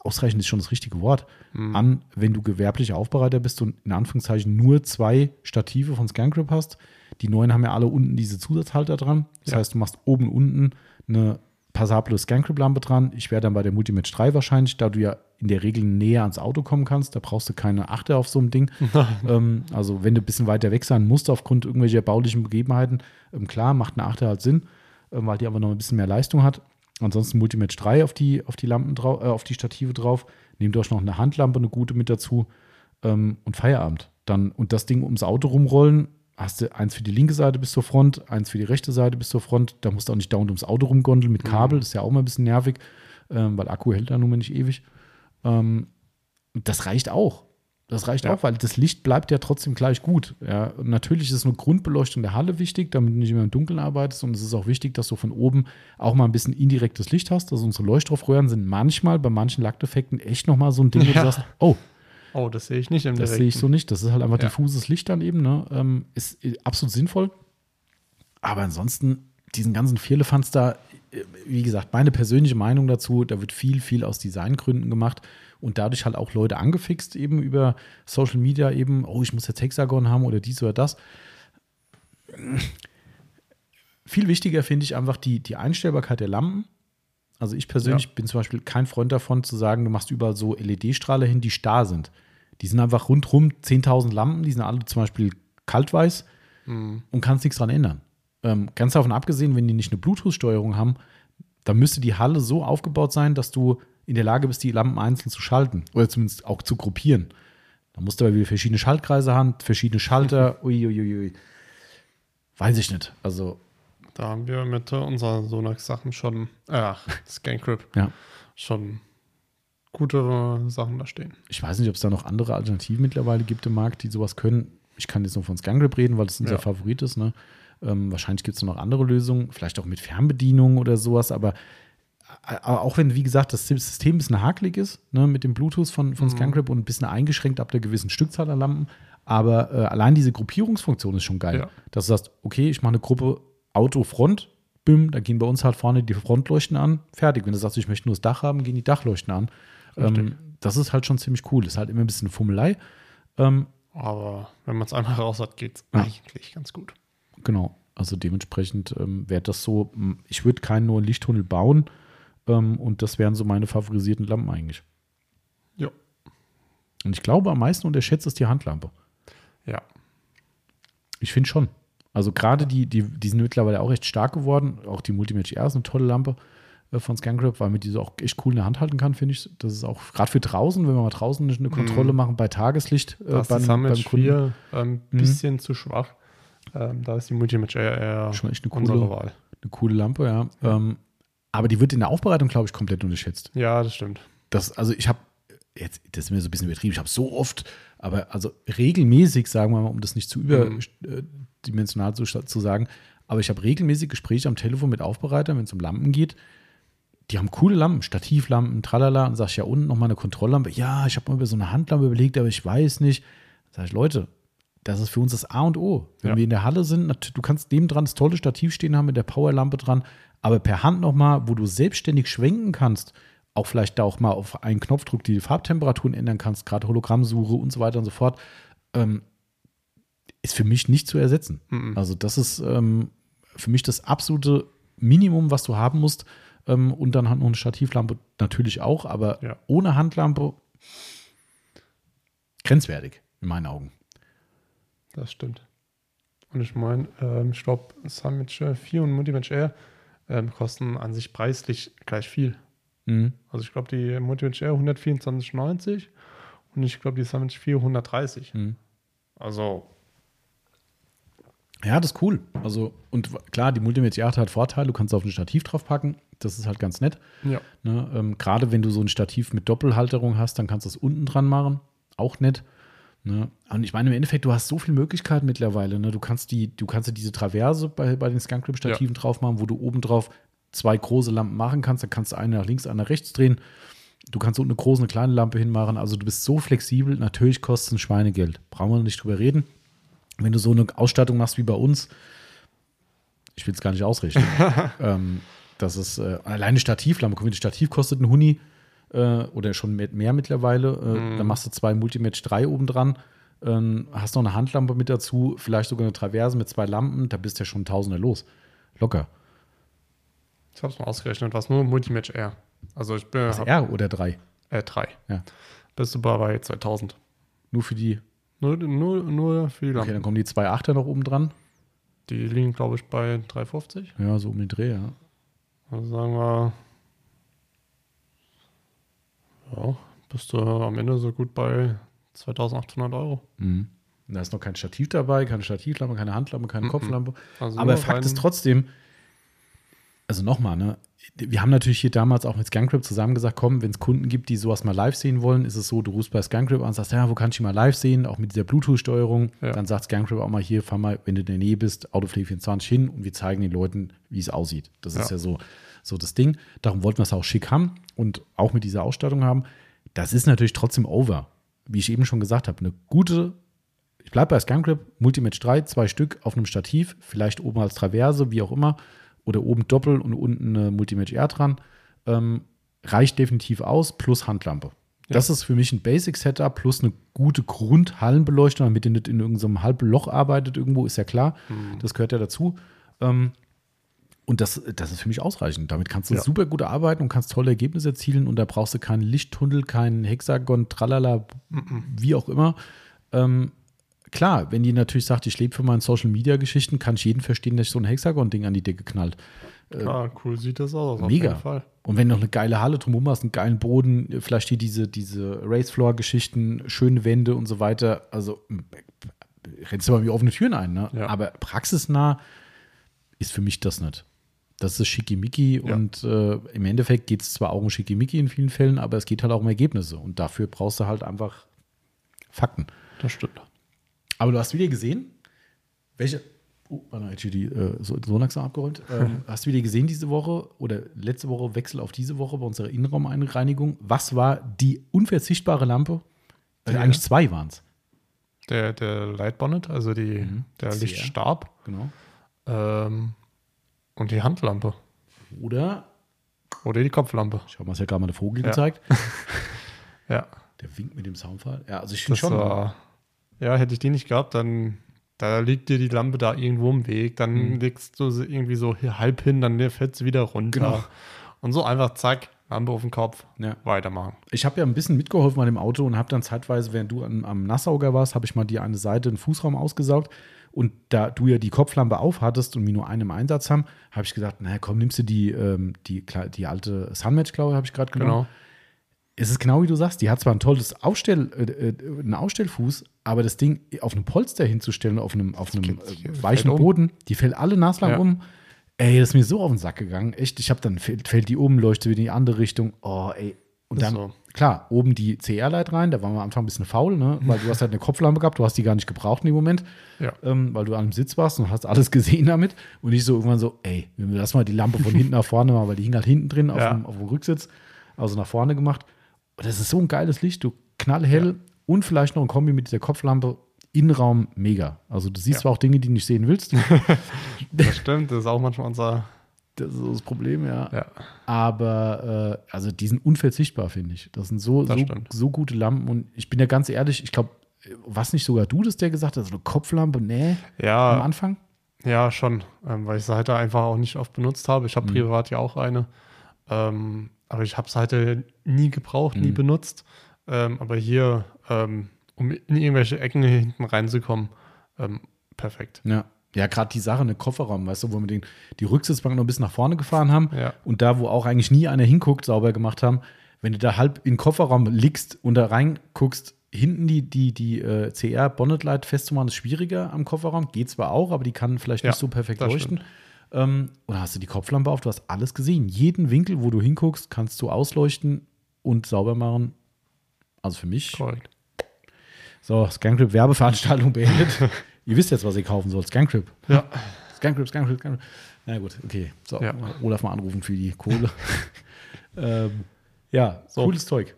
ausreichend ist schon das richtige Wort, mhm. an, wenn du gewerblicher Aufbereiter bist und in Anführungszeichen nur zwei Stative von ScanGrip hast. Die neuen haben ja alle unten diese Zusatzhalter dran. Das ja. heißt, du machst oben unten eine passable ScanGrip-Lampe dran. Ich wäre dann bei der Multimatch 3 wahrscheinlich, da du ja in der Regel näher ans Auto kommen kannst. Da brauchst du keine Achte auf so einem Ding. ähm, also wenn du ein bisschen weiter weg sein musst aufgrund irgendwelcher baulichen Begebenheiten, ähm, klar, macht eine Achte halt Sinn, ähm, weil die aber noch ein bisschen mehr Leistung hat. Ansonsten Multimatch 3 auf die, auf die Lampen drauf, äh, auf die Stative drauf. Nehmt euch noch eine Handlampe, eine gute mit dazu ähm, und Feierabend. Dann und das Ding ums Auto rumrollen, hast du eins für die linke Seite bis zur Front, eins für die rechte Seite bis zur Front. Da musst du auch nicht dauernd ums Auto rumgondeln mit Kabel. Mhm. Das ist ja auch mal ein bisschen nervig, ähm, weil Akku hält da nun mal nicht ewig. Ähm, das reicht auch. Das reicht ja. auch, weil das Licht bleibt ja trotzdem gleich gut. Ja, und natürlich ist eine Grundbeleuchtung der Halle wichtig, damit du nicht mehr im Dunkeln arbeitest. Und es ist auch wichtig, dass du von oben auch mal ein bisschen indirektes Licht hast. Also unsere Leuchtstoffröhren sind manchmal bei manchen Lackdefekten echt nochmal so ein Ding, wo ja. du sagst, oh, Oh, das sehe ich nicht im Das sehe ich so nicht. Das ist halt einfach ja. diffuses Licht dann eben. Ne? Ähm, ist absolut sinnvoll. Aber ansonsten, diesen ganzen Vierlefanz da, äh, wie gesagt, meine persönliche Meinung dazu, da wird viel, viel aus Designgründen gemacht und dadurch halt auch Leute angefixt, eben über Social Media, eben, oh, ich muss jetzt Hexagon haben oder dies oder das. Viel wichtiger finde ich einfach die, die Einstellbarkeit der Lampen. Also ich persönlich ja. bin zum Beispiel kein Freund davon zu sagen, du machst überall so LED-Strahler hin, die starr sind. Die sind einfach rundherum 10.000 Lampen, die sind alle zum Beispiel kaltweiß mhm. und kannst nichts dran ändern. Ähm, ganz davon abgesehen, wenn die nicht eine Bluetooth-Steuerung haben, dann müsste die Halle so aufgebaut sein, dass du in der Lage bist, die Lampen einzeln zu schalten oder zumindest auch zu gruppieren. Da musst du aber wieder verschiedene Schaltkreise haben, verschiedene Schalter. Uiuiui. Ui, ui. Weiß ich nicht. Also da haben wir mit unseren Sonax-Sachen schon, äh, Scancrip, ja. schon gute Sachen da stehen. Ich weiß nicht, ob es da noch andere Alternativen mittlerweile gibt im Markt, die sowas können. Ich kann jetzt nur von Scangrip reden, weil das unser ja. Favorit ist. Ne? Ähm, wahrscheinlich gibt es noch andere Lösungen, vielleicht auch mit Fernbedienung oder sowas, aber äh, auch wenn, wie gesagt, das System ein bisschen hakelig ist, ne, mit dem Bluetooth von, von mhm. Scangrip und ein bisschen eingeschränkt ab der gewissen Stückzahl an Lampen, aber äh, allein diese Gruppierungsfunktion ist schon geil. Ja. Dass du sagst, okay, ich mache eine Gruppe Autofront, bim, da gehen bei uns halt vorne die Frontleuchten an, fertig. Wenn du sagst, ich möchte nur das Dach haben, gehen die Dachleuchten an. Ähm, das ist halt schon ziemlich cool. Ist halt immer ein bisschen Fummelei. Ähm, Aber wenn man es einmal raus hat, geht es ja. eigentlich ganz gut. Genau. Also dementsprechend ähm, wäre das so, ich würde keinen neuen Lichttunnel bauen ähm, und das wären so meine favorisierten Lampen eigentlich. Ja. Und ich glaube, am meisten unterschätzt ist die Handlampe. Ja. Ich finde schon. Also gerade die, die, die sind mittlerweile auch echt stark geworden. Auch die Multimatch R ist eine tolle Lampe äh, von ScanGrip, weil man diese auch echt cool in der Hand halten kann, finde ich. Das ist auch gerade für draußen, wenn wir mal draußen eine mhm. Kontrolle mm. machen bei Tageslicht. Äh, das beim, beim Kunden. ein ähm, bisschen mm. zu schwach. Ähm, da ist die Multimatch R eher schon echt eine coole, Wahl. Eine coole Lampe, ja. Ähm, aber die wird in der Aufbereitung, glaube ich, komplett unterschätzt. Ja, das stimmt. Das, also ich habe jetzt, das ist mir so ein bisschen übertrieben, ich habe so oft, aber also regelmäßig, sagen wir mal, um das nicht zu über, mhm. Äh, dimensional zu, zu sagen. Aber ich habe regelmäßig Gespräche am Telefon mit Aufbereitern, wenn es um Lampen geht. die haben coole Lampen, Stativlampen, tralala. Und sag ich ja unten nochmal eine Kontrolllampe. Ja, ich habe mal über so eine Handlampe überlegt, aber ich weiß nicht. Sag ich, Leute, das ist für uns das A und O. Wenn Ja. wir in der Halle sind, du kannst neben dran das tolle Stativ stehen haben mit der Powerlampe dran, aber per Hand nochmal, wo du selbstständig schwenken kannst, auch vielleicht da auch mal auf einen Knopfdruck die Farbtemperaturen ändern kannst, gerade Hologrammsuche und so weiter und so fort, ähm, ist für mich nicht zu ersetzen. Mhm. Also das ist ähm, für mich das absolute Minimum, was du haben musst. Ähm, und dann halt noch eine Stativlampe natürlich auch, aber Ja. ohne Handlampe grenzwertig in meinen Augen. Das stimmt. Und ich meine, ähm, ich glaube, Summit 4 und Multimatch Air ähm, kosten an sich preislich gleich viel. Mhm. Also ich glaube, die Multimatch Air 124,90 und ich glaube, die Summit 4 130. Mhm. Also, Ja, das ist cool. Also, und klar, die Multimedia 8 hat Vorteile, du kannst auf ein Stativ draufpacken. Das ist halt ganz nett. ja. Ne? Ähm, Gerade wenn du so ein Stativ mit Doppelhalterung hast, dann kannst du es unten dran machen. Auch nett. Ne? Und ich meine, im Endeffekt, du hast so viele Möglichkeiten mittlerweile. Ne? Du kannst die, du kannst ja diese Traverse bei, bei den Skunkrip-Stativen drauf machen, wo du oben drauf zwei große Lampen machen kannst. Dann kannst du eine nach links, eine nach rechts drehen. Du kannst unten eine große, eine kleine Lampe hinmachen. Also du bist so flexibel. Natürlich kostet es ein Schweinegeld. Brauchen wir nicht drüber reden. Wenn du so eine Ausstattung machst wie bei uns, ich will es gar nicht ausrichten. ähm, das ist äh, alleine Stativlampe. Guck mal, das Stativ kostet ein Huni äh, oder schon mehr, mehr mittlerweile. Äh, Dann machst du zwei Multimatch 3 oben dran. Ähm, hast noch eine Handlampe mit dazu, vielleicht sogar eine Traverse mit zwei Lampen. Da bist du ja schon Tausender los. Locker. Ich habe es mal ausgerechnet, was nur Multimatch Air. Also ich bin Also R oder 3. äh, 3. Ja. Bist du bei 2000. Nur für die. Nur, nur, nur für die Okay, Lampen. dann kommen die zwei Achter noch oben dran. Die liegen, glaube ich, bei 350. Ja, so um den Dreh, ja. Also sagen wir, ja, bist du am Ende so gut bei 2800 Euro. Mhm. Da ist noch kein Stativ dabei, keine Stativlampe, keine Handlampe, keine Mhm. Kopflampe. Also Aber Fakt ist trotzdem, also nochmal, ne? Wir haben natürlich hier damals auch mit Scancrip zusammen gesagt, komm, wenn es Kunden gibt, die sowas mal live sehen wollen, ist es so, du rufst bei Scancrip an und sagst, ja, wo kann ich mal live sehen, auch mit dieser Bluetooth-Steuerung. Ja. Dann sagt Scancrip auch mal hier, fahr mal, wenn du in der Nähe bist, Autopflege 24 hin und wir zeigen den Leuten, wie es aussieht. Das ist Ja. ja so, so das Ding. Darum wollten wir es auch schick haben und auch mit dieser Ausstattung haben. Das ist natürlich trotzdem over. Wie ich eben schon gesagt habe, eine gute ich bleibe bei Skunkrip, Multimatch 3, zwei Stück auf einem Stativ, vielleicht oben als Traverse, wie auch immer, oder oben doppelt und unten eine Multimatch R dran. Ähm, reicht definitiv aus, plus Handlampe. Das ist für mich ein Basic-Setup plus eine gute Grundhallenbeleuchtung, damit ihr nicht in irgendeinem halben Loch arbeitet irgendwo, ist ja klar. Das gehört ja dazu. Ähm, und das, das ist für mich ausreichend. Damit kannst du Ja. super gut arbeiten und kannst tolle Ergebnisse erzielen und da brauchst du keinen Lichttunnel, keinen Hexagon, tralala, wie auch immer. Ähm, klar, wenn die natürlich sagt, ich lebe für meine Social-Media-Geschichten, kann ich jeden verstehen, dass ich so ein Hexagon-Ding an die Decke knallt. Klar, cool sieht das aus. Mega. Und wenn du noch eine geile Halle drumherum hast, einen geilen Boden, vielleicht hier diese, diese Race-Floor-Geschichten, schöne Wände und so weiter, also äh, rennst du mal wie offene Türen ein, ne? Ja. Aber praxisnah ist für mich das nicht. Das ist Schickimicki Ja. und äh, im Endeffekt geht es zwar auch um Schickimicki in vielen Fällen, aber es geht halt auch um Ergebnisse und dafür brauchst du halt einfach Fakten. Das stimmt. Aber du hast wieder gesehen, welche. Oh, mal, die äh, so, so langsam abgeräumt. Ähm, hast du wieder gesehen diese Woche oder letzte Woche Wechsel auf diese Woche bei unserer Innenraumreinigung? Was war die unverzichtbare Lampe? Also Ja. eigentlich zwei waren es. Der, der Light Bonnet, also die, der Sehr. Lichtstab Genau. ähm, und die Handlampe. Oder, Oder die Kopflampe. ich habe mal ja gerade mal der Vogel Ja. gezeigt. Ja, Der winkt mit dem Soundfall. Ja, also ich finde schon. war. Ja, hätte ich die nicht gehabt, dann da liegt dir die Lampe da irgendwo im Weg, dann Mhm. legst du sie irgendwie so halb hin, dann fällt sie wieder runter. Genau. Und so einfach zack, Lampe auf den Kopf, Ja. weitermachen. Ich habe ja ein bisschen mitgeholfen bei dem Auto und habe dann zeitweise, während du am, am Nassauger warst, habe ich mal dir eine Seite, einen Fußraum ausgesaugt. Und da du ja die Kopflampe aufhattest und wir nur einen im Einsatz haben, habe ich gesagt, naja, komm, nimmst du die, ähm, die, die alte Sunmatch-Klaue, habe ich gerade genommen. Genau. Es ist genau wie du sagst, die hat zwar ein tolles Aufstell, äh, äh, einen Ausstellfuß, aber das Ding auf einem Polster hinzustellen, auf einem, auf einem äh, weichen um. Boden, die fällt alle naslang Ja. um. Ey, das ist mir so auf den Sack gegangen. Echt, ich habe dann, fällt, fällt die um, leuchtet wieder in die andere Richtung. Oh, ey, Und dann, so. klar, oben die CR-Leit rein, da waren wir am Anfang ein bisschen faul, ne? weil du hast halt eine Kopflampe gehabt, du hast die gar nicht gebraucht in dem Moment, Ja. ähm, weil du an dem Sitz warst und hast alles gesehen damit. Und ich so irgendwann so, ey, lass mal die Lampe von hinten nach vorne machen, weil die hing halt hinten drin auf, Ja. dem, auf dem Rücksitz, also nach vorne gemacht. Das ist so ein geiles Licht, du knallhell und vielleicht noch ein Kombi mit dieser Kopflampe. Innenraum mega. Also du siehst Ja. zwar auch Dinge, die du nicht sehen willst. Das stimmt, das ist auch manchmal unser. Das ist das Problem, ja. Ja. Aber äh, also die sind unverzichtbar, finde ich. Das sind so, Das so, so gute Lampen. Und ich bin ja ganz ehrlich, ich glaube, was nicht sogar du das der gesagt hast, so eine Kopflampe, nee, am Ja, Anfang? ja, schon. Ähm, weil ich es halt einfach auch nicht oft benutzt habe. Ich habe Mhm. privat ja auch eine. Ähm, aber ich habe es halt nie gebraucht, nie Mhm. benutzt. Ähm, aber hier, ähm, um in irgendwelche Ecken hinten reinzukommen, ähm, perfekt. Ja. Ja, gerade die Sache, eine Kofferraum, weißt du, wo wir den, die Rücksitzbank noch ein bisschen nach vorne gefahren haben Ja. und da, wo auch eigentlich nie einer hinguckt, sauber gemacht haben. Wenn du da halb in den Kofferraum liegst und da reinguckst, hinten die, die, die äh, CR Bonnet Light festzumachen, ist schwieriger am Kofferraum. Geht zwar auch, aber die kann vielleicht Ja, nicht so perfekt leuchten. Ähm, und hast du die Kopflampe auf, du hast alles gesehen. Jeden Winkel, wo du hinguckst, kannst du ausleuchten und sauber machen. Also für mich. Korrekt. So, Scancrip Werbeveranstaltung beendet. ihr wisst jetzt, was ihr kaufen sollt. Scancrip. Ja. Scancrip, Scancrip, Scancrip. Na gut, okay. So, Ja. Olaf mal anrufen für die Kohle. ähm, ja, So. cooles Zeug.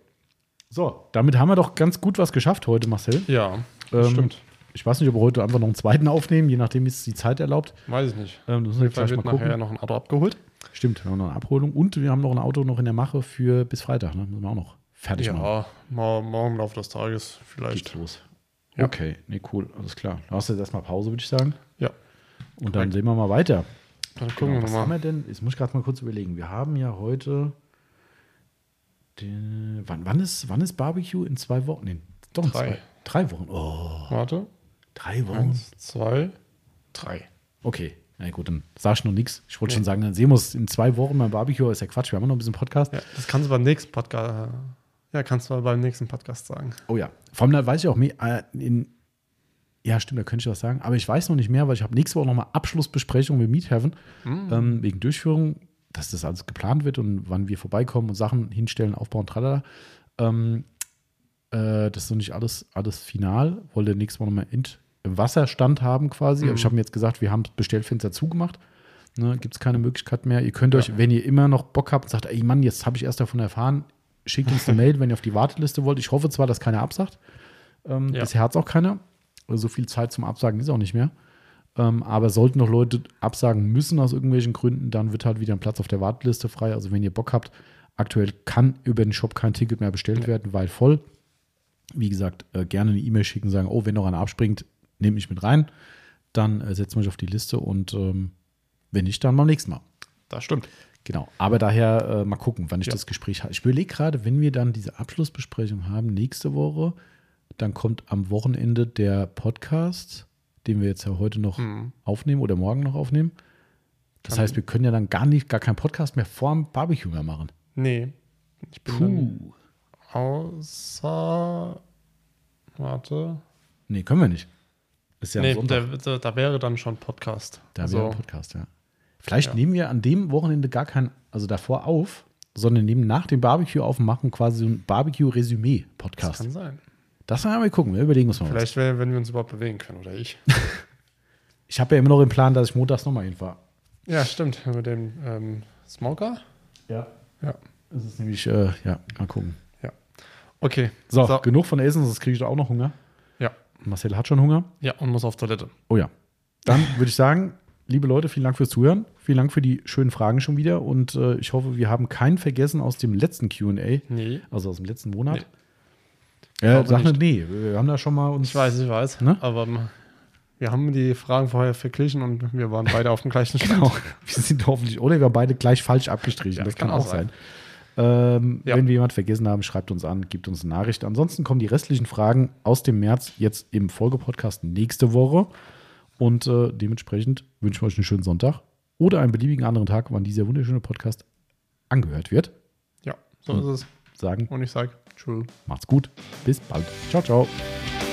So, damit haben wir doch ganz gut was geschafft heute, Marcel. Ja, Ähm, stimmt. Ich weiß nicht, ob wir heute einfach noch einen zweiten aufnehmen, je nachdem, wie es die Zeit erlaubt. Weiß ich nicht. Ähm, das gleich wird mal nachher gucken. noch ein Auto abgeholt. Stimmt, wir haben noch eine Abholung und wir haben noch ein Auto noch in der Mache für bis Freitag. Ne? Müssen wir auch noch fertig machen. Ja, morgen im Laufe des Tages vielleicht. Geht's los. Ja. Okay, nee, cool, alles klar. Da hast du jetzt erstmal Pause, würde ich sagen. Ja. Und dann Korrekt. sehen wir mal weiter. Dann gucken Genau, was wir haben mal. wir denn? Jetzt muss ich gerade mal kurz überlegen. Wir haben ja heute. Den, wann, wann, ist, wann ist Barbecue? In zwei Wochen? Nee, doch in Drei. Zwei, drei Wochen. Oh, Warte. Drei Wochen. Eins, zwei, drei. Okay. Na gut, dann sag ich noch nichts. Ich wollte Nee. schon sagen, dann sehen wir uns in zwei Wochen beim Barbecue. Ist ja Quatsch. Wir haben noch ein bisschen Podcast. Ja, das kannst du beim nächsten Podcast. Ja, kannst du beim nächsten Podcast sagen. Oh ja. Vor allem, da weiß ich auch mehr. Äh, in, ja, stimmt, da könnte ich was sagen. Aber ich weiß noch nicht mehr, weil ich habe nächste Woche nochmal Abschlussbesprechung mit Meet Heaven ähm, wegen Durchführung, dass das alles geplant wird und wann wir vorbeikommen und Sachen hinstellen, aufbauen, tralala. Ähm, äh, das ist noch nicht alles, alles final. Wollte nächste Woche nochmal in- im Wasserstand haben quasi. Aber ich habe mir jetzt gesagt, wir haben das Bestellfenster zugemacht. Ne, Gibt es keine Möglichkeit mehr. Ihr könnt euch, wenn ihr immer noch Bock habt und sagt, ey Mann, jetzt habe ich erst davon erfahren, schickt uns eine Mail, wenn ihr auf die Warteliste wollt. Ich hoffe zwar, dass keiner absagt. Ähm, Ja. Bisher hat es auch keiner. So viel Zeit zum Absagen ist auch nicht mehr. Ähm, aber sollten noch Leute absagen müssen aus irgendwelchen Gründen, dann wird halt wieder ein Platz auf der Warteliste frei. Also wenn ihr Bock habt, aktuell kann über den Shop kein Ticket mehr bestellt werden, weil voll. Wie gesagt, äh, gerne eine E-Mail schicken, sagen, oh, wenn noch einer abspringt, nehmt mich mit rein. Dann äh, setzen wir euch auf die Liste und ähm, wenn nicht, dann beim nächsten Mal. Das stimmt. Genau. Aber daher äh, mal gucken, wann ich Ja. das Gespräch habe. Ich überlege gerade, wenn wir dann diese Abschlussbesprechung haben nächste Woche, dann kommt am Wochenende der Podcast, den wir jetzt ja heute noch Mhm. aufnehmen oder morgen noch aufnehmen. Das Kann- heißt, wir können ja dann gar nicht, gar keinen Podcast mehr vorm Barbecue mehr machen. Nee. Ich bin Puh. außer. Warte. Nee, können wir nicht. Ist ja nee, der, der, da wäre dann schon Podcast. Da also, wäre ein Podcast, ja. Vielleicht Ja. nehmen wir an dem Wochenende gar kein, also davor auf, sondern nehmen nach dem Barbecue auf und machen quasi so ein das Barbecue-Resümee-Podcast. kann sein. Das werden wir mal gucken. Wir überlegen uns mal was. Vielleicht, wenn, wenn wir uns überhaupt bewegen können, oder ich. Ich habe ja immer noch im Plan, dass ich montags nochmal hinfahre. ja, stimmt. Mit dem ähm, Smoker. Ja. Ja. Das ist nämlich, äh, ja, mal gucken. Okay. So, So. genug von Essen, sonst kriege ich da auch noch Hunger. Marcel hat schon Hunger. Ja, und muss auf Toilette. Oh ja. Dann würde ich sagen, liebe Leute, vielen Dank fürs Zuhören. Vielen Dank für die schönen Fragen schon wieder. Und äh, ich hoffe, wir haben keinen vergessen aus dem letzten QA, Nee. also aus dem letzten Monat. Nee. Ja, sag nicht, nee. Wir haben da schon mal uns. Ich weiß, ich weiß. Ne? Aber wir haben die Fragen vorher verglichen und wir waren beide auf dem gleichen Stand. Genau. Wir sind hoffentlich, oder wir haben beide gleich falsch abgestrichen. Ja, das kann, auch sein. sein. Ähm, Ja. Wenn wir jemand vergessen haben, schreibt uns an, gibt uns eine Nachricht. Ansonsten kommen die restlichen Fragen aus dem März jetzt im Folgepodcast nächste Woche. Und äh, dementsprechend wünschen wir euch einen schönen Sonntag oder einen beliebigen anderen Tag, wann dieser wunderschöne Podcast angehört wird. Ja, so ist es. Sagen, Und ich sage, tschüss. macht's gut. Bis bald. Ciao, ciao.